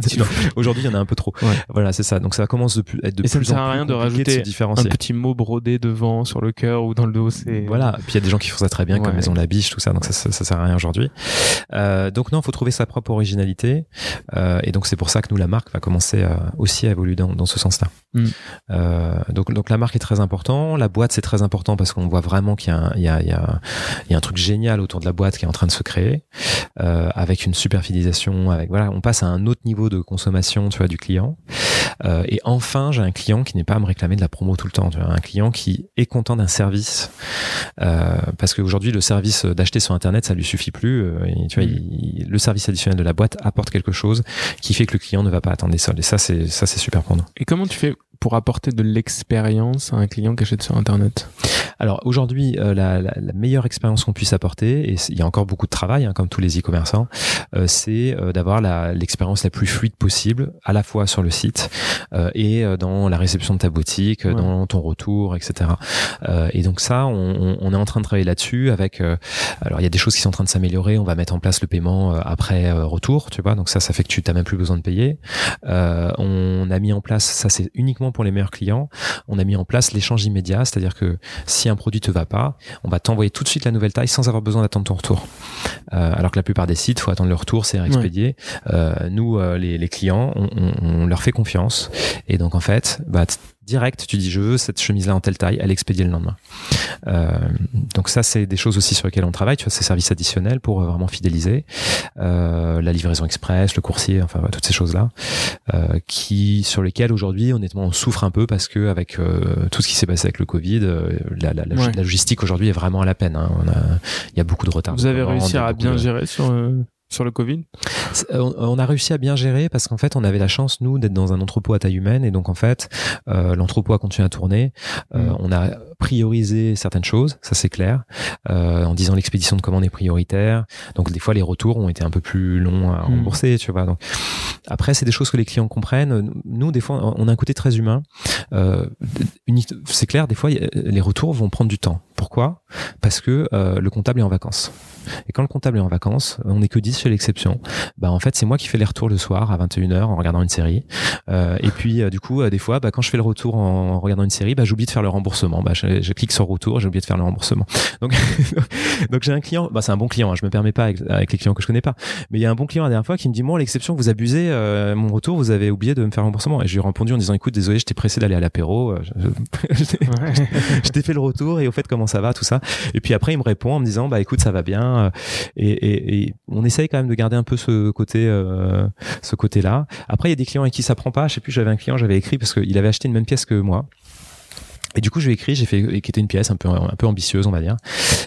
Aujourd'hui, il y en a un peu trop. Ouais. Voilà, c'est ça. Donc ça commence de plus, être de Et ça plus ne sert à rien de rajouter se Un petit mot brodé devant, sur le cœur ou dans le dos, c'est Voilà. Puis il y a des gens qui font ça très bien, comme Ouais. Maison de la Biche, tout ça. Donc ça, ça, ça sert à rien aujourd'hui. Euh, donc non, faut trouver sa propre originalité. Euh, et donc c'est pour ça que nous, la marque va commencer à, aussi à évoluer dans, dans ce sens-là. Mm. Euh, donc, donc la marque est très important. La boîte, c'est très important parce qu'on voit vraiment qu'il y, il il il y a un truc génial autour de la boîte qui est en train de se créer, euh, avec une super fidélisation. Avec voilà, on passe à un autre niveau de consommation, tu vois, du client. Euh, et enfin, j'ai un client qui n'est pas à me réclamer de la promo tout le temps. Tu vois, un client qui est content d'un service euh, parce qu'aujourd'hui, le service d'acheter sur Internet, ça lui suffit plus. Et, tu vois, Mm. il- le service additionnel de la boîte apporte quelque chose qui fait que le client ne va pas attendre des soldes. Et ça, c'est ça, c'est super pour nous. Et comment tu fais pour apporter de l'expérience à un client qui achète sur Internet Alors aujourd'hui, euh, la, la- la meilleure expérience qu'on puisse apporter, et il y a encore beaucoup de travail, hein, comme tous les e-commerçants, euh, c'est euh, d'avoir l'expérience la, plus fluide possible, à la fois sur le site euh, et euh, dans la réception de ta boutique, euh, Ouais. dans ton retour, etc. Euh, et donc ça, on, on- est en train de travailler là-dessus. Avec, euh, alors il y a des choses qui sont en train de s'améliorer. On va mettre en place le paiement euh, après euh, retour, tu vois. Donc ça, ça fait que tu n'as même plus besoin de payer. Euh, on a mis en place, ça c'est uniquement pour les meilleurs clients. On a mis en place l'échange immédiat, c'est-à-dire que si un produit te va pas, on va t'envoyer tout de suite la nouvelle taille sans avoir besoin d'attendre ton retour. Euh, alors que la plupart des sites, faut attendre le retour, c'est expédié. Euh, nous, euh, les, les clients, on, on- on leur fait confiance et donc en fait, bah, direct, tu dis je veux cette chemise-là en telle taille, elle est expédiée le lendemain. Euh, donc ça, c'est des choses aussi sur lesquelles on travaille. Tu vois, ces services additionnels pour euh, vraiment fidéliser Euh, la livraison express, le coursier, enfin toutes ces choses-là, euh, qui sur lesquelles aujourd'hui, honnêtement, on souffre un peu parce que avec euh, tout ce qui s'est passé avec le Covid, euh, la, la, la, Ouais. la logistique aujourd'hui est vraiment à la peine. hein. On a, il y a beaucoup de retard. Vous avez réussi à bien de- gérer sur, euh, sur le Covid? C'est- On, a réussi à bien gérer parce qu'en fait, on avait la chance nous d'être dans un entrepôt à taille humaine et donc en fait, euh, l'entrepôt a continué à tourner. Euh, Mm. On a priorisé certaines choses, ça c'est clair, euh, en disant l'expédition de commande est prioritaire. Donc des fois, les retours ont été un peu plus longs à Mm. rembourser, tu vois. Donc après, c'est des choses que les clients comprennent. Nous, des fois, on a un côté très humain. Euh, c'est clair, des fois, les retours vont prendre du temps. Pourquoi? Parce que euh, le comptable est en vacances. Et quand le comptable est en vacances, on n'est que 10 chez l'exception. Bah en fait, c'est moi qui fais les retours le soir à 21h en regardant une série. Euh, et puis euh, du coup, des fois, bah, quand je fais le retour en regardant une série, bah, j'oublie de faire le remboursement. Bah, je, clique sur retour, j'ai oublié de faire le remboursement. Donc, j'ai un client, bah, c'est un bon client. hein, je me permets pas avec, les clients que je connais pas, mais il y a un bon client la dernière fois qui me dit moi, l'exception vous abusez, mon retour, vous avez oublié de me faire remboursement. Et je lui ai répondu en disant écoute, désolé, j'étais pressé d'aller à l'apéro. je t'ai fait le retour et au fait comment ça va tout ça et puis après il me répond en me disant bah écoute ça va bien euh, et, et, et on essaye quand même de garder un peu ce côté euh, ce côté là après il y a des clients avec qui ça prend pas je sais plus j'avais un client j'avais écrit parce qu'il avait acheté une même pièce que moi et du coup, je lui ai écrit, j'ai fait, qui était une pièce un peu, un peu ambitieuse, on va dire.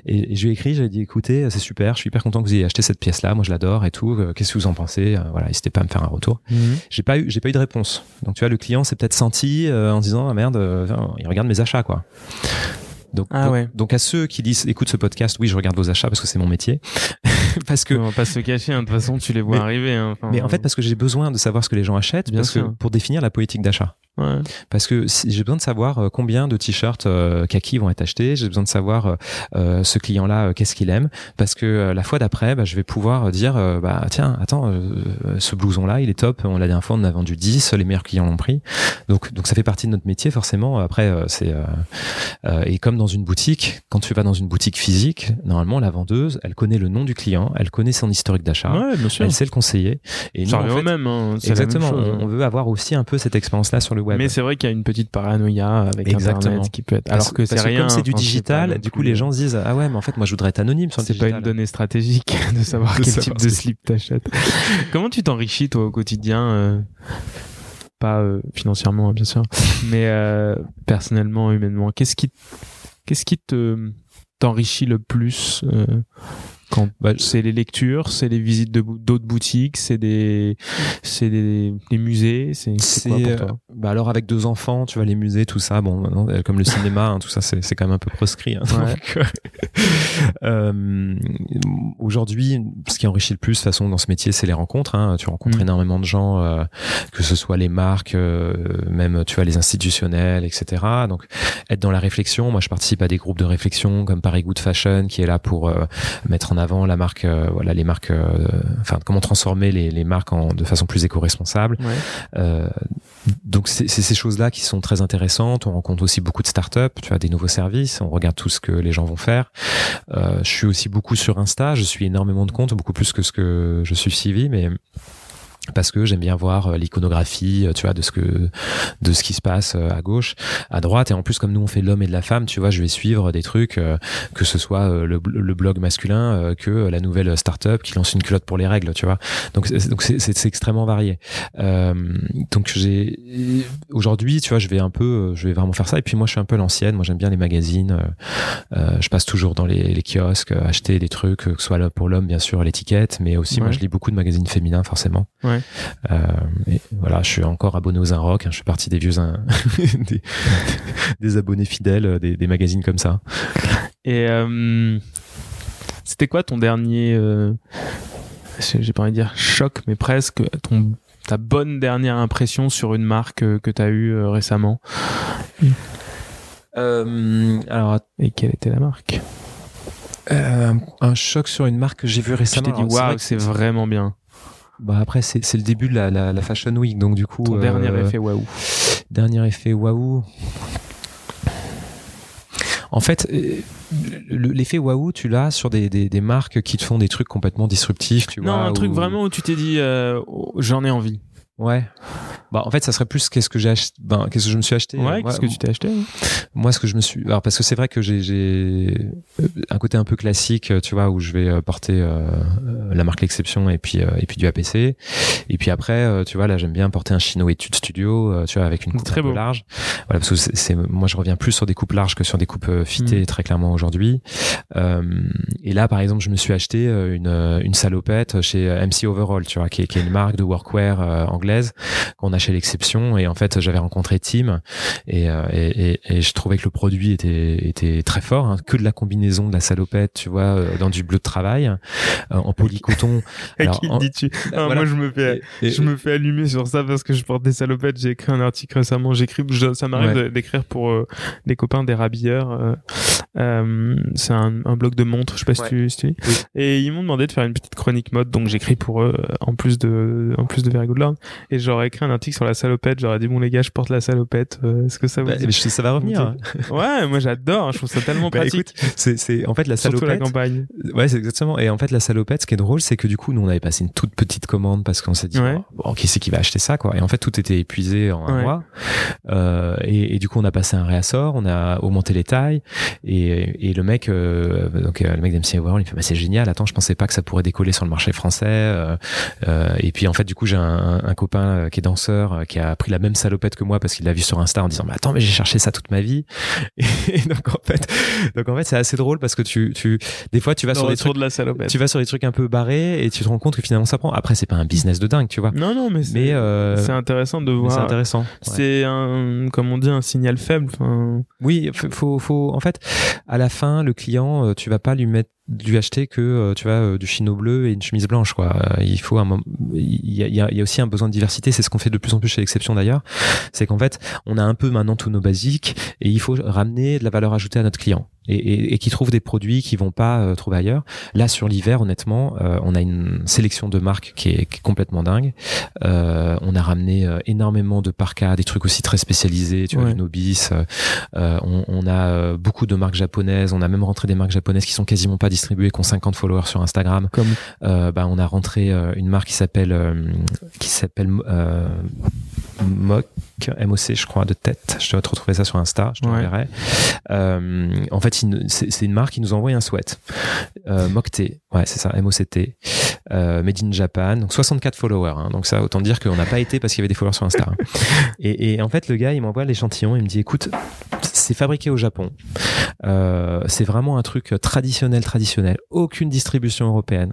Et, et je lui ai écrit, j'ai dit, écoutez, c'est super, je suis hyper content que vous ayez acheté cette pièce-là, moi je l'adore et tout. euh, Qu'est-ce que vous en pensez? Voilà, n'hésitez pas à me faire un retour. Mhm. J'ai pas eu, j'ai pas eu de réponse. Donc tu vois, le client s'est peut-être senti euh, en disant, ah merde, euh, il regarde mes achats, quoi. Donc, Ah donc, ouais. donc à ceux qui disent, écoute ce podcast, oui, je regarde vos achats parce que c'est mon métier, parce que On va pas se cacher, hein, de toute façon, tu les vois Mais- arriver. hein, enfin, mais en fait, parce que j'ai besoin de savoir ce que les gens achètent, Bien parce sûr. que pour définir la politique d'achat. Ouais. Parce que si- j'ai besoin de savoir euh, combien de t-shirts euh, kaki vont être achetés. J'ai besoin de savoir euh, euh, ce client-là, euh, qu'est-ce qu'il aime. Parce que euh, la fois d'après, bah, je vais pouvoir dire, bah tiens, attends, ce blouson-là, il est top. On l'a dernière fois, on en a vendu 10, les meilleurs clients l'ont pris. Donc, donc ça fait partie de notre métier forcément. Après, euh, c'est euh, euh, et comme dans une boutique, quand tu vas dans une boutique physique, normalement la vendeuse, elle connaît le nom du client, elle connaît son historique d'achat, ouais, elle sait le conseiller. Et Ça nous, en fait, même. hein, c'est la même Exactement. chose, hein. on, on veut avoir aussi un peu cette expérience-là sur le web. Mais c'est vrai qu'il y a une petite paranoïa avec Exactement. Internet qui peut être. Parce- Alors que c'est rien. comme c'est du digital, du coup les gens se disent ah ouais mais en fait moi je voudrais être anonyme sur le C'est pas une donnée stratégique de savoir De quel savoir type de slip t'achètes. Comment tu t'enrichis toi au quotidien euh, Pas euh, financièrement hein, bien sûr, mais euh, personnellement, humainement. Qu'est-ce qui, qu'est-ce qui te t'enrichit le plus Bah, c'est les lectures, c'est les visites de d'autres boutiques, c'est des, c'est des, des musées, c'est c'est quoi C'est pour euh, toi? bah alors avec deux enfants, tu vois les musées, tout ça, bon maintenant, euh, comme le cinéma, hein, tout ça c'est c'est quand même un peu proscrit. hein, Ouais. euh, euh, Aujourd'hui, ce qui enrichit le plus de toute façon dans ce métier, c'est les rencontres. hein. Tu rencontres Mm. énormément de gens, euh, que ce soit les marques, euh, même tu vois les institutionnels, etc. Donc être dans la réflexion. Moi, je participe à des groupes de réflexion comme Paris Good Fashion, qui est là pour mettre en avant la marque, euh, voilà les marques, euh, enfin comment transformer les, les marques en, de façon plus éco-responsable. Ouais. Euh, donc c'est ces choses-là qui sont très intéressantes. On rencontre aussi beaucoup de startups, tu vois, des nouveaux services. On regarde tout ce que les gens vont faire. Je suis aussi beaucoup sur Insta. Je suis énormément de comptes, beaucoup plus que ce que je suis suivi, mais parce que j'aime bien voir euh, l'iconographie, euh, tu vois, de ce que de ce qui se passe euh, à gauche, à droite, et en plus comme nous on fait de l'homme et de la femme, tu vois, je vais suivre des trucs, euh, que ce soit le, le blog masculin, euh, que la nouvelle startup qui lance une culotte pour les règles, tu vois. Donc c'est- donc c'est extrêmement varié. Euh, donc j'ai aujourd'hui, tu vois, je vais un peu, je vais vraiment faire ça. Et puis moi, je suis un peu l'ancienne. Moi, j'aime bien les magazines. Je passe toujours dans les, les kiosques, acheter des trucs, que ce soit pour l'homme, bien sûr, l'étiquette, mais aussi moi, je lis beaucoup de magazines féminins, forcément. Ouais. Euh, et voilà, je suis encore abonné aux Rock. Hein, je fais partie des vieux, un- des, des abonnés fidèles euh, des, des magazines comme ça. Et euh, c'était quoi ton dernier, euh, j'ai pas envie de dire choc, mais presque ton ta bonne dernière impression sur une marque que tu as eue récemment? Euh, alors, Et quelle était la marque? Euh, un choc sur une marque que j'ai vu Je récemment. t'ai dit Alors, c'est vrai waouh, que c'est vraiment bien. Bah après c'est c'est le début de la, la, la Fashion Week donc du coup Ton dernier euh, effet waouh. dernier effet waouh en fait euh, le- l'effet waouh tu l'as sur des, des, des marques qui te font des trucs complètement disruptifs tu Non, vois un truc où- vraiment où tu t'es dit euh, oh, j'en ai envie. ouais bah en fait ça serait plus qu'est-ce que j'ai acheté ben qu'est-ce que je me suis acheté Ouais, Euh, qu'est-ce que tu t'es acheté hein moi ce que je me suis alors parce que c'est vrai que j'ai euh, un côté un peu classique tu vois où je vais euh, porter euh, la marque l'exception et puis euh, et puis du APC et puis après tu vois là j'aime bien porter un chino étude studio tu vois avec une coupe Très un peu beau. large voilà parce que c'est moi je reviens plus sur des coupes larges que sur des coupes fitées Mm. très clairement aujourd'hui euh, et là par exemple je me suis acheté une une salopette chez MC Overall tu vois qui est, qui est une marque de workwear anglaise qu'on chez l'exception et en fait j'avais rencontré Tim et, euh, et, et, et je trouvais que le produit était était très fort hein, que de la combinaison de la salopette tu vois euh, dans du bleu de travail euh, en polycoton Alors, en- dis-tu voilà. Moi, je me fais, je me fais allumer sur ça parce que je porte des salopettes. J'ai écrit un article récemment. J'écris, ça m'arrive Ouais. d'écrire pour euh, des copains des rabilleurs. euh, euh, c'est un, un blog de montres. Je sais pas Ouais. si tu, si tu lis. Oui. Et ils m'ont demandé de faire une petite chronique mode, donc j'écris pour eux en plus de, en plus de Very Good Lord. Et j'aurais écrit un article sur la salopette. J'aurais dit bon les gars, je porte la salopette. euh, Est-ce que ça vous Bah, dit ça va revenir Ouais, moi j'adore. Je trouve ça tellement Bah, pratique. c'est en fait la Surtout la salopette campagne. Ouais, c'est exactement. Et en fait, la salopette, ce qui est drôle, c'est que du coup, nous, on avait passé une toute petite commande parce qu'on s'est dit, Ouais. bon, qui c'est qui va acheter ça, quoi. Et en fait, tout était épuisé en un Ouais. mois. Euh, et, et du coup, on a passé un réassort, on a augmenté les tailles. Et, et le mec, euh, donc euh, le mec d'MC Overall, il fait, bah, c'est génial. Attends, je pensais pas que ça pourrait décoller sur le marché français. Euh, euh, et puis, en fait, du coup, j'ai un, un copain euh, qui est danseur fondateur qui a pris la même salopette que moi parce qu'il l'a vu sur Insta en disant mais attends mais j'ai cherché ça toute ma vie. Et donc en fait donc en fait c'est assez drôle parce que tu tu des fois tu vas sur les trucs de la salopette. tu vas sur des trucs un peu barrés et tu te rends compte que finalement ça prend. Après c'est pas un business de dingue tu vois. Non non mais c'est euh, c'est intéressant de voir c'est intéressant c'est un comme on dit un signal faible oui faut faut en fait à la fin le client tu vas pas lui mettre lui acheter que euh, tu vois euh, du chino bleu et une chemise blanche quoi. Euh, il faut un il y a, il y a aussi un besoin de diversité c'est ce qu'on fait de plus en plus chez l'exception d'ailleurs. C'est qu'en fait on a un peu maintenant tous nos basiques et il faut ramener de la valeur ajoutée à notre client et, et, et qui trouvent des produits qui vont pas euh, trouver ailleurs. Là, sur l'hiver, honnêtement, euh, on a une sélection de marques qui est, qui est complètement dingue. Euh, on a ramené euh, énormément de parkas, des trucs aussi très spécialisés, tu vois, du Nobis. On, on, a beaucoup de marques japonaises. On a même rentré des marques japonaises qui sont quasiment pas distribuées, qui ont 50 followers sur Instagram. Comme bah, on a rentré une marque qui s'appelle qui s'appelle MOC, MOC, je crois, de tête. Je dois te retrouver ça sur Insta, je te ouais. Euh, en fait, c'est une marque qui nous envoie un sweat. Euh, Mocté, ouais, c'est ça, M-O-C-T. Euh, made in Japan, donc 64 followers. Hein, donc ça, autant dire qu'on n'a pas été parce qu'il y avait des followers sur Insta. Hein. Et, et, en fait, le gars, il m'envoie l'échantillon, il me dit, écoute, c'est fabriqué au Japon. Euh, c'est vraiment un truc traditionnel, traditionnel. Aucune distribution européenne.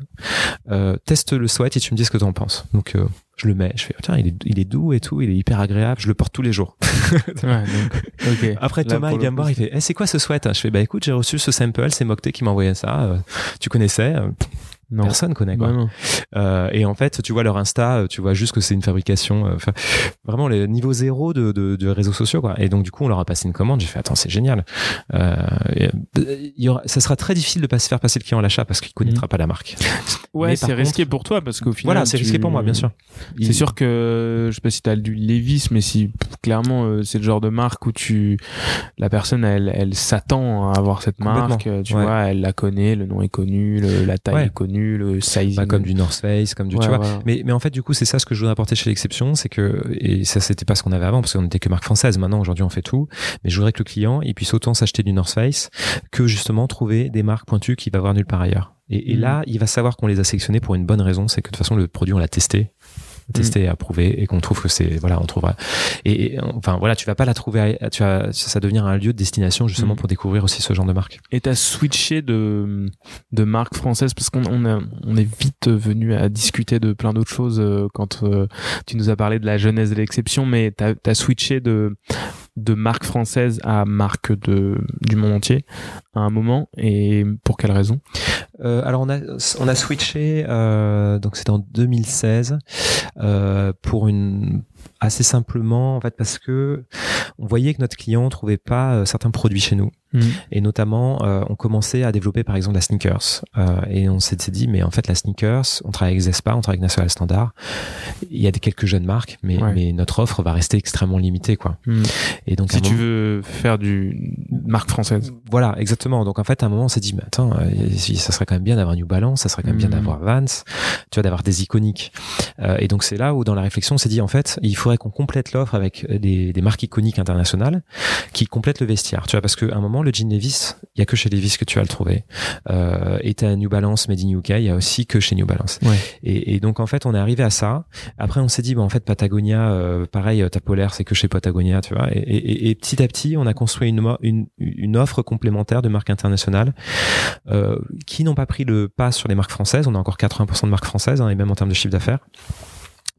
Euh, teste le sweat et tu me dis ce que tu en penses. Donc euh, je le mets, je fais tiens il est, il est doux et tout, il est hyper agréable, je le porte tous les jours. ouais, donc, okay. Après Thomas il vient me voir, il fait eh, c'est quoi ce sweat Je fais bah écoute j'ai reçu ce sample, c'est Mocté qui m'a envoyé ça, euh, tu connaissais non. Personne connaît quoi. Bah euh, et en fait, tu vois leur Insta, euh, tu vois juste que c'est une fabrication. Euh, vraiment les niveaux zéro de, de, de, réseaux sociaux quoi. Et donc du coup, on leur a passé une commande. J'ai fait attends, c'est génial. Euh, il y aura, ça sera très difficile de pas se faire passer le client à l'achat parce qu'il connaîtra mmh. pas la marque. Ouais, c'est risqué pour toi parce qu'au final. Voilà, c'est risqué pour moi, bien sûr. C'est sûr que je sais pas si t'as du Levis, mais si clairement euh, c'est le genre de marque où tu la personne elle, elle s'attend à avoir cette marque, tu vois, elle la connaît, le nom est connu, le, la taille est connue le sizing. Pas comme du North Face, comme du, tu vois. Mais, mais en fait, du coup, c'est ça ce que je voudrais apporter chez l'exception, c'est que, et ça, c'était pas ce qu'on avait avant, parce qu'on était que marque française. Maintenant, aujourd'hui, on fait tout. Mais je voudrais que le client, il puisse autant s'acheter du North Face que justement trouver des marques pointues qu'il va voir nulle part ailleurs. Et, et mm. là, il va savoir qu'on les a sélectionnés pour une bonne raison, c'est que de toute façon, le produit, on l'a testé tester et approuver et qu'on trouve que c'est voilà on trouvera. Et, enfin voilà tu vas pas la trouver tu vas ça devenir un lieu de destination justement mm. pour découvrir aussi ce genre de marque. Et t'as switché de de marque française? Parce qu'on on, on est vite venu à discuter de plein d'autres choses euh, quand euh, tu nous as parlé de la jeunesse de l'exception mais t'as as switché de de marque française à marque de, du monde entier à un moment et pour quelle raison? Euh, Alors on a, on a switché, euh, donc c'était en 2016 euh, pour une assez simplement en fait parce que on voyait que notre client trouvait pas euh, certains produits chez nous mm. et notamment euh, on commençait à développer par exemple la sneakers euh, et on s'est dit mais en fait la sneakers on travaille avec Zespa on travaille avec National Standard il y a des quelques jeunes marques mais, mais notre offre va rester extrêmement limitée quoi mm. et donc si tu veux faire du marque française voilà exactement donc en fait à un moment on s'est dit mais attends ça serait quand même bien d'avoir New Balance ça serait quand même bien mm. d'avoir Vans tu vois d'avoir des iconiques et donc c'est là où dans la réflexion on s'est dit en fait il faudrait qu'on complète l'offre avec des, des, marques iconiques internationales qui complètent le vestiaire. Tu vois, parce qu'à un moment, le jean Levis, il y a que chez Levis que tu vas le trouver. Euh, et t'as New Balance Made in UK, il y a aussi que chez New Balance. Ouais. Et, et, donc en fait, on est arrivé à ça. Après, on s'est dit, bah, en fait, Patagonia, euh, pareil, ta polaire, c'est que chez Patagonia, tu vois. Et, et, et, petit à petit, on a construit une, une, une offre complémentaire de marques internationales euh, qui n'ont pas pris le pas sur les marques françaises. On a encore 80% de marques françaises, hein, et même en termes de chiffre d'affaires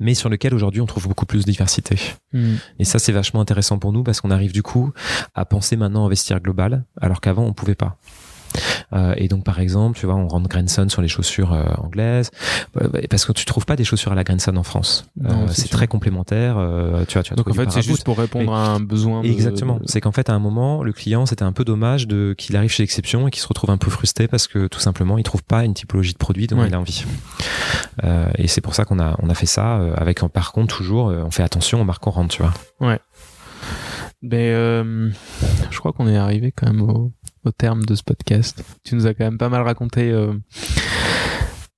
mais sur lequel aujourd'hui on trouve beaucoup plus de diversité. Hmm. Et ça c'est vachement intéressant pour nous parce qu'on arrive du coup à penser maintenant en vestiaire global alors qu'avant on pouvait pas. Euh, et donc par exemple, tu vois, on rentre Grenson sur les chaussures euh, anglaises euh, parce que tu trouves pas des chaussures à la Grenson en France. c'est très complémentaire. tu vois, tu donc en fait, c'est juste pour répondre à un besoin. Exactement. C'est qu'en fait, à un moment, le client, c'était un peu dommage de qu'il arrive chez Exception et qu'il se retrouve un peu frustré parce que tout simplement, il trouve pas une typologie de produit dont il a envie. et c'est pour ça qu'on a on a fait ça avec par contre toujours, on fait attention aux marques qu'on rentre, tu vois. Ouais. Ben, je crois qu'on est arrivé quand même au, au terme de ce podcast. Tu nous as quand même pas mal raconté, euh,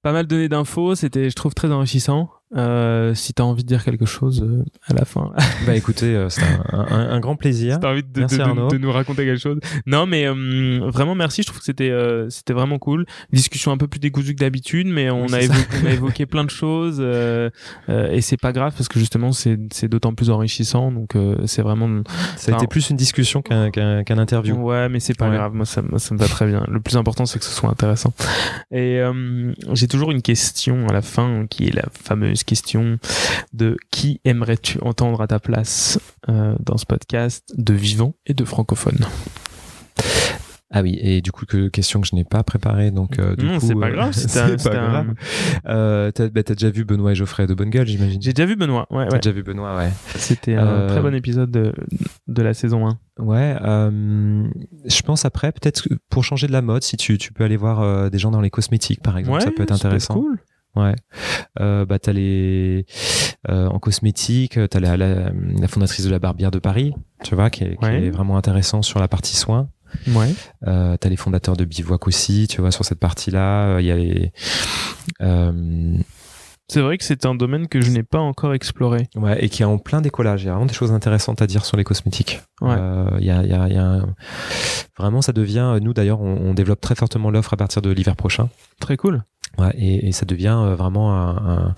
pas mal donné d'infos. C'était, je trouve, très enrichissant. Euh, si tu as envie de dire quelque chose euh, à la fin. bah écoutez, euh, c'est un, un, un, grand plaisir. Si t'as envie de, merci, de, de, de, nous raconter quelque chose. Non, mais euh, vraiment merci. Je trouve que c'était euh, c'était vraiment cool. Discussion un peu plus décousue que d'habitude, mais on, oui, a évoqué, on a évoqué plein de choses et c'est pas grave parce que justement c'est c'est d'autant plus enrichissant. Donc c'est vraiment. Ça a été plus une discussion qu'un qu'un qu'un interview. Ouais, mais c'est pas ouais. grave. Moi ça, moi ça me va très bien. Le plus important c'est que ce soit intéressant. Et j'ai toujours une question à la fin qui est la fameuse question de qui aimerais-tu entendre à ta place euh, dans ce podcast de vivants et de francophones ah oui, et du coup, que question que je n'ai pas préparée, donc euh, du non, coup, c'est pas grave. c'est pas grave. Un... Euh, t'as bah, déjà vu Benoît et Geoffrey de Bonne Gueule, j'imagine. J'ai déjà vu Benoît. Ouais, t'as ouais. déjà vu Benoît, ouais. C'était un euh... très bon épisode de, de la saison 1. Ouais, euh, je pense après, peut-être pour changer de la mode, si tu, tu peux aller voir euh, des gens dans les cosmétiques, par exemple, ouais, ça peut être intéressant. cool. Ouais. Euh, bah t'as les euh, en cosmétique, t'as la, la, la fondatrice de la Barbière de Paris, tu vois, qui est, Ouais. qui est vraiment intéressant sur la partie soins. Ouais. Euh, t'as les fondateurs de Bivouac aussi, tu vois, sur cette partie-là. Il y a les. Euh, C'est vrai que c'est un domaine que je n'ai pas encore exploré. ouais, et qui est en plein décollage. Il y a vraiment des choses intéressantes à dire sur les cosmétiques. Ouais. Euh, Il y a, il y a, il y a un- vraiment, ça devient. Nous d'ailleurs, on, on développe très fortement l'offre à partir de l'hiver prochain. Très cool. Ouais, et, et ça devient euh, vraiment un, un-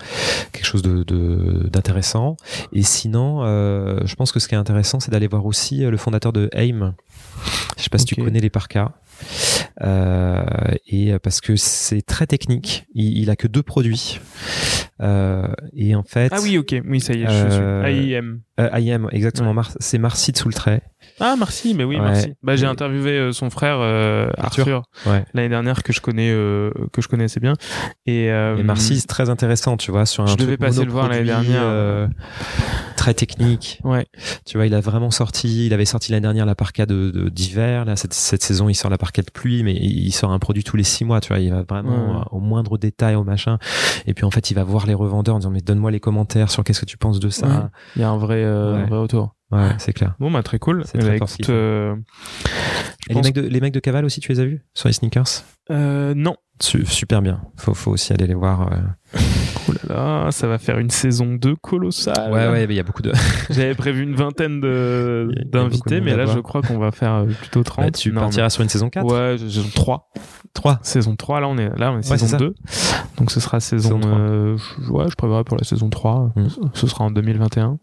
quelque chose de de- d'intéressant. Et sinon, euh, je pense que ce qui est intéressant, c'est d'aller voir aussi euh, le fondateur de AIM. Je sais pas si tu connais les parkas. Euh, et euh, parce que c'est très technique. Il, il a que deux produits. Euh, et en fait, Ah oui, ok. Oui, ça y est, je suis. AIM. Euh, IM, exactement. Ouais. Mar- c'est Marcid sous le trait. Ah, merci. Mais oui, Ouais. merci. Bah, j'ai interviewé euh, son frère euh, Arthur. Arthur, Ouais. l'année dernière que je connais euh, que je connais assez bien. Et, Et Marcy, c'est très intéressant, tu vois, sur un Je truc devais passer le voir l'année dernière. très technique. Ouais. Tu vois, il a vraiment sorti, il avait sorti l'année dernière la parka de de- d'hiver. Là, cette, cette saison, il sort la parka de pluie, mais il sort un produit tous les six mois. Tu vois, il va vraiment au moindre détail, au machin. Et puis en fait, il va voir les revendeurs en disant mais donne-moi les commentaires sur qu'est-ce que tu penses de ça. Il y a un vrai, euh, Ouais. un vrai retour. Ouais, c'est clair. Bon, bah, très cool. C'est très bah, euh, les mecs de les mecs de Caval aussi, tu les as vus sur les sneakers? Euh, non. Su- Super bien. Faut faut aussi aller les voir. euh. Oh là là, ça va faire une saison 2 colossale. Ouais, ouais, mais il y a beaucoup de. J'avais prévu une vingtaine d'invités, mais là, je crois qu'on va faire euh, plutôt 30. Bah, tu Non, partiras sur une saison 4 mais- Ouais, saison 3. 3 Saison 3, là, on est, là, on est Ouais, saison ça. 2. Donc, ce sera saison, Saison 3. euh, je- ouais, je prévoirai pour la saison 3. Mm. Ce sera en 2021.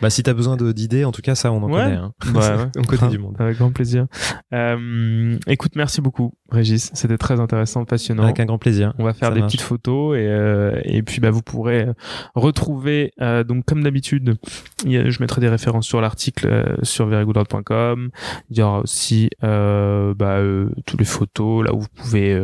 Bah si t'as besoin d'idées, en tout cas ça on en Ouais. connaît. Hein. Ouais, ouais. on connaît du monde. Avec grand plaisir. Euh, écoute, merci beaucoup, Régis. C'était très intéressant, passionnant. Avec un grand plaisir. On va faire Ça des marche. petites photos et, euh, et puis bah, vous pourrez euh, retrouver, euh, donc comme d'habitude, je mettrai des références sur l'article sur verygoodworld.com. Il y aura aussi bah, toutes les photos là où vous pouvez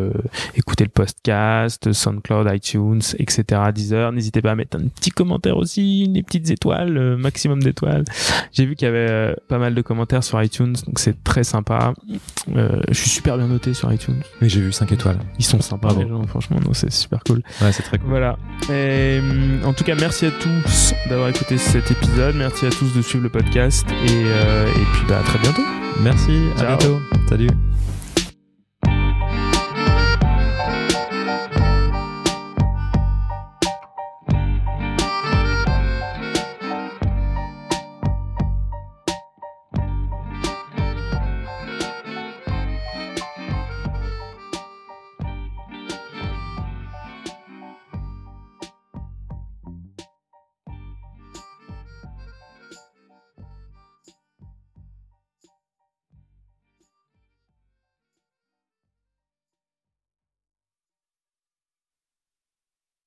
écouter le podcast, SoundCloud, iTunes, etc. Deezer. N'hésitez pas à mettre un petit commentaire aussi, des petites étoiles, euh, maximum d'étoiles. J'ai vu qu'il y avait euh, pas mal de commentaires sur iTunes, donc c'est très sympa. Euh, je suis super bien noté sur iTunes. Oui, j'ai vu 5 étoiles. Ils sont sympas les gens, franchement, c'est super cool. Ouais, c'est très cool. Voilà. Et, hum, en tout cas, merci à tous d'avoir écouté cet épisode. Merci à tous de suivre le podcast. Et, euh, et puis, bah, à très bientôt. Merci, à bientôt. Salut.